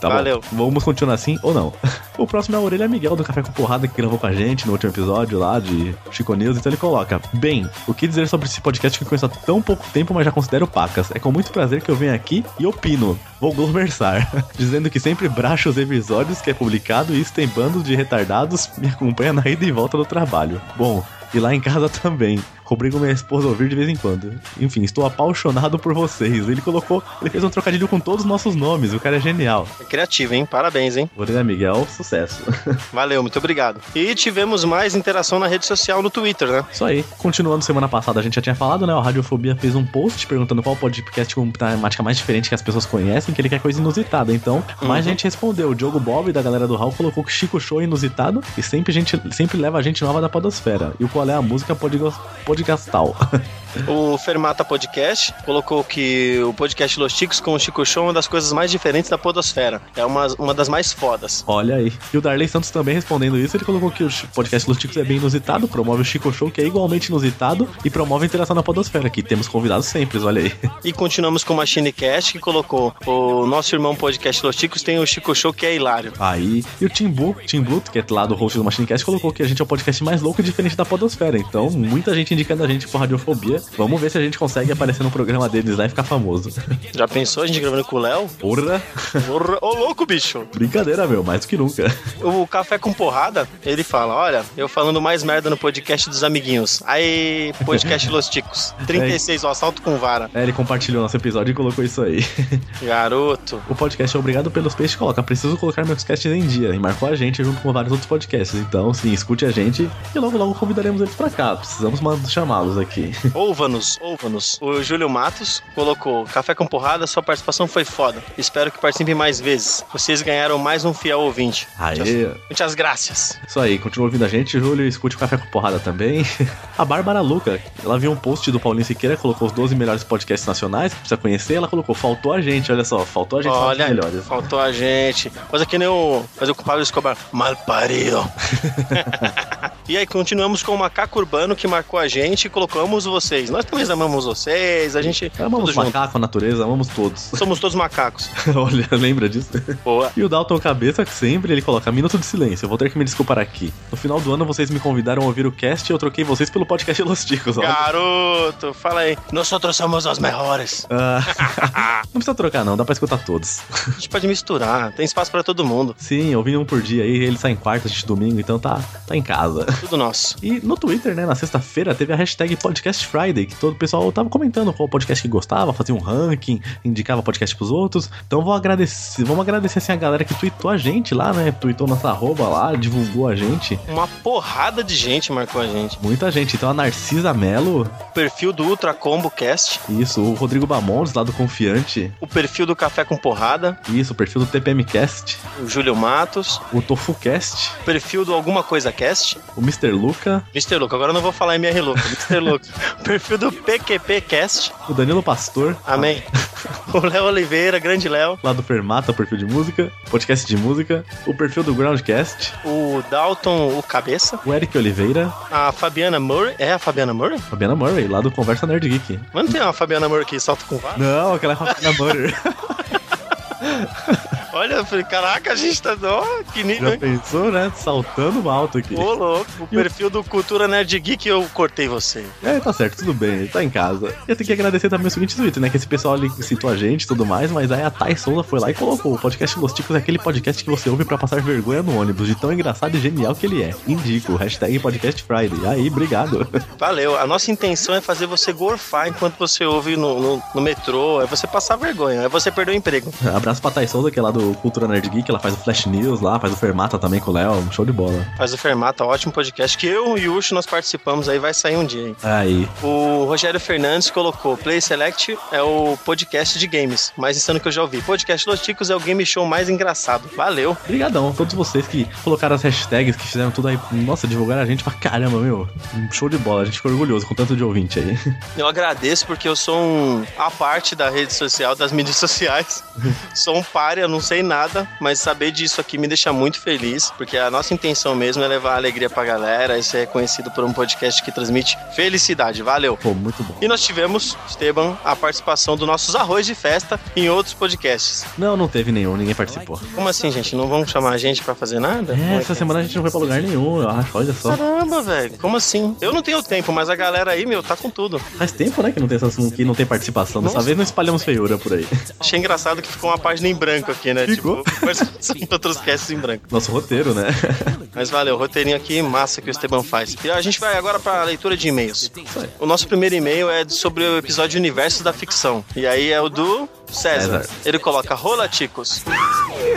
Tá Valeu. bom. Vamos continuar assim ou não? O próximo é a Orelha Miguel do Café com Porrada que gravou com a gente no último episódio lá de Chico News. Então ele coloca: Bem, o que dizer sobre esse podcast que eu conheço há tão pouco tempo, mas já considero pacas? É com muito prazer que eu venho aqui e opino. Vou conversar. Dizendo que sempre bracho os episódios que é publicado e isso tem bandos de retardados me acompanha na ida e volta do trabalho. Bom, e lá em casa também. Obrigo minha esposa a ouvir de vez em quando. Enfim, estou apaixonado por vocês. Ele colocou. Ele fez um trocadilho com todos os nossos nomes. O cara é genial. É criativo, hein? Parabéns, hein? Orelha Miguel, sucesso. Valeu, muito obrigado. E tivemos mais interação na rede social no Twitter, né? Isso aí. Continuando semana passada, a gente já tinha falado, né? O Radiofobia fez um post perguntando qual podcast com temática mais diferente que as pessoas conhecem, que ele quer coisa inusitada. Então, mais Uhum. gente respondeu. O Diogo Bob, da galera do Hall, colocou que Chico Show é inusitado e sempre, gente, sempre leva a gente nova da podosfera. E o qual é a música Podgastal. O Fermata Podcast colocou que o podcast Los Chicos com o Chico Show é uma das coisas mais diferentes da podosfera. É uma, uma das mais fodas. Olha aí. E o Darley Santos também respondendo isso, ele colocou que o podcast Los Ticos é bem inusitado, promove o Chico Show, que é igualmente inusitado, e promove a interação na podosfera, que temos convidados sempre, olha aí. E continuamos com o Machine Cast, que colocou o nosso irmão podcast Los Chicos tem o Chico Show, que é hilário. Aí, e o Tim Blue, Tim Blue, que é lá do host do Machinecast, colocou que a gente é o podcast mais louco e diferente da podosfera. Então, muita gente indicando a gente por radiofobia. Vamos ver se a gente consegue aparecer no programa deles lá e ficar famoso. Já pensou a gente gravando com o Léo? Porra! Porra, Ô louco, bicho! Brincadeira, meu, mais do que nunca. O Café com Porrada, ele fala: Olha, eu falando mais merda no podcast dos amiguinhos. Aí, podcast Los Ticos. 36, o assalto com vara. É, ele compartilhou nosso episódio e colocou isso aí. Garoto. O podcast é Obrigado pelos Peixes coloca, preciso colocar meus casts em dia. E marcou a gente junto com vários outros podcasts. Então, sim, escute a gente e logo logo convidaremos eles pra cá. Precisamos chamá-los aqui. Ou Ouvanos, Ouvanos. O Júlio Matos colocou: Café com porrada, sua participação foi foda. Espero que participe mais vezes. Vocês ganharam mais um fiel ouvinte. Aê. Muitas graças. Isso aí, continua ouvindo a gente, Júlio. Escute o Café com Porrada também. A Bárbara Luca, ela viu um post do Paulinho Siqueira, colocou os 12 melhores podcasts nacionais, precisa conhecer. Ela colocou, faltou a gente, olha só, faltou a gente Olha, melhores. faltou a gente. Coisa que nem o. Fazer o Pablo Escobar. Mal parido. e aí, continuamos com o Macaco Urbano que marcou a gente e colocamos vocês. Nós também amamos vocês, a gente. Amamos macaco, a natureza, amamos todos. Somos todos macacos. Olha, lembra disso? Boa. E o Dalton Cabeça, que sempre ele coloca minuto de silêncio. Eu vou ter que me desculpar aqui. No final do ano vocês me convidaram a ouvir o cast e eu troquei vocês pelo podcast Los Ticos. olha. Garoto, fala aí. Nós somos os melhores. Ah, não precisa trocar, não, dá pra escutar todos. A gente pode misturar, tem espaço pra todo mundo. Sim, ouvindo um por dia aí, ele sai em quarta, a gente domingo, então tá, tá em casa. Tudo nosso. E no Twitter, né, na sexta-feira, teve a hashtag Podcast Friday, que todo o pessoal tava comentando qual podcast que gostava, fazia um ranking, indicava podcast pros outros. Então vou agradecer, vamos agradecer assim a galera que tweetou a gente lá, né? Tweetou nossa arroba lá, divulgou a gente. Uma porrada de gente marcou a gente. Muita gente. Então a Narcisa Melo, perfil do Ultra Combo Cast, isso, o Rodrigo Bamondes lá do Confiante, o perfil do Café com Porrada, isso, o perfil do TPMcast, o Júlio Matos, o TofuCast, o perfil do Alguma Coisa Cast, o Mr. Luca, Mr. Luca, agora eu não vou falar MR Luca, Mr. Luca, perfil do PQP Cast, o Danilo Pastor, amém, o Léo Oliveira, grande Léo, lá do Fermata, perfil de música, podcast de música, o perfil do Groundcast, o Dalton, o Cabeça, o Eric Oliveira, a Fabiana Murray, é a Fabiana Murray? Fabiana Murray, lá do Conversa Nerd Geek. Mas não tem uma Fabiana Murray que salta com vara? Não, aquela é a Fabiana Murray. Olha, eu falei, caraca, a gente tá, ó, que nível, Já pensou, né? Saltando alto aqui. Ô, louco, o perfil do Cultura Nerd Geek eu cortei você. É, tá certo, tudo bem, tá em casa. E eu tenho que agradecer também o seguinte tweet, né? Que esse pessoal ali citou a gente e tudo mais, mas aí a Thay Souza foi lá e colocou: o podcast Los Ticos é aquele podcast que você ouve pra passar vergonha no ônibus, de tão engraçado e genial que ele é. Indico, hashtag podcast Friday. Aí, obrigado. Valeu, a nossa intenção é fazer você gorfar enquanto você ouve no, no, no metrô, é você passar vergonha, é você perder o emprego. Abraço pra Thay Souza, que é lá do Cultura Nerd Geek, ela faz o Flash News lá, faz o Fermata também com o Léo, show de bola. Faz o Fermata, ótimo podcast que eu e o Yushi nós participamos aí, vai sair um dia, hein? Aí. O Rogério Fernandes colocou: Play Select é o podcast de games, mais insano que eu já ouvi. Podcast Los Ticos é o game show mais engraçado. Valeu. Obrigadão a todos vocês que colocaram as hashtags, que fizeram tudo aí. Nossa, divulgaram a gente pra caramba, meu. Um show de bola, a gente ficou orgulhoso com tanto de ouvinte aí. Eu agradeço porque eu sou um. A parte da rede social, das mídias sociais. sou um párea, não sei nada, mas saber disso aqui me deixa muito feliz, porque a nossa intenção mesmo é levar alegria pra galera e ser conhecido por um podcast que transmite felicidade. Valeu. Pô, muito bom. E nós tivemos, Esteban, a participação dos nossos arroz de festa em outros podcasts. Não, não teve nenhum, ninguém participou. Como assim, gente? Não vão chamar a gente pra fazer nada? É, é essa que semana a gente não foi pra lugar nenhum, eu acho, olha só. Caramba, velho. Como assim? Eu não tenho tempo, mas a galera aí, meu, tá com tudo. Faz tempo, né, que não tem, essas, que não tem participação. Dessa Nossa. vez não espalhamos feiura por aí. Achei engraçado que ficou uma página em branco aqui, né? Ficou. Tipo, participação de outros casts em branco. Nosso roteiro, né? Mas valeu, roteirinho aqui, massa que o Esteban faz. E a gente vai agora pra leitura de e-mails. O nosso primeiro e-mail é sobre o episódio Universos da Ficção. E aí é o do César. César. Ele coloca Rola Ticos.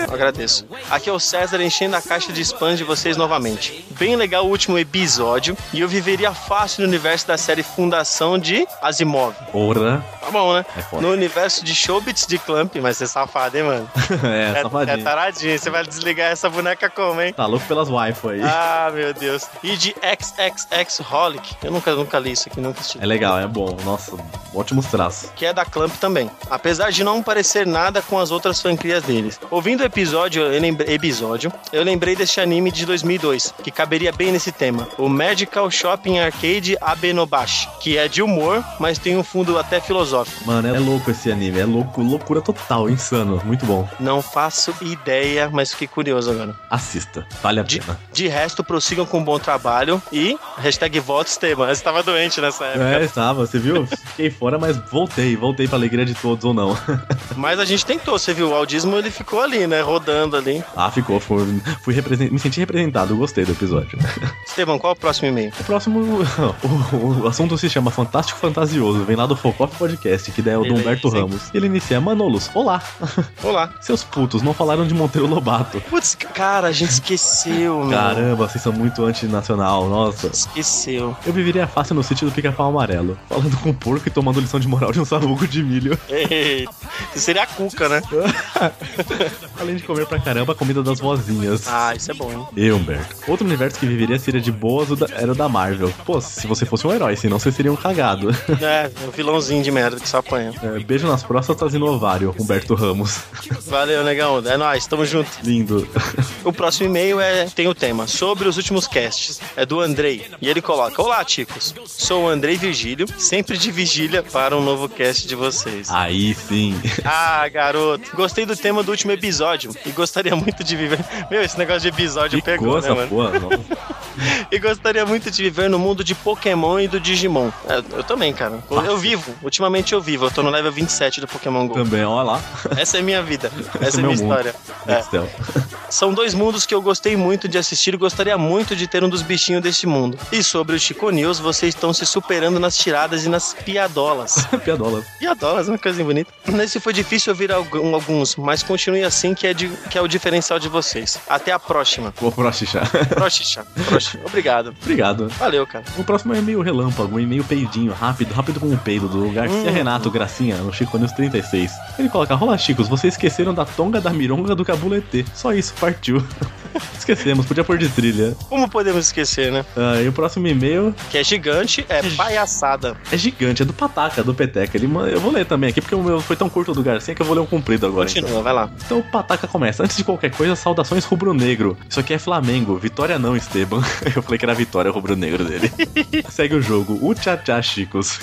Eu agradeço. Aqui é o César enchendo a caixa de spam de vocês novamente. Bem legal o último episódio e eu viveria fácil no universo da série Fundação de Asimov. Ora. Tá bom, né? É. No universo de Showbits de Clamp, mas você é safado, hein, mano? é, É, safadinho. é taradinho. Você vai desligar essa boneca como, hein? Tá louco pelas waifu aí. Ah, meu Deus. E de XXX Holic. Eu nunca, nunca li isso aqui, nunca assisti. É legal, é bom. Nossa, ótimos traços. Que é da Clamp também. Apesar de não parecer nada com as outras franquias deles. Ouvindo o episódio, eu lembrei, episódio, eu lembrei deste anime de 2002, que caberia bem nesse tema. O Magical Shopping Arcade Abenobashi. Que é de humor, mas tem um fundo até filosófico. Mano, é louco esse anime. É louco, loucura total, insano. Muito bom. Não faço ideia, mas fiquei curioso agora. Assista. Vale a De, pena. de resto, prossigam com um bom trabalho e hashtag voto Esteban. Você estava doente nessa época. É, estava, você viu? Fiquei fora, mas voltei. Voltei pra alegria de todos ou não. Mas a gente tentou, você viu? O audismo ele ficou ali, né? Rodando ali. ah, ficou. Fui, fui represen- me senti representado. Gostei do episódio. Estevam, qual é o próximo e-mail? O próximo. O, o assunto se chama Fantástico Fantasioso. Vem lá do Focoff Podcast, que daí é o do Humberto? Ramos. Ele inicia: Manolos, olá. Olá. Seus putos não falaram de Monteiro Lobato. Putz, cara, a gente esqueceu, meu. Caramba, vocês são muito antinacional, nossa. Esqueceu. Eu viveria fácil no sítio do Pica-Pau Amarelo, falando com um porco e tomando lição de moral de um sabugo de milho. Isso seria a cuca, né? Além de comer pra caramba a comida das vozinhas. Ah, isso é bom, hein? E Humberto. Outro universo que viveria seria de boas era o da Marvel. Pô, se você fosse um herói, senão você seria um cagado. É, o vilãozinho de merda que só apanha. É, beijo nas próstatas e no ovário, Humberto Ramos. Valeu, negão. É nóis, tamo junto. Lindo. O próximo e-mail é, tem o tema sobre os últimos casts. É do Andrei. E ele coloca: Olá, ticos. Sou o Andrei Virgílio, sempre de vigília para um novo cast de vocês. Aí sim. Ah, garoto. Gostei do tema do último episódio e gostaria muito de viver. Meu, esse negócio de episódio Que pegou, coisa, né, mano? porra. E gostaria muito de viver no mundo de Pokémon e do Digimon. É, eu também, cara. Eu vivo. Ultimamente eu vivo. Eu tô no level 27 do Pokémon GO. Também, ó lá. Essa é minha vida. Essa é meu minha história. É. São dois mundos que eu gostei muito de assistir e gostaria muito de ter um dos bichinhos deste mundo. E sobre o Chico News, vocês estão se superando nas tiradas e nas piadolas. Piadola. Piadolas, uma coisa bonita. Nesse foi difícil ouvir alguns, mas continue assim que é, de- que é o diferencial de vocês. Até a próxima. Vou pro xixá. Proxixa. Proxixa. Obrigado. Obrigado. Valeu, cara. O próximo é e-mail relâmpago, um e-mail peidinho, rápido, rápido como um peido, do Garcia Hum. Renato Gracinha, no Chico News 36. Ele coloca, rola chicos, vocês esqueceram da tonga da mironga do cabulete. Só isso, partiu. Esquecemos, podia pôr de trilha. Como podemos esquecer, né? Ah, e o próximo e-mail Que é gigante, é palhaçada. é gigante, é do Pataca, do Peteca. Ele, eu vou ler também aqui, porque o meu foi tão curto do Garcia que eu vou ler um comprido agora. então. Continua, vai lá. Então o Pataca começa. Antes de qualquer coisa, saudações rubro-negro. Isso aqui é Flamengo. Vitória não, Esteban. Eu falei que era vitória rubro-negro dele. Segue o jogo. O tchá chicos.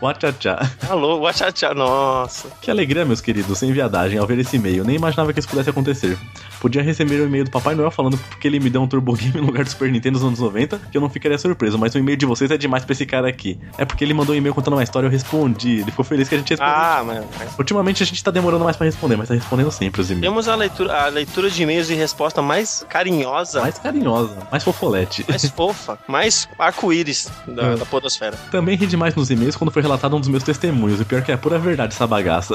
O tchá Alô, Wachachá. Nossa. Que alegria, meus queridos, sem viadagem, ao ver esse e-mail. Nem imaginava que isso pudesse acontecer. Podia receber o e-mail do Papai Noel falando porque ele me deu um Turbo Game no lugar do Super Nintendo nos anos 90, que eu não ficaria surpreso, mas o e-mail de vocês é demais pra esse cara aqui. É porque ele mandou um e-mail contando uma história, eu respondi. Ele ficou feliz que a gente respondeu. Ah, mano. Ultimamente a gente tá demorando mais pra responder, mas tá respondendo sempre os e-mails. Temos a leitura, a leitura de e-mails e resposta mais carinhosa, mais, Mais carinhosa, mais fofolete. fofa, mais arco-íris da, É. da podosfera. Também ri demais nos e-mails quando foi relatado um dos meus testemunhos. E pior que é a pura verdade essa bagaça.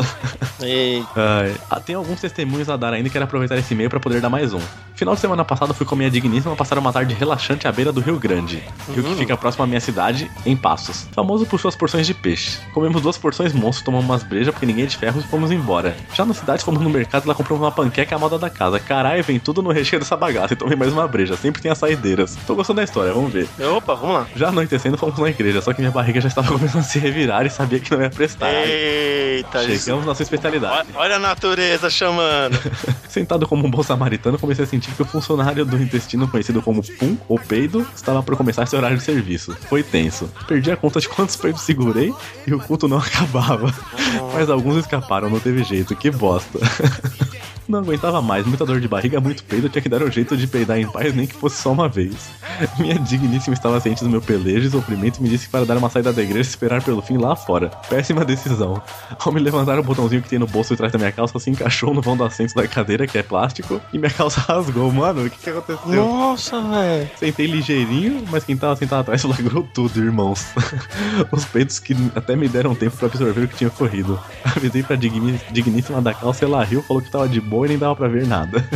E Ai. Ah, tem alguns testemunhos a dar ainda e quero aproveitar esse e-mail pra poder dar mais um. Final de semana passado fui com minha digníssima passar uma tarde relaxante à beira do Rio Grande, rio que fica próximo à minha cidade, em Passos. Famoso por suas porções de peixe. Comemos duas porções monstro, tomamos umas brejas porque ninguém é de ferro e fomos embora. Já na cidade fomos no mercado e lá compramos uma panqueca à moda da casa. Caralho, vem tudo no recheio dessa bagaça e tomei mais uma breja. Sempre tem as saideiras. Tô gostando da história, vamos ver. Opa, vamos lá. Já anoitecendo, fomos na igreja, só que minha barriga já estava começando a se revirar e sabia que não ia prestar. Eita, isso. Chegamos na sua especialidade. Olha- Olha a natureza chamando. Sentado como um bom samaritano, comecei a sentir que o funcionário do intestino, conhecido como pum ou peido, estava por começar seu horário de serviço. Foi tenso. Perdi a conta de quantos peidos segurei e o culto não acabava. Mas alguns escaparam, não teve jeito. Que bosta. Não aguentava mais, muita dor de barriga, muito peido, tinha que dar um jeito de peidar em paz, nem que fosse só uma vez. Minha digníssima estava ciente do meu pelejo e sofrimento e me disse que para dar uma saída da igreja e esperar pelo fim lá fora. Péssima decisão. Ao me levantar o botãozinho que tem no bolso e trás da minha calça se encaixou no vão do assento da cadeira, que é plástico, e minha calça rasgou. Mano, o que, que aconteceu? Nossa, velho. Sentei ligeirinho, mas quem tava sentado atrás flagrou tudo, irmãos. Os peitos que até me deram tempo pra absorver o que tinha ocorrido. Avisei pra digníssima da calça, ela riu, falou que tava de boa e nem dava pra ver nada.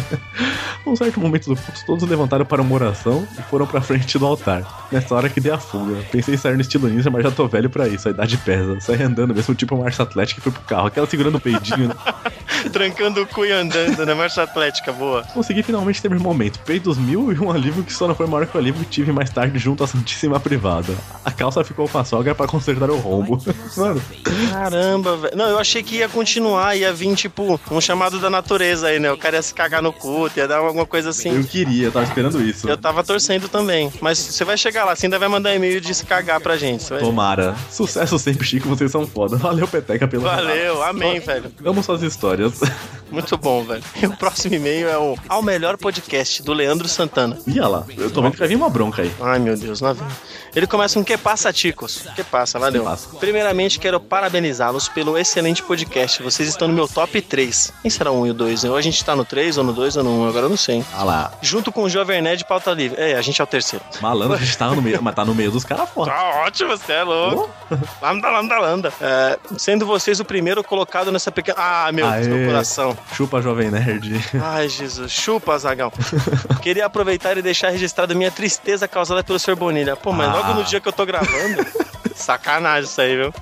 Num certo momento do culto, todos levantaram para uma oração e foram pra frente do altar. Nessa hora que dei a fuga. Pensei em sair no estilo ninja, mas já tô velho pra isso, a idade pesa. Saí andando mesmo, tipo marcha atlética e fui pro carro. Aquela segurando o peidinho, né? Trancando o cu e andando, né? Marcha atlética, boa. Consegui finalmente ter meu momento. Peidos mil e um alívio que só não foi maior que o alívio que tive mais tarde junto à Santíssima Privada. A calça ficou com a sogra pra consertar o rombo. Mano, Caramba, velho. Não, eu achei que ia continuar, ia vir, tipo, um chamado da natureza aí, né? O cara ia se cagar no culto, ia dar alguma coisa assim. eu queria, eu tava esperando isso. Eu tava torcendo também. Mas você vai chegar lá, você ainda vai mandar e-mail de se cagar pra gente. Tomara. Sucesso sempre, Chico, vocês são foda. Valeu, Peteca, pelo Valeu, amém, velho. Amo suas histórias. Muito bom, velho. E o próximo e-mail é o Ao Melhor Podcast, do Leandro Santana. Ih, olha lá, eu tô vendo que vai vir uma bronca aí. Ai, meu Deus, lá vem. Ele começa com Que passa, Ticos? Que passa, valeu. Que passa. Primeiramente, quero parabenizá-los pelo excelente podcast. Vocês estão no meu top 3. Quem será o 1 e o 2, 2. Ou a gente tá no 3, ou no 2, ou no 1, agora eu não sei. Ah lá, Junto com o Jovem Nerd Pauta Livre. É, a gente é o terceiro. malandro, a gente tá no meio, mas tá no meio dos caras fora. Tá ótimo, você é louco. Lambda, lambda, lambda. É, sendo vocês o primeiro colocado nessa pequena. Ah, meu Deus, Aê. meu coração. Chupa, Jovem Nerd. Ai, Jesus. Chupa, Zagão. Queria aproveitar e deixar registrada minha tristeza causada pelo Sr. Bonilha. Pô, mas Ah. logo no dia que eu tô gravando. Sacanagem isso aí, viu?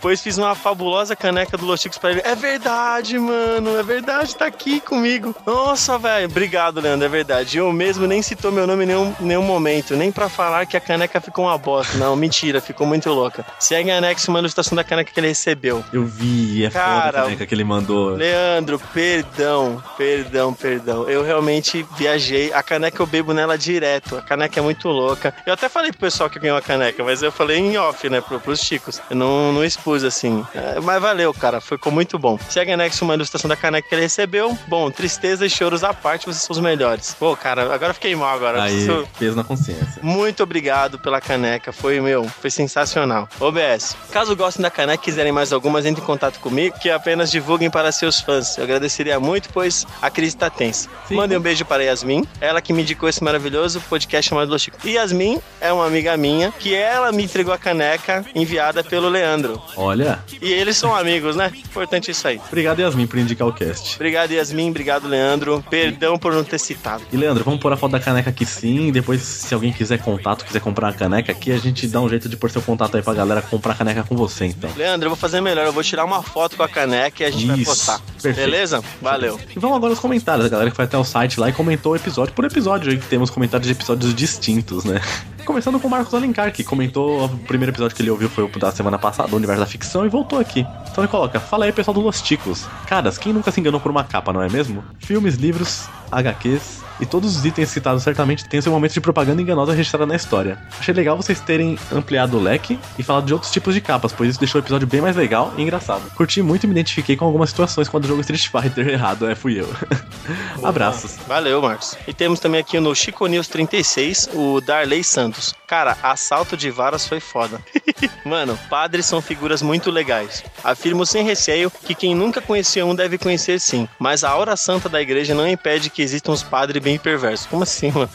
Pois fiz uma fabulosa caneca do Los Chicos pra ele. É verdade, mano. É verdade, tá aqui comigo. Nossa, velho. Obrigado, Leandro. É verdade. Eu mesmo nem citou meu nome em nenhum, nenhum momento. Nem pra falar que a caneca ficou uma bosta. Não, mentira. Ficou muito louca. Segue anexo uma ilustração da caneca que ele recebeu. Eu vi, é foda Cara, a caneca que ele mandou. Leandro, perdão, perdão, perdão. Eu realmente viajei. A caneca eu bebo nela direto. A caneca é muito louca. Eu até falei pro pessoal que ganhou a caneca, mas eu falei em off, né, pro, pros chicos. Eu não, não expus assim. É, mas valeu, cara. Ficou muito bom. Segue anexo uma ilustração da caneca que ele recebeu. Bom, tristeza e choros à parte, vocês são os melhores. Pô, cara, agora fiquei mal agora. Aí, Preciso- peso na consciência. muito obrigado pela caneca, foi meu, foi sensacional. OBS, caso gostem da caneca e quiserem mais algumas, entre em contato comigo, que apenas divulguem para seus fãs. Eu agradeceria muito, pois a crise está tensa. Sim. Mandem um beijo para Yasmin, ela que me indicou esse maravilhoso podcast chamado Los Chico. Yasmin é uma amiga minha, que ela me entregou a caneca enviada pelo Leandro. Olha, E eles são amigos, né? Importante isso aí. obrigado Yasmin por indicar o cast. Obrigado, Yasmin. Obrigado, Leandro. Perdão por não ter citado. E Leandro, vamos pôr a foto da caneca aqui sim. Depois, se alguém quiser contato, quiser comprar a caneca aqui, a gente dá um jeito de pôr seu contato aí pra galera comprar a caneca com você, então. Leandro, eu vou fazer melhor. Eu vou tirar uma foto com a caneca e a gente vai Isso. postar. Perfeito. Beleza? Valeu. E vamos agora aos comentários. A galera que foi até o site lá e comentou episódio por episódio. Aí temos comentários de episódios distintos, né? Começando com o Marcos Alencar, que comentou o primeiro episódio que ele ouviu foi o da semana passada, o Universo da Ficção, e voltou aqui. Ele coloca: Fala aí, pessoal do Los Ticos. Caras, quem nunca se enganou por uma capa, não é mesmo? Filmes, livros, HQs. E todos os itens citados certamente têm seu momento de propaganda enganosa registrada na história. Achei legal vocês terem ampliado o leque e falado de outros tipos de capas, pois isso deixou o episódio bem mais legal e engraçado. Curti muito e me identifiquei com algumas situações quando o jogo Street Fighter errado, é, fui eu. Abraços. Valeu, Marcos. E temos também aqui no Chico News 36 o Darley Santos. Cara, assalto de varas foi foda. Mano, padres são figuras muito legais. Afirmo sem receio que quem nunca conheceu um deve conhecer sim. Mas a hora santa da igreja não impede que existam uns padres bem perversos. Como assim, mano?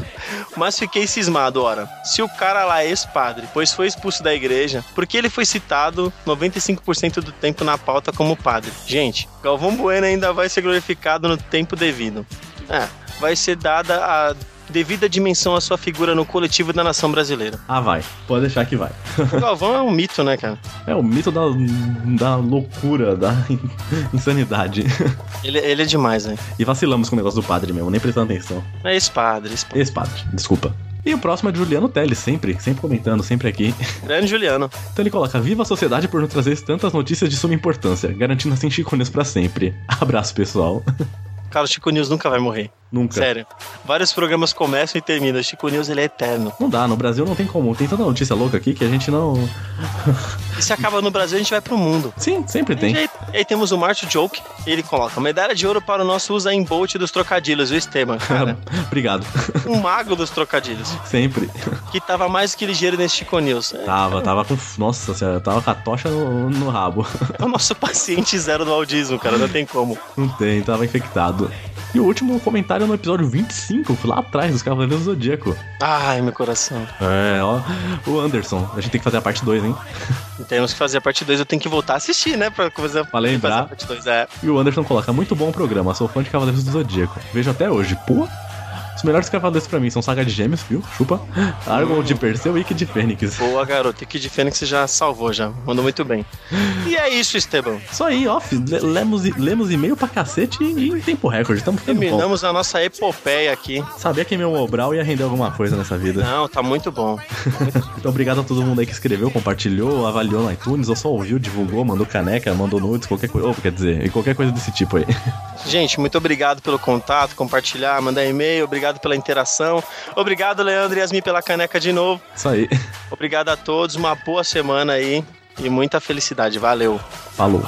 Mas fiquei cismado, ora. Se o cara lá é ex-padre, pois foi expulso da igreja, por que ele foi citado 95% do tempo na pauta como padre? Gente, Galvão Bueno ainda vai ser glorificado no tempo devido. É, vai ser dada a devida dimensão à sua figura no coletivo da nação brasileira. Ah, vai. Pode deixar que vai. O Galvão é um mito, né, cara? É o mito da, da loucura, da insanidade. Ele, ele é demais, né? E vacilamos com o negócio do padre mesmo, nem prestando atenção. É ex-padre, ex-padre. Ex-padre, desculpa. E o próximo é de Juliano Teles, sempre, sempre comentando, sempre aqui. Grande Juliano. Então ele coloca: Viva a sociedade por nos trazer tantas notícias de suma importância, garantindo assim Chico News pra sempre. Abraço, pessoal. Cara, o Chico News nunca vai morrer. Nunca. Sério. Vários programas começam e terminam. O Chico News, ele é eterno. Não dá, no Brasil não tem como. Tem tanta notícia louca aqui que a gente não. E se acaba no Brasil, a gente vai pro mundo. Sim, sempre tem. E aí, aí temos o Marcio Joke, e ele coloca medalha de ouro para o nosso Usain Bolt dos trocadilhos, o Esteban. Cara, Obrigado. um mago dos trocadilhos, Sempre. que tava mais que ligeiro nesse Chico News. É, Tava, tava com. Nossa senhora, tava com a tocha no, no rabo. é o nosso paciente zero do audismo, cara, não tem como. Não tem, tava infectado. E o último comentário no episódio 25, lá atrás, dos Cavaleiros do Zodíaco. Ai, meu coração. É, ó. O Anderson. A gente tem que fazer a parte 2, hein? Temos que fazer a parte 2, eu tenho que voltar a assistir, né? Pra fazer, Pra lembrar. fazer a parte 2. É. E o Anderson coloca: Muito bom o programa, sou fã de Cavaleiros do Zodíaco. Vejo até hoje. Pô! Melhores cavaleiros pra mim são Saga de Gêmeos, viu? Chupa. Argon de Perseu e Ike de Fênix. Boa, garoto. E que de Fênix já salvou, já. Mandou muito bem. E é isso, Esteban. Isso aí, le- Lemos, lemos e-mail pra cacete e em tempo recorde. Tamo ficando bom. Terminamos a nossa epopeia aqui. Sabia que meu Mobral ia render alguma coisa nessa vida. Não, tá muito bom. Então, obrigado a todo mundo aí que escreveu, compartilhou, avaliou no iTunes, ou só ouviu, divulgou, mandou caneca, mandou nudes, qualquer coisa. Ou, quer dizer, qualquer coisa desse tipo aí. Gente, muito obrigado pelo contato, compartilhar, mandar e-mail, obrigado pela interação. Obrigado, Leandro e Yasmin, pela caneca de novo. Isso aí. Obrigado a todos, uma boa semana aí e muita felicidade. Valeu. Falou.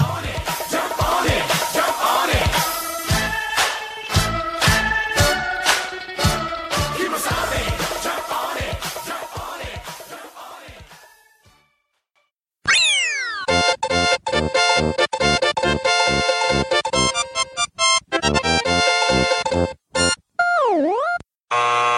Música